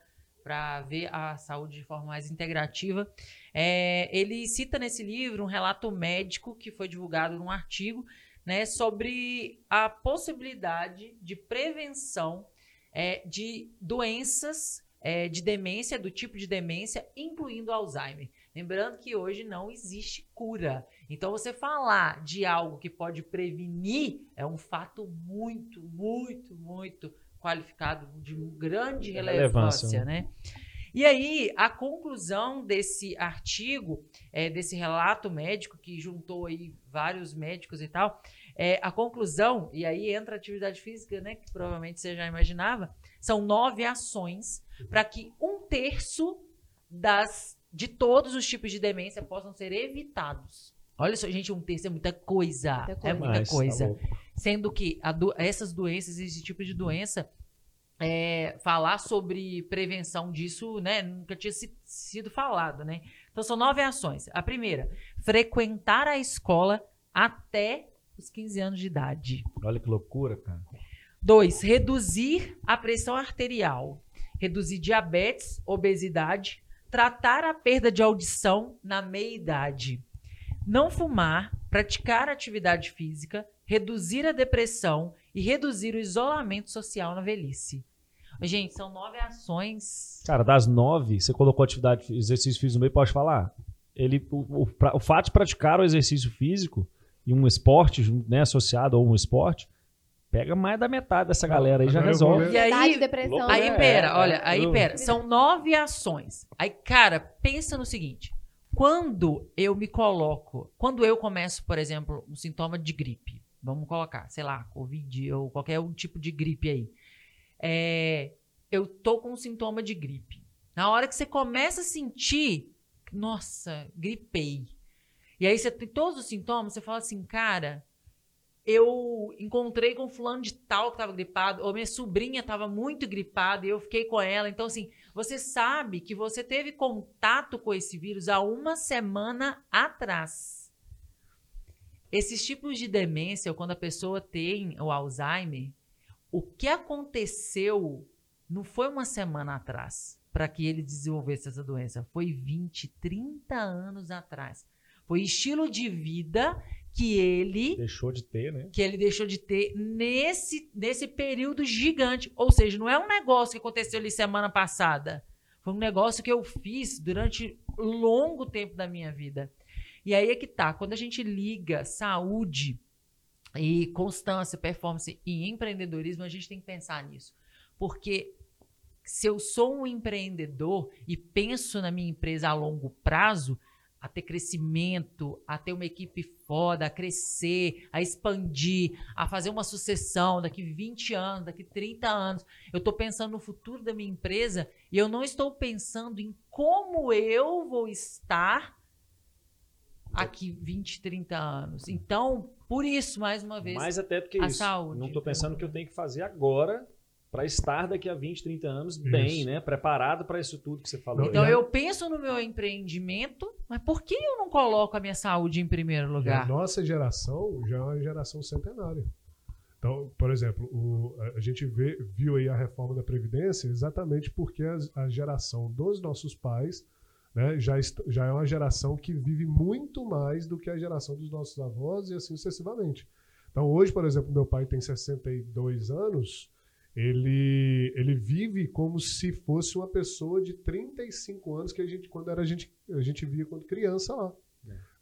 para ver a saúde de forma mais integrativa. É, ele cita nesse livro um relato médico que foi divulgado num artigo né, sobre a possibilidade de prevenção é, de doenças é, de demência, do tipo de demência, incluindo Alzheimer. Lembrando que hoje não existe cura. Então, você falar de algo que pode prevenir é um fato muito, muito, muito qualificado, de grande Relevância, relevância, né? E aí, a conclusão desse artigo, é, desse relato médico, que juntou aí vários médicos e tal, é, a conclusão, e aí entra a atividade física, né, que provavelmente você já imaginava, são nove ações para que um terço das, de todos os tipos de demência possam ser evitados. Olha só, gente, um terço é muita coisa. Muita É coisa. muita Mas, tá coisa. louco. Sendo que a do- essas doenças, esse tipo de doença, é, falar sobre prevenção disso, né, nunca tinha si- sido falado, né? Então são nove ações. A primeira, frequentar a escola até os 15 anos de idade. Olha que loucura, cara. Dois, reduzir a pressão arterial, reduzir diabetes, obesidade, tratar a perda de audição na meia-idade, não fumar, praticar atividade física, reduzir a depressão e reduzir o isolamento social na velhice. Gente, são nove ações. Cara, das nove, você colocou atividade, exercício físico no meio, pode falar? Ele, o, o, o fato de praticar o exercício físico e um esporte né, associado ou um esporte, pega mais da metade dessa galera aí, já resolve. E aí- depressão. Aí, É, pera, é, olha, aí, eu- pera. São nove ações. Aí, cara, pensa no seguinte. Quando eu me coloco, quando eu começo, por exemplo, um sintoma de gripe, vamos colocar, sei lá, Covid ou qualquer um tipo de gripe aí. É, eu tô com sintoma de gripe. Na hora que você começa a sentir, nossa, gripei. E aí você tem todos os sintomas, você fala assim, cara, eu encontrei com fulano de tal que estava gripado, ou minha sobrinha estava muito gripada e eu fiquei com ela. Então, assim, você sabe que você teve contato com esse vírus há uma semana atrás. Esses tipos de demência, quando a pessoa tem o Alzheimer, o que aconteceu não foi uma semana atrás para que ele desenvolvesse essa doença. Foi 20, 30 anos atrás. Foi estilo de vida que ele Deixou de ter, né? que ele deixou de ter nesse, nesse período gigante. Ou seja, não é um negócio que aconteceu ali semana passada. Foi um negócio que eu fiz durante longo tempo da minha vida. E aí é que tá. Quando a gente liga saúde e constância, performance e empreendedorismo, a gente tem que pensar nisso. Porque se eu sou um empreendedor e penso na minha empresa a longo prazo, a ter crescimento, a ter uma equipe foda, a crescer, a expandir, a fazer uma sucessão daqui 20 anos, daqui 30 anos. Eu estou pensando no futuro da minha empresa e eu não estou pensando em como eu vou estar aqui 20, 30 anos. Então, por isso, mais uma vez, Mais até do que a isso. saúde. Não tô pensando que eu tenho que fazer agora para estar daqui a 20, 30 anos bem, Isso. né? Preparado para isso tudo que você falou. Então a- eu penso no meu empreendimento, mas por que eu não coloco a minha saúde em primeiro E a lugar? nossa geração já é uma geração centenária. Então, por exemplo, o- a- a gente vê- viu aí a reforma da Previdência exatamente porque a, a geração dos nossos pais né, já, já é uma geração que vive muito mais do que a geração dos nossos avós e assim sucessivamente. Então, hoje, por exemplo, meu pai tem 62 anos, ele, ele vive como se fosse uma pessoa de 35 anos que a gente, quando era a gente, a gente via quando criança lá.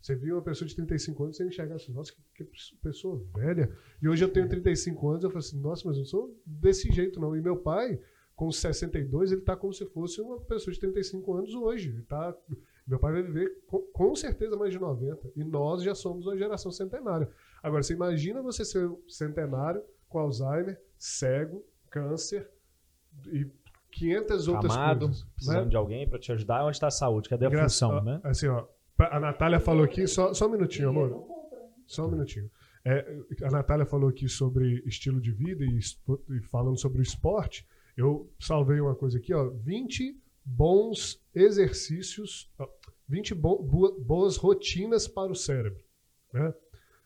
Você viu uma pessoa de 35 anos, você enxerga assim, nossa, que, que pessoa velha. E hoje eu tenho 35 anos, eu falo assim, nossa, mas eu não sou desse jeito não. E meu pai, com 62, ele tá como se fosse uma pessoa de 35 anos hoje. Ele tá, meu pai vai viver com, com certeza mais de 90. E nós já somos uma geração centenária. Agora, você imagina você ser centenário com Alzheimer, cego, câncer e 500 outras Amado, coisas. precisando né? de alguém para te ajudar. Onde está a saúde? Cadê a Graça- função, né? Assim, ó, a Natália falou aqui, só, só um minutinho, amor. Só um minutinho. É, a Natália falou aqui sobre estilo de vida e, e falando sobre o esporte. Eu salvei uma coisa aqui, ó. 20 bons exercícios, ó, 20 bo- boa- boas rotinas para o cérebro. Né?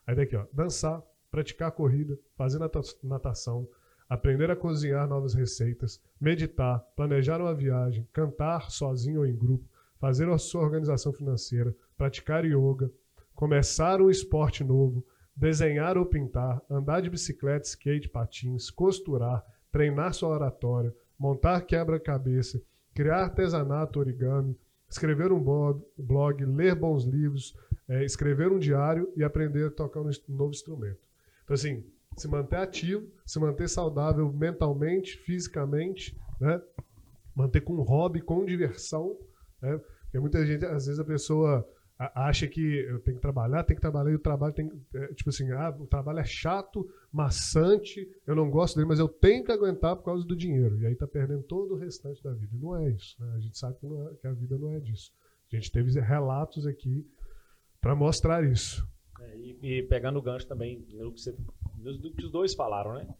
Aí daqui, ó. Dançar, praticar corrida, fazer nata- natação, aprender a cozinhar novas receitas, meditar, planejar uma viagem, cantar sozinho ou em grupo, fazer a sua organização financeira, praticar yoga, começar um esporte novo, desenhar ou pintar, andar de bicicleta, skate, patins, costurar, treinar sua oratória, montar quebra-cabeça, criar artesanato, origami, escrever um blog, blog ler bons livros, eh, escrever um diário e aprender a tocar um um novo instrumento. Então, assim, se manter ativo, se manter saudável mentalmente, fisicamente, né? manter com hobby, com diversão, né? Porque muita gente, às vezes a pessoa acha que tenho que trabalhar, tem que trabalhar, e o trabalho tem é, tipo assim, ah, o trabalho é chato, maçante, eu não gosto dele, mas eu tenho que aguentar por causa do dinheiro. E aí tá perdendo todo o restante da vida. E não é isso, né? A gente sabe que, é, que, a vida não é disso. A gente teve relatos aqui para mostrar isso. É, e, e, pegando o gancho também no que, você, no que os dois falaram, né?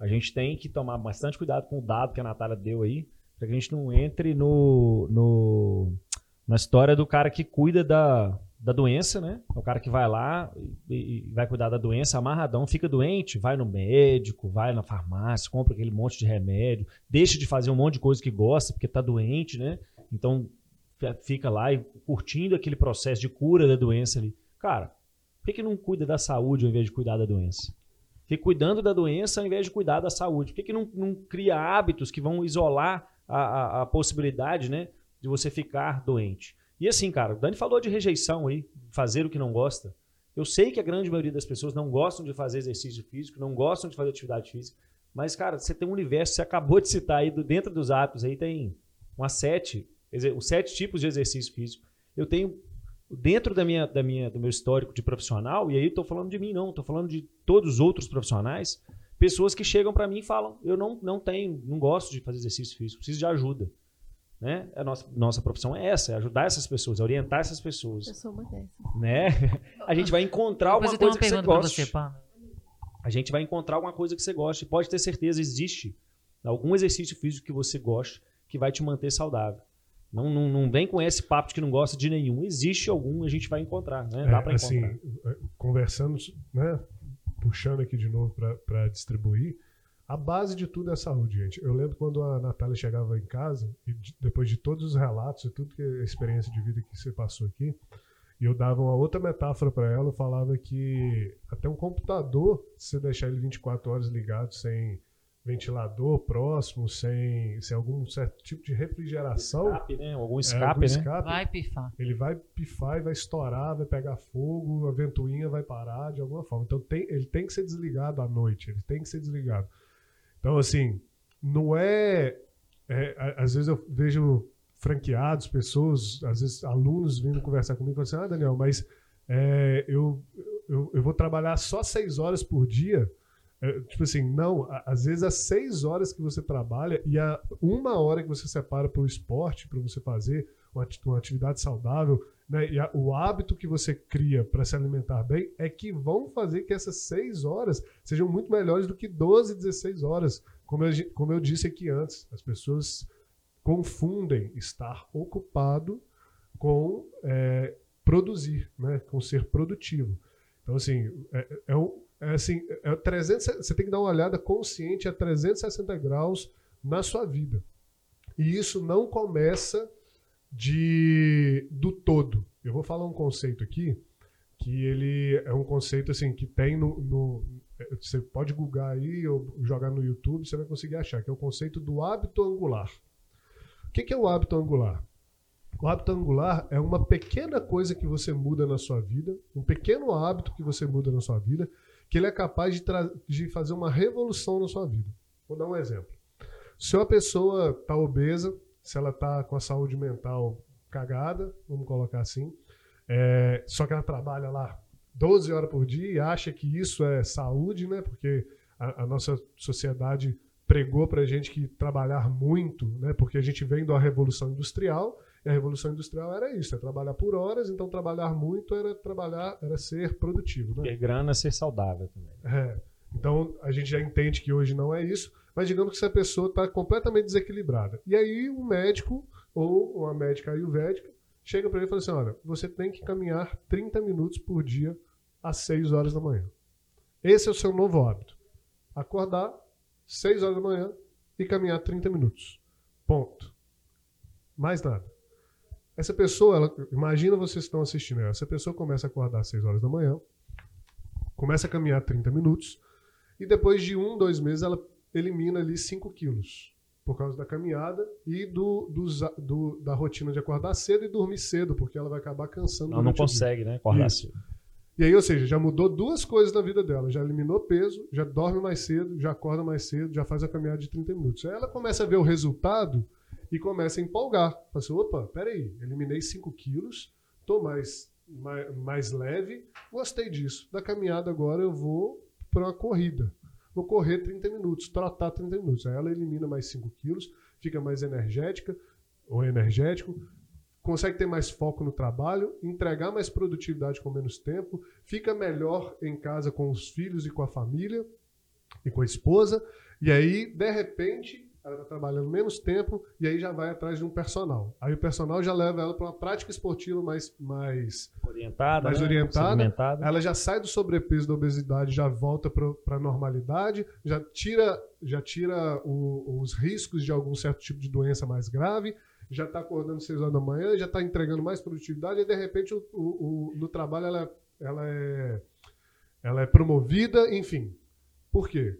A gente tem que tomar bastante cuidado com o dado que a Natália deu aí, para que a gente não entre no, no na história do cara que cuida da, da doença, né? É o cara que vai lá e, e, vai cuidar da doença amarradão, fica doente, vai no médico, vai na farmácia, compra aquele monte de remédio, deixa de fazer um monte de coisa que gosta porque tá doente, né? Então fica lá e curtindo aquele processo de cura da doença ali. Cara, por que, que não cuida da saúde ao invés de cuidar da doença? Fica cuidando da doença ao invés de cuidar da saúde. Por que, que não, não cria hábitos que vão isolar a, a, a possibilidade, né? De você ficar doente. E assim, cara, o Dani falou de rejeição aí, fazer o que não gosta. Eu sei que a grande maioria das pessoas não gostam de fazer exercício físico, não gostam de fazer atividade física, mas, cara, você tem um universo, você acabou de citar aí, dentro dos hábitos aí tem umas sete, os sete tipos de exercício físico. Eu tenho, dentro da minha, da minha, do meu histórico de profissional, e aí estou falando de mim não, estou falando de todos os outros profissionais, pessoas que chegam para mim e falam, eu não, não tenho, não gosto de fazer exercício físico, preciso de ajuda. Né? A nossa, nossa profissão é essa, é ajudar essas pessoas, é orientar essas pessoas. Eu sou uma dessas. Né? A gente vai encontrar alguma coisa que você goste. Você, a gente vai encontrar alguma coisa que você goste. Pode ter certeza, existe algum exercício físico que você goste que vai te manter saudável. Não, não, não vem com esse papo de que não gosta de nenhum. Existe algum, a gente vai encontrar. Né? Dá é, assim, conversando, né? puxando aqui de novo para distribuir, a base de tudo é a saúde, gente. Eu lembro quando a Natália chegava em casa, e depois de todos os relatos e tudo que a experiência de vida que você passou aqui, e eu dava uma outra metáfora para ela, eu falava que até um computador, se você deixar ele 24 horas ligado sem ventilador próximo, sem, sem algum certo tipo de refrigeração. Escape, né? Algum escape, é, algum né? Escape, vai pifar. Ele vai pifar e vai estourar, vai pegar fogo, a ventoinha vai parar de alguma forma. Então tem, ele tem que ser desligado à noite, ele tem que ser desligado. Então, assim, não é, é. Às vezes eu vejo franqueados, pessoas, às vezes alunos vindo conversar comigo e falam assim: Ah, Daniel, mas é, eu, eu, eu, vou trabalhar só seis horas por dia. É, tipo assim, não, às vezes as seis horas que você trabalha e a uma hora que você separa para o esporte, para você fazer uma, uma atividade saudável, né, e a, o hábito que você cria para se alimentar bem é que vão fazer que essas 6 horas sejam muito melhores do que 12, 16 horas. Como eu, como eu disse aqui antes, as pessoas confundem estar ocupado com é, produzir, né, com ser produtivo. Então, assim, é, é, um, é assim é 300, você tem que dar uma olhada consciente a 360 graus na sua vida. E isso não começa de do todo. Eu vou falar um conceito aqui que ele é um conceito assim que tem no, no você pode googar aí ou jogar no YouTube, você vai conseguir achar, que é o conceito do hábito angular. O que é o hábito angular? O hábito angular é uma pequena coisa que você muda na sua vida, um pequeno hábito que você muda na sua vida, que ele é capaz de, de fazer uma revolução na sua vida. Vou dar um exemplo. Se uma pessoa está obesa, se ela está com a saúde mental cagada, vamos colocar assim, é, só que ela trabalha lá 12 horas por dia e acha que isso é saúde, né? Porque a, a nossa sociedade pregou para a gente que trabalhar muito, né? Porque a gente vem da revolução industrial e a revolução industrial era isso, é trabalhar por horas, então trabalhar muito era trabalhar, era ser produtivo, né? Ter grana, ser saudável também. É. Então a gente já entende que hoje não é isso, mas digamos que essa pessoa está completamente desequilibrada. E aí um médico ou uma médica ayurvédica chega para ele e fala assim: olha, você tem que caminhar 30 minutos por dia às 6 horas da manhã. Esse é o seu novo hábito. Acordar 6 horas da manhã e caminhar 30 minutos. Ponto. Mais nada. Essa pessoa, ela, imagina vocês estão assistindo ela. Essa pessoa começa a acordar às 6 horas da manhã, começa a caminhar 30 minutos, e depois de um, dois meses ela elimina ali 5 quilos por causa da caminhada e do, do, do, da rotina de acordar cedo e dormir cedo, porque ela vai acabar cansando. Ela não consegue, né? Acordar Isso. cedo. E aí, ou seja, já mudou duas coisas na vida dela. Já eliminou peso, já dorme mais cedo, já acorda mais cedo, já faz a caminhada de 30 minutos. Aí ela começa a ver o resultado e começa a empolgar. Fala assim, opa, peraí, eliminei 5 quilos, tô mais, mais, mais leve, gostei disso. Da caminhada agora eu vou para uma corrida. Vou correr 30 minutos, trotar 30 minutos. Aí ela elimina mais 5 quilos, fica mais energética ou energético, consegue ter mais foco no trabalho, entregar mais produtividade com menos tempo, fica melhor em casa com os filhos e com a família e com a esposa, e aí, de repente, ela está trabalhando menos tempo e aí já vai atrás de um personal. Aí o personal já leva ela para uma prática esportiva mais, mais orientada, mais né? orientada. Ela já sai do sobrepeso da obesidade, já volta para a normalidade, já tira, já tira o, os riscos de algum certo tipo de doença mais grave já está acordando às 6 horas da manhã, já está entregando mais produtividade e de repente o, o, o, no trabalho ela, ela, é, ela é promovida, enfim. Por quê?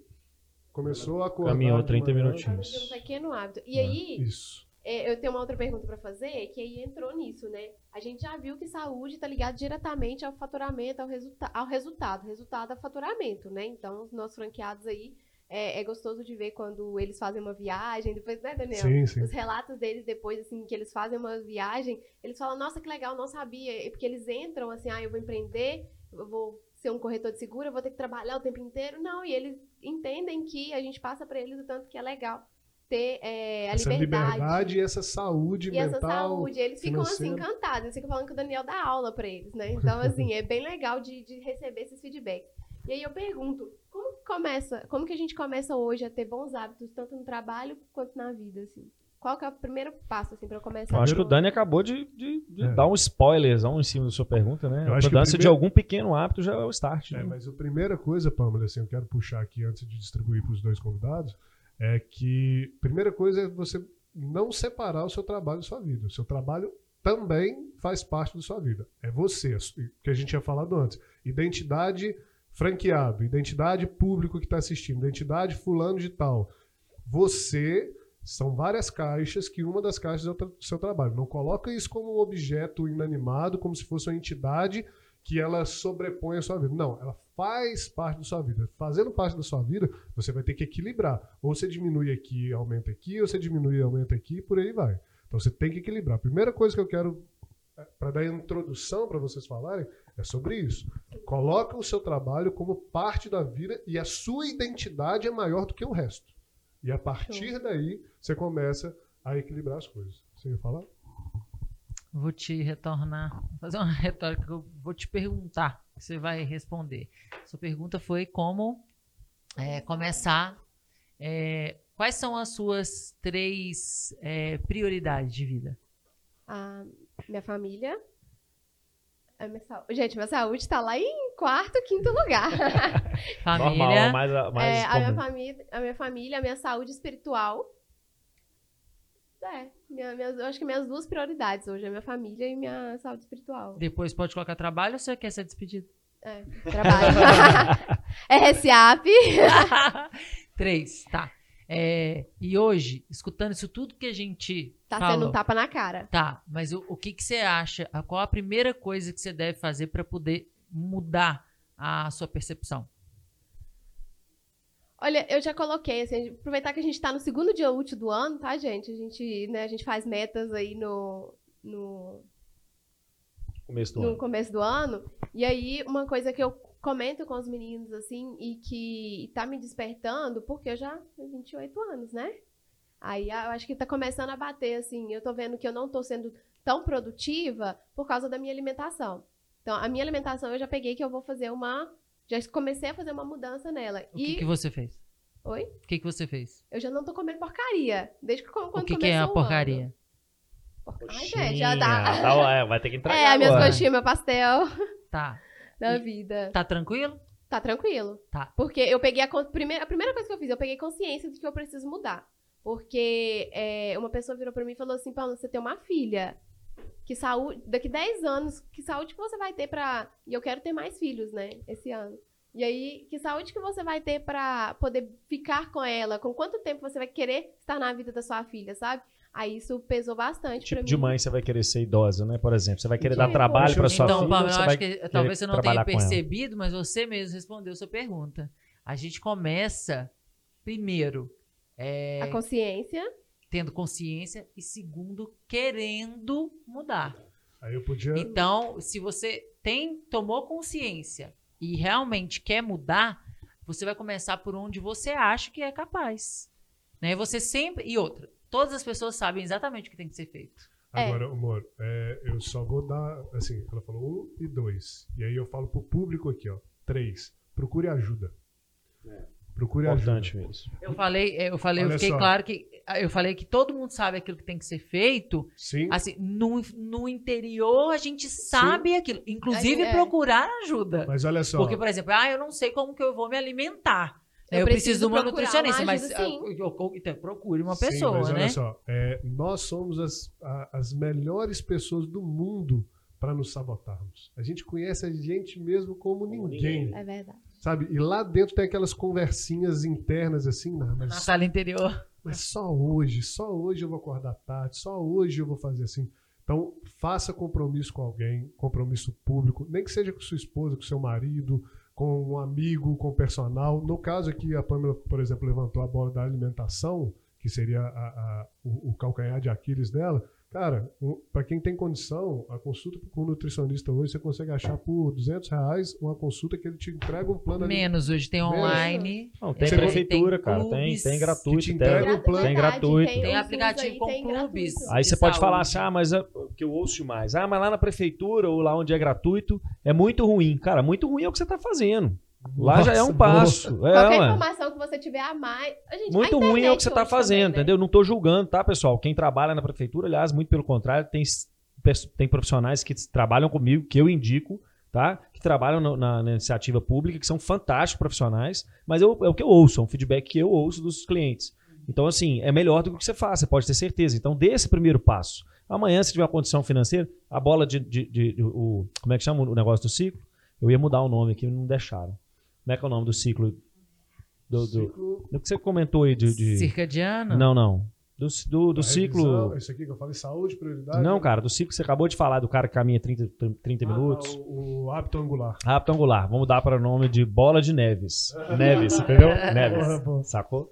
Começou a acordar. Caminhou 30 minutinhos. Um pequeno hábito. E é, aí, isso. É, eu tenho uma outra pergunta para fazer, que aí entrou nisso, né? A gente já viu que saúde está ligado diretamente ao faturamento, ao, resulta ao resultado. Resultado é faturamento, né? Então, os nossos franqueados aí é, é, gostoso de ver quando eles fazem uma viagem, depois, né, Daniel? Sim, sim. Os relatos deles depois, assim, que eles fazem uma viagem, eles falam, nossa, que legal, não sabia. Porque eles entram assim, ah, eu vou empreender, eu vou ser um corretor de seguro, eu vou ter que trabalhar o tempo inteiro. Não, e eles entendem que a gente passa para eles o tanto que é legal ter é, a essa liberdade. liberdade e essa saúde e mental. essa saúde. Eles ficam assim encantados. Eles ficam falando que o Daniel dá aula para eles, né? Então, assim, é bem legal de, de receber esses feedbacks. E aí eu pergunto, como que começa, como que a gente começa hoje a ter bons hábitos, tanto no trabalho quanto na vida, assim? Qual que é o primeiro passo, assim, para eu começar? Eu acho que o Dani acabou de, de, de é. dar um spoilerzão em cima da sua pergunta, né? Eu a mudança primeiro... de algum pequeno hábito já é o start. É, né? mas a primeira coisa, Pamela, assim, eu quero puxar aqui antes de distribuir para os dois convidados, é que primeira coisa é você não separar o seu trabalho da sua vida. O seu trabalho também faz parte da sua vida. É você, que a gente tinha falado antes. Identidade franqueado, identidade público que está assistindo, identidade fulano de tal. Você são várias caixas que uma das caixas é o seu trabalho. Não coloca isso como um objeto inanimado, como se fosse uma entidade que ela sobrepõe a sua vida. Não, ela faz parte da sua vida. Fazendo parte da sua vida, você vai ter que equilibrar. Ou você diminui aqui, aumenta aqui, ou você diminui e aumenta aqui, e por aí vai. Então você tem que equilibrar. A primeira coisa que eu quero, é, para dar introdução para vocês falarem, é sobre isso. Coloca o seu trabalho como parte da vida e a sua identidade é maior do que o resto. E a partir daí, você começa a equilibrar as coisas. Você ia falar? Vou te retornar, fazer uma retórica que eu vou te perguntar, você vai responder. Sua pergunta foi como é, começar. É, quais são as suas três é, prioridades de vida? A minha família, a minha saúde. Gente, minha saúde tá lá em quarto, quinto lugar. família. Normal, mais, mais é, a, minha família, a minha família, a minha saúde espiritual. É, minha, minhas, eu acho que minhas duas prioridades hoje é minha família e minha saúde espiritual. Depois pode colocar trabalho ou você quer ser despedido? É, trabalho. RSAP. Três, tá. É, e hoje, escutando isso tudo que a gente. Tá falou, sendo um tapa na cara. Tá, mas o, o que, que você acha? Qual a primeira coisa que você deve fazer para poder mudar a sua percepção? Olha, eu já coloquei, assim, aproveitar que a gente está no segundo dia útil do ano, tá, gente? A gente, né, a gente faz metas aí no, no, começo do no ano. começo do ano. E aí, uma coisa que eu comento com os meninos, assim, e que tá me despertando, porque eu já tenho 28 anos, né? Aí eu acho que tá começando a bater, assim, eu tô vendo que eu não tô sendo tão produtiva por causa da minha alimentação. Então, a minha alimentação eu já peguei que eu vou fazer uma. Já comecei a fazer uma mudança nela. O e... que, que você fez? Oi? O que, que você fez? Eu já não tô comendo porcaria. Desde que quando O que, que é a porcaria? Ai, gente, já dá. dá é, vai ter que entregar. É, as minhas coxinhas, meu pastel. Tá. Da vida. Tá tranquilo? Tá tranquilo. Tá. Porque eu peguei a, primeira, a primeira coisa que eu fiz, eu peguei consciência de que eu preciso mudar. Porque é, uma pessoa virou pra mim e falou assim: Paulo, você tem uma filha. Que saúde. Daqui 10 anos, que saúde que você vai ter pra. E eu quero ter mais filhos, né? Esse ano. E aí, que saúde que você vai ter pra poder ficar com ela? Com quanto tempo você vai querer estar na vida da sua filha, sabe? Aí isso pesou bastante tipo pra mim. de mãe você vai querer ser idosa, né? Por exemplo, você vai querer dar trabalho para sua então, filha. Paulo, você eu acho que talvez você não tenha percebido, mas você mesmo respondeu sua pergunta. A gente começa primeiro. é, A consciência. tendo consciência e segundo, querendo mudar. Aí eu podia. Então, se você tem tomou consciência e realmente quer mudar, você vai começar por onde você acha que é capaz. Né? Você sempre e outra, todas as pessoas sabem exatamente o que tem que ser feito. É. Agora, amor, é, eu só vou dar, assim, ela falou um e dois. E aí eu falo pro público aqui, ó. Três. Procure ajuda. Procure Importante ajuda. mesmo. Eu falei, eu falei, eu Olha fiquei só. claro que eu falei que todo mundo sabe aquilo que tem que ser feito. Sim. Assim, no, no interior a gente sabe aquilo, inclusive é. procurar ajuda. Mas olha só. Porque, por exemplo, ah, eu não sei como que eu vou me alimentar. Eu Eu, preciso, preciso de uma nutricionista, uma mas ajuda, sim. ah, eu- eu- então, procure uma Sim, pessoa, mas olha né? só, é, nós somos as, a- as melhores pessoas do mundo para nos sabotarmos. A gente conhece a gente mesmo como, ninguém. É verdade. sabe? E lá dentro tem aquelas conversinhas internas assim, não, mas, Na sala interior. mas só hoje, só hoje eu vou acordar tarde, só hoje eu vou fazer assim. Então, faça compromisso com alguém, compromisso público, nem que seja com sua esposa, com seu marido, com um amigo, com o personal. No caso aqui, a Pamela, por exemplo, levantou a bola da alimentação, que seria a- a- o, o calcanhar de Aquiles dela. Cara, para quem tem condição, a consulta com o nutricionista hoje você consegue achar por 200 reais uma consulta que ele te entrega um plano ali Menos hoje tem Menos. online. Não, tem É, prefeitura, tem cara. Tem, tem gratuito. te Tem, entrega um plano. tem gratuito. Tem uns aplicativo aí, com tem clubes. gratuito. Aí você pode falar assim, ah, mas é, que eu ouço demais. Ah, mas lá na prefeitura ou lá onde é gratuito é muito ruim. Cara, muito ruim é o que você tá fazendo. Lá já é um Nossa, passo. É, Qualquer ué. informação que você tiver a mais. Gente, Muito a ruim é o que você tá hoje fazendo, também, né? entendeu? Não tô julgando, tá, pessoal? Quem trabalha na prefeitura, aliás, muito pelo contrário, tem, tem profissionais que trabalham comigo, que eu indico, tá? Que trabalham no- na, na iniciativa pública, que são fantásticos profissionais, mas eu- é o que eu ouço, é um feedback que eu ouço dos clientes. Então, assim, é melhor do que o que você faz, você pode ter certeza. Então, dê esse primeiro passo. Amanhã, se tiver uma condição financeira, a bola de. de- de- de- o, como é que chama o negócio do ciclo? Eu ia mudar o nome aqui, não deixaram. Como é que é o nome do ciclo? Do, do, Ciclo, do que você comentou aí de. de- Circadiano? Não, não. Do, do, do ciclo. revisão, Esse aqui que eu falei, saúde, prioridade. Não, cara, do ciclo que você acabou de falar, do cara que caminha 30, 30 Ah, minutos. o, o hábito angular. Rápido angular. Vamos dar para o nome de bola de Neves. Neves, entendeu? Neves. Sacou?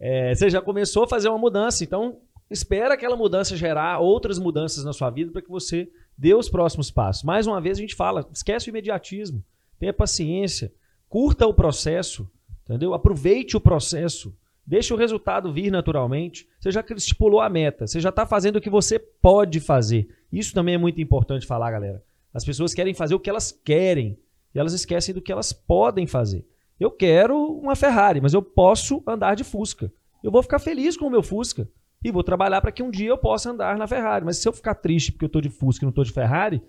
É, você já começou a fazer uma mudança, então espera aquela mudança gerar outras mudanças na sua vida para que você dê os próximos passos. Mais uma vez a gente fala, esquece o imediatismo, tenha paciência, curta o processo, entendeu? Aproveite o processo, deixe o resultado vir naturalmente. Você já estipulou a meta, você já está fazendo o que você pode fazer. Isso também é muito importante falar, galera. As pessoas querem fazer o que elas querem e elas esquecem do que elas podem fazer. Eu quero uma Ferrari, mas eu posso andar de Fusca. Eu vou ficar feliz com o meu Fusca e vou trabalhar para que um dia eu possa andar na Ferrari. Mas se eu ficar triste porque eu estou de Fusca e não estou de Ferrari,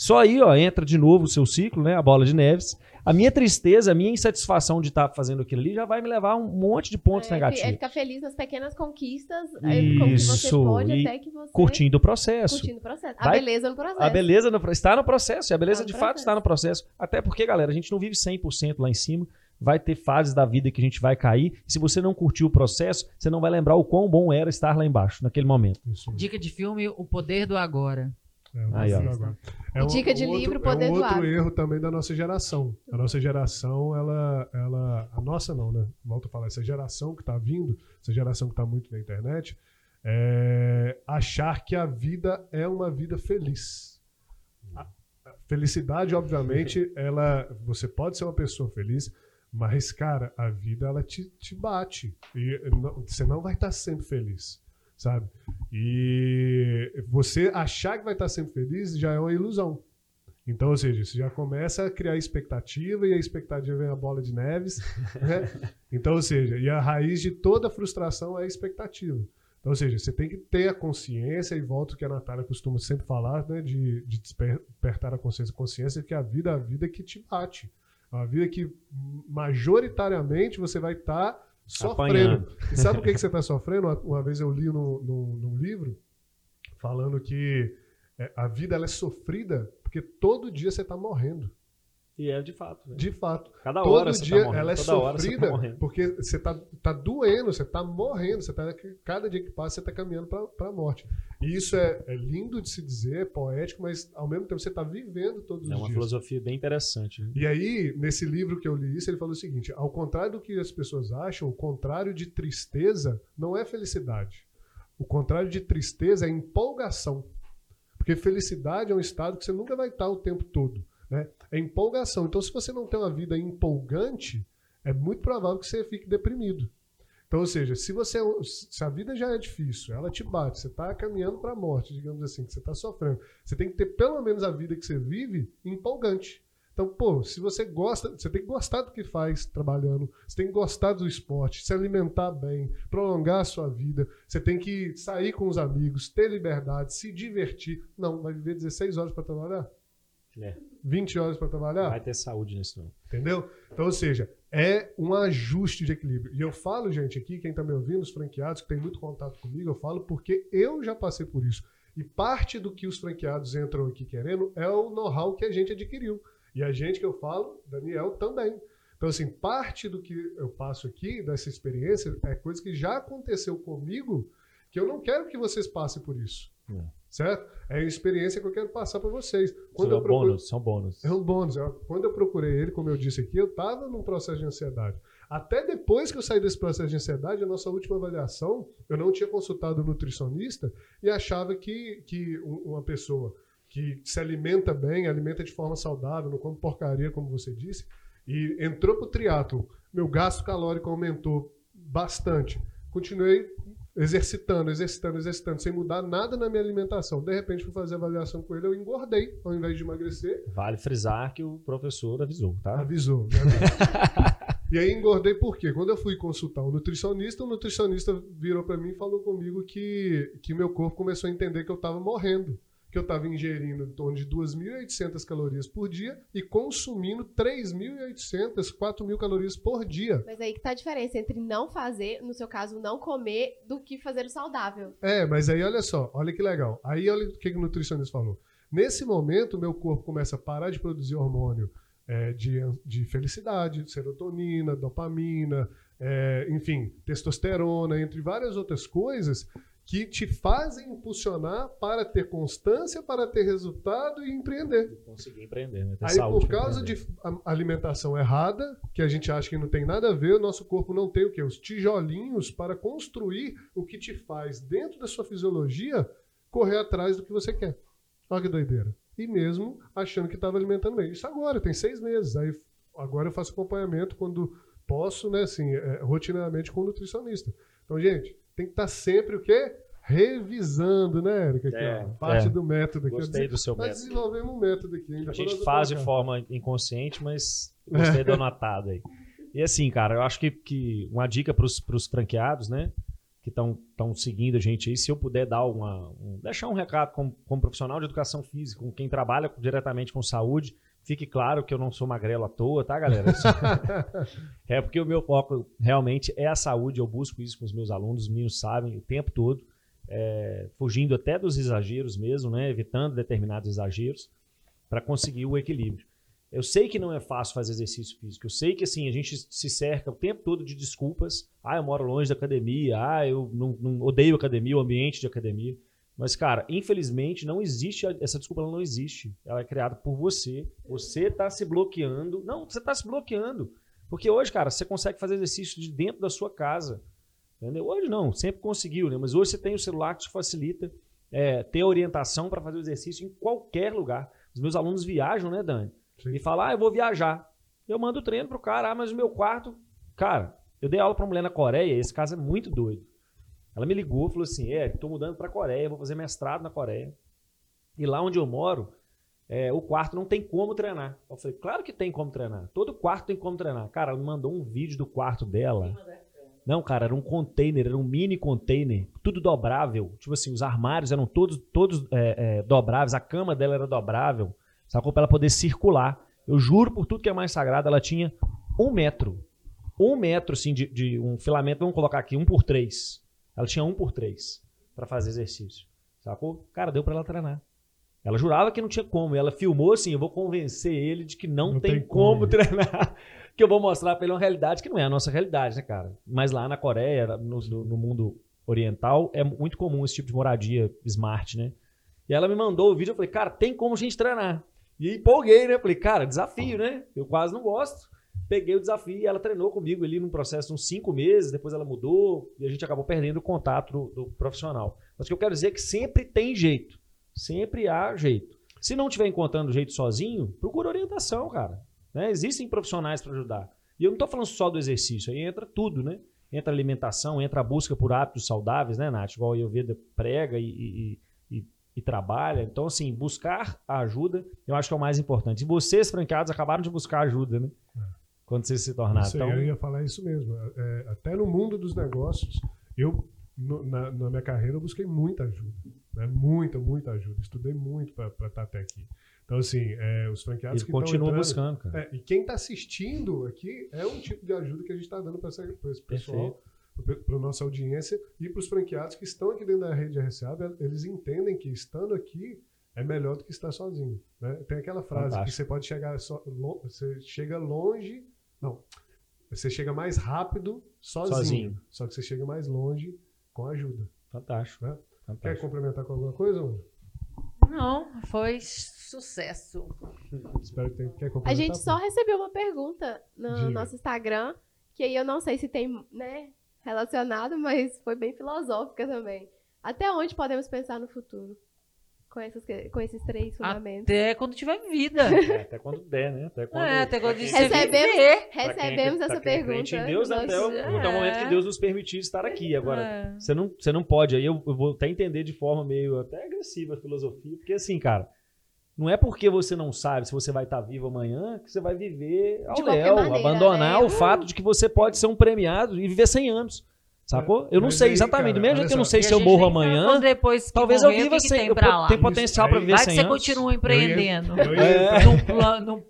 só aí ó, entra de novo o seu ciclo, né? A bola de neves. A minha tristeza, a minha insatisfação de estar fazendo aquilo ali já vai me levar a um monte de pontos É, É negativos. ficar feliz nas pequenas conquistas, é, com que você Isso, pode e até que você... Curtindo o processo. curtindo o processo. A Vai- beleza no processo. A beleza no- está no processo, e a beleza Está no de fato processo. está no processo. Até porque, galera, a gente não vive 100% lá em cima. Vai ter fases da vida que a gente vai cair. E se você não curtiu o processo, você não vai lembrar o quão bom era estar lá embaixo, naquele momento. Isso. Dica de filme, O Poder do Agora. É, Aí, agora. E dica de outro- livro, é Poder um do outro erro também da nossa geração. A nossa geração, ela, ela, a nossa não, né? Volto a falar, essa geração que está vindo, essa geração que está muito na internet, é achar que a vida é uma vida feliz. A a felicidade, obviamente, ela, você pode ser uma pessoa feliz, mas, cara, a vida ela te, te bate e não- você não vai estar sempre feliz, sabe? E você achar que vai estar sempre feliz já é uma ilusão. Então, ou seja, você já começa a criar expectativa e a expectativa vem a bola de neves. né? Então, ou seja, e a raiz de toda frustração é a expectativa. Então, ou seja, você tem que ter a consciência, e volto que a Natália costuma sempre falar, né, de, de desper- despertar a consciência, consciência que a vida é a vida que te bate. É uma vida que majoritariamente você vai estar sofrendo. Apanhando. E sabe por que, que você está sofrendo? Uma, vez eu li num, num, num livro falando que é, a vida ela é sofrida porque todo dia você está morrendo. E é de fato. Né? De fato. Cada Todo hora você dia tá ela é toda hora você tá sofrida porque você está tá doendo, você está morrendo, você tá, cada dia que passa você está caminhando para a morte. E isso é, é lindo de se dizer, é poético, mas ao mesmo tempo você está vivendo todos É os uma dias. filosofia bem interessante. né? E aí, nesse livro que eu li isso, ele falou o seguinte: ao contrário do que as pessoas acham, o contrário de tristeza não é felicidade. O contrário de tristeza é empolgação. Porque felicidade é um estado que você nunca vai estar o tempo todo. É empolgação. Então, se você não tem uma vida empolgante, é muito provável que você fique deprimido. Então, ou seja, se você se a vida já é difícil, ela te bate, você está caminhando para a morte, digamos assim, que você está sofrendo, você tem que ter pelo menos a vida que você vive empolgante. Então, pô, se você gosta, você tem que gostar do que faz trabalhando, você tem que gostar do esporte, se alimentar bem, prolongar a sua vida, você tem que sair com os amigos, ter liberdade, se divertir. Não, vai viver 16 horas para trabalhar? É. 20 horas para trabalhar? Vai ter saúde nisso não. Entendeu? Então, ou seja, é um ajuste de equilíbrio. E eu falo, gente, aqui, quem está me ouvindo, os franqueados, que tem muito contato comigo, eu falo porque eu já passei por isso. E parte do que os franqueados entram aqui querendo é o know-how que a gente adquiriu. E a gente que eu falo, Daniel, também. Então, assim, parte do que eu passo aqui, dessa experiência, é coisa que já aconteceu comigo, que eu não quero que vocês passem por isso. É. Certo? É a experiência que eu quero passar para vocês. Quando são, procuro... bônus, são bônus. É um bônus. Quando eu procurei ele, como eu disse aqui, eu estava num processo de ansiedade. Até depois que eu saí desse processo de ansiedade, a nossa última avaliação, eu não tinha consultado o nutricionista e achava que, que uma pessoa que se alimenta bem, alimenta de forma saudável, não come porcaria, como você disse, e entrou para o triatlo, meu gasto calórico aumentou bastante. Continuei exercitando, exercitando, exercitando, sem mudar nada na minha alimentação. De repente, fui fazer avaliação com ele, eu engordei, ao invés de emagrecer. Vale frisar que o professor avisou, tá? Avisou. Né? e aí engordei por quê? Quando eu fui consultar um nutricionista, o nutricionista virou para mim e falou comigo que, que meu corpo começou a entender que eu estava morrendo que eu estava ingerindo em torno de 2.800 calorias por dia e consumindo 3.800, 4.000 calorias por dia. Mas aí que tá a diferença entre não fazer, no seu caso, não comer, do que fazer o saudável. É, mas aí olha só, olha que legal. Aí olha o que o nutricionista falou. Nesse momento, meu corpo começa a parar de produzir hormônio é, de, de felicidade, serotonina, dopamina, é, enfim, testosterona, entre várias outras coisas que te fazem impulsionar para ter constância, para ter resultado e empreender. Conseguir empreender, né? Ter Aí, por causa de alimentação errada, que a gente acha que não tem nada a ver, o nosso corpo não tem o quê? Os tijolinhos para construir o que te faz, dentro da sua fisiologia, correr atrás do que você quer. Olha que doideira. E mesmo achando que estava alimentando bem. Isso agora, tem seis meses. Aí agora eu faço acompanhamento quando posso, né, assim, é, rotineiramente com o nutricionista. Então, gente, tem que estar tá sempre o quê? Revisando, né, Érica? É, parte é. do método aqui. Gostei do seu método. Nós desenvolvemos um método aqui. A gente faz de forma inconsciente, mas gostei do anotado aí. E assim, cara, eu acho que, que uma dica para os franqueados, né? Que estão seguindo a gente aí, se eu puder dar uma. Um, deixar um recado como, como profissional de educação física, com quem trabalha diretamente com saúde, Fique claro que eu não sou magrelo à toa, tá, galera? é porque o meu foco realmente é a saúde. Eu busco isso com os meus alunos, os meninos sabem o tempo todo, é, fugindo até dos exageros mesmo, né? Evitando determinados exageros para conseguir o equilíbrio. Eu sei que não é fácil fazer exercício físico. Eu sei que assim a gente se cerca o tempo todo de desculpas. Ah, eu moro longe da academia. Ah, eu não, não odeio academia, o ambiente de academia. Mas, cara, infelizmente não existe, essa desculpa ela não existe. Ela é criada por você. Você está se bloqueando. Não, você está se bloqueando. Porque hoje, cara, você consegue fazer exercício de dentro da sua casa. Entendeu? Hoje não, sempre conseguiu, né? Mas hoje você tem o celular que te facilita é, ter orientação para fazer o exercício em qualquer lugar. Os meus alunos viajam, né, Dani? Sim. E falam, ah, eu vou viajar. Eu mando o treino pro cara, ah, mas o meu quarto. Cara, eu dei aula pra uma mulher na Coreia, esse caso é muito doido. Ela me ligou falou assim: É, estou mudando para a Coreia, vou fazer mestrado na Coreia. E lá onde eu moro, é, o quarto não tem como treinar. Eu falei: Claro que tem como treinar. Todo quarto tem como treinar. Cara, ela me mandou um vídeo do quarto dela. Não, cara, era um container, era um mini container, tudo dobrável. Tipo assim, os armários eram todos, todos é, é, dobráveis, a cama dela era dobrável, sacou? Pra ela poder circular. Eu juro por tudo que é mais sagrado, ela tinha um metro. Um metro, assim, de, de um filamento, vamos colocar aqui, um por três. Ela tinha um por três para fazer exercício. Sacou? Cara, deu para ela treinar. Ela jurava que não tinha como. E ela filmou assim: eu vou convencer ele de que não, não tem, tem, como, como treinar. que eu vou mostrar para ele uma realidade que não é a nossa realidade, né, cara? Mas lá na Coreia, no, no mundo oriental, é muito comum esse tipo de moradia smart, né? E ela me mandou o vídeo, eu falei, cara, tem como a gente treinar. E empolguei, né? Falei, cara, desafio, né? Eu quase não gosto. Peguei o desafio e ela treinou comigo ali num processo de uns cinco meses, depois ela mudou e a gente acabou perdendo o contato do, do profissional. Mas o que eu quero dizer é que sempre tem jeito. Sempre há jeito. Se não estiver encontrando jeito sozinho, procura orientação, cara. Né? Existem profissionais para ajudar. E eu não estou falando só do exercício, aí entra tudo, né? Entra alimentação, entra a busca por hábitos saudáveis, né, Nath? Igual a Ayurveda prega e, e, e, e, trabalha. Então, assim, buscar a ajuda, eu acho que é o mais importante. E vocês, franqueados, acabaram de buscar ajuda, né? Quando vocês se tornaram. Isso então... Eu ia falar isso mesmo. É, até no mundo dos negócios, eu, no, na, na, minha carreira, eu busquei muita ajuda. Né? Muita, muita ajuda. Estudei muito para estar até aqui. Então, assim, é, os franqueados Ele que continua entrando, buscando, cara. É, e quem está assistindo aqui é um tipo de ajuda que a gente está dando para esse pessoal, para a nossa audiência e para os franqueados que estão aqui dentro da rede RCA, eles entendem que estando aqui é melhor do que estar sozinho. Né? Tem aquela frase Fantástico. que você pode chegar, você chega longe, não, você chega mais rápido sozinho, sozinho. só que você chega mais longe com ajuda. Fantástico. Né? Fantástico. Quer complementar com alguma coisa? Mano? Não, foi sucesso. Espero que tenha. Quer A gente só recebeu uma pergunta no Diga. nosso Instagram, que aí eu não sei se tem, né, relacionado, mas foi bem filosófica também. Até onde podemos pensar no futuro? Com, essas, com esses três fundamentos. Até quando tiver vida. É, até quando der, né? Até quando, é, até quando recebemos, recebemos essa pergunta. Em Deus, até, o, até o momento que Deus nos permitir estar aqui. Agora, é. você, não, você não pode. Aí eu, eu vou até entender de forma meio até agressiva a filosofia, porque assim, cara. Não é porque você não sabe se você vai estar vivo amanhã que você vai viver ao léu, abandonar né? o fato de que você pode ser um premiado e viver 100 anos. Sacou? Eu não sei exatamente. Do mesmo jeito que eu não sei se eu morro amanhã. Depois talvez morrer, eu viva sem. Eu tenho potencial para viver Vai 100 que você continua empreendendo. Eu ia, eu ia, num, num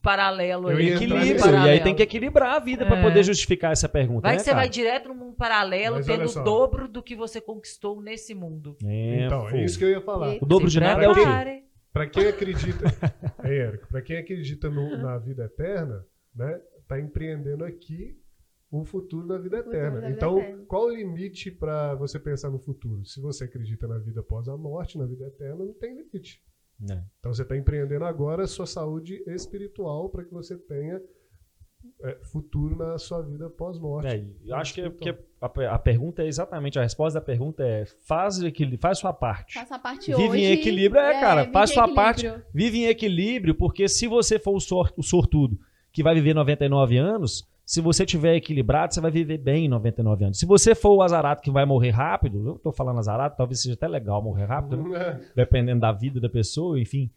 paralelo aí. Equilíbrio. Paralelo. E aí tem que equilibrar a vida é. para poder justificar essa pergunta. Vai né, que você cara? vai direto num paralelo Mas tendo o dobro do que você conquistou nesse mundo. É, então, é isso que eu ia falar. O dobro de nada é o quê? Para quem acredita, é, Érico, para quem acredita no, na vida eterna, né, tá empreendendo aqui um futuro na vida eterna. então, eterna. qual o limite para você pensar no futuro? Se você acredita na vida após a morte, na vida eterna, não tem limite. É. Então, você está empreendendo agora a sua saúde espiritual para que você tenha é, futuro na sua vida pós-morte. É, eu acho que, que a, a, pergunta é exatamente, a resposta da pergunta é faz, faz sua parte. Faça a parte vive hoje. em equilíbrio, é, é cara, faz sua parte, vive em equilíbrio, porque se você for o, sort, o sortudo que vai viver 99 anos, se você tiver equilibrado, você vai viver bem em 99 anos. Se você for o azarato que vai morrer rápido, eu tô falando azarato, talvez seja até legal morrer rápido, né? dependendo da vida da pessoa, enfim.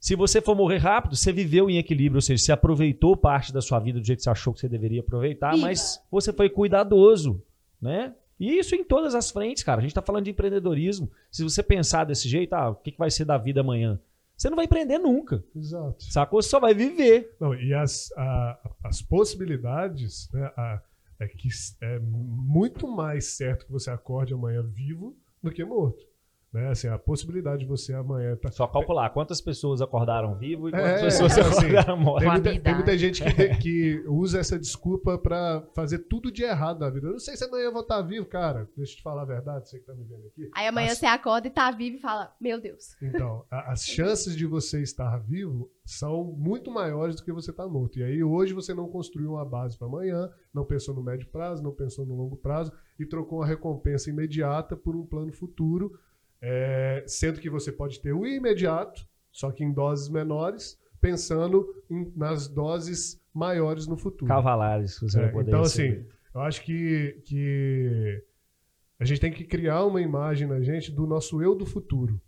Se você for morrer rápido, você viveu em equilíbrio, ou seja, você aproveitou parte da sua vida do jeito que você achou que você deveria aproveitar, Viva. mas você foi cuidadoso, né? E isso em todas as frentes, cara. A gente está falando de empreendedorismo. Se você pensar desse jeito, ah, o que, que vai ser da vida amanhã? Você não vai empreender nunca. Exato. Sacou? Você só vai viver. Não, e as, a, as possibilidades, né, a, é que é muito mais certo que você acorde amanhã vivo do que morto. Né? Assim, a possibilidade de você amanhã. Tá... Só calcular quantas pessoas acordaram vivo e quantas é, pessoas é, acordaram assim, mortas. Tem muita, tem muita gente que, que, usa essa desculpa para fazer tudo de errado na vida. Eu não sei se amanhã eu vou estar vivo, cara. Deixa eu te falar a verdade, você que tá me vendo aqui. Aí amanhã as... você acorda e tá vivo e fala: Meu Deus. Então, a, as chances de você estar vivo são muito maiores do que você estar tá morto. E aí hoje você não construiu uma base para amanhã, não pensou no médio prazo, não pensou no longo prazo e trocou uma recompensa imediata por um plano futuro é, sendo que você pode ter o imediato, só que em doses menores, pensando em, nas doses maiores no futuro. Cavalares, você é, vai poder Então, receber. assim, eu acho que, que a gente tem que criar uma imagem na gente do nosso eu do futuro.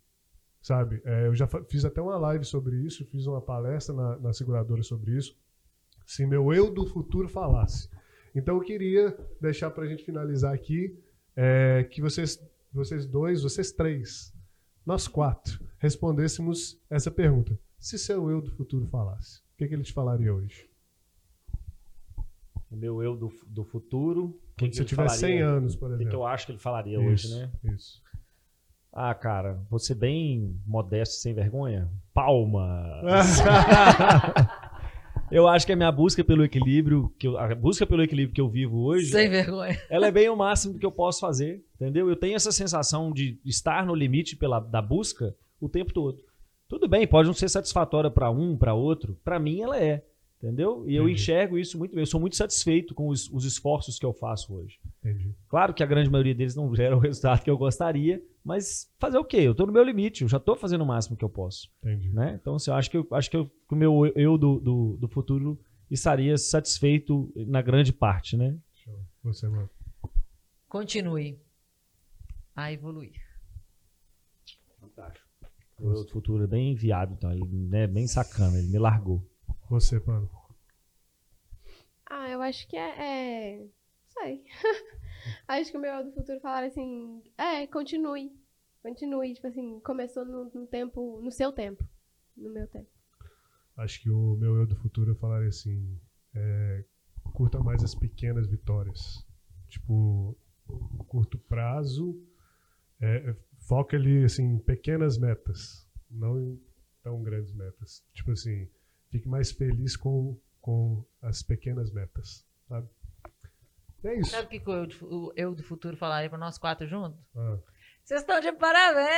Sabe? É, eu já fiz até uma live sobre isso, fiz uma palestra na, na seguradora sobre isso. Se meu eu do futuro falasse. Então eu queria deixar para a gente finalizar aqui é, que vocês vocês dois, vocês três, nós quatro, respondêssemos essa pergunta. Se seu eu do futuro falasse, o que, que ele te falaria hoje? O meu eu do, do futuro. Que se tiver 100 anos, por exemplo. O que, eu acho que ele falaria isso, hoje, né? Isso. Ah, cara, vou ser bem modesto e sem vergonha. Palmas! eu acho que a minha busca pelo equilíbrio, que eu, a busca pelo equilíbrio que eu vivo hoje. Sem vergonha. Ela é bem o máximo que eu posso fazer, entendeu? Eu tenho essa sensação de estar no limite pela, da busca o tempo todo. Tudo bem, pode não ser satisfatória para um, para outro. Para mim, ela é. Entendeu? E eu enxergo isso muito bem. Eu sou muito satisfeito com os, os esforços que eu faço hoje. Entendi. Claro que a grande maioria deles não gera o resultado que eu gostaria, mas fazer o quê? Eu estou no meu limite, eu já estou fazendo o máximo que eu posso. Entendi. Né? Então, assim, eu acho que, eu, acho que, eu, que o meu eu do, do, do, futuro estaria satisfeito na grande parte, né? Show. Você, mano. Continue a evoluir. Fantástico. O eu do futuro é bem enviado, então, ele, né, bem sacana, ele me largou. Você, mano. Ah, eu acho que é. é... Sei. acho que o meu do futuro falar assim. É, continue. Continue. Tipo assim, começou no, no, tempo. No seu tempo. No meu tempo. Acho que o meu eu do futuro falaria assim. É, curta mais as pequenas vitórias. Tipo, curto prazo. É, foca ali, assim, em pequenas metas. Não em tão grandes metas. Tipo assim fique mais feliz com, com as pequenas metas, sabe? É isso. Sabe o que eu, o eu do futuro falaria para nós quatro juntos? Ah. Vocês estão de parabéns!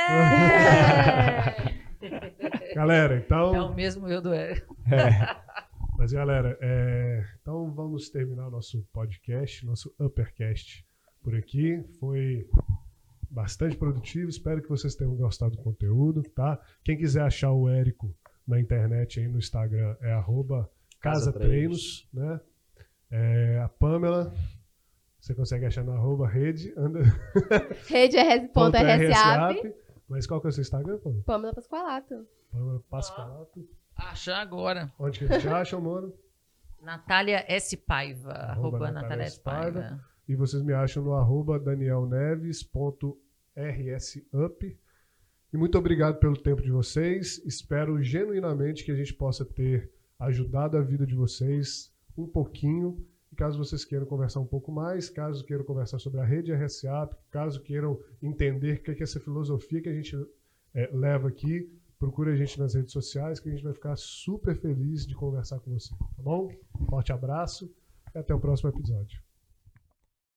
galera, então. É o mesmo eu do é. Mas, galera, é... então vamos terminar o nosso podcast, nosso Uppercast por aqui. Foi bastante produtivo. Espero que vocês tenham gostado do conteúdo, tá? Quem quiser achar o Érico na internet aí no Instagram é arroba Casa, Treinos, né? É, a Pamela, você consegue achar no arroba rede. Anda... Rede RS.RSAP. Mas qual que é o seu Instagram, Pamela? Pamela Pasqualato. Pamela Pasqualato. Ah, achar agora. Onde que eles te acham, mano? Natália S. Paiva. Arroba, arroba Natália S. Paiva. Paiva. E vocês me acham no arroba danielneves.rsup. E muito obrigado pelo tempo de vocês. Espero genuinamente que a gente possa ter ajudado a vida de vocês um pouquinho. Caso vocês queiram conversar um pouco mais, caso queiram conversar sobre a rede RSA, caso queiram entender o que é essa filosofia que a gente é, leva aqui, procure a gente nas redes sociais que a gente vai ficar super feliz de conversar com você. Tá bom? Forte abraço e até o próximo episódio.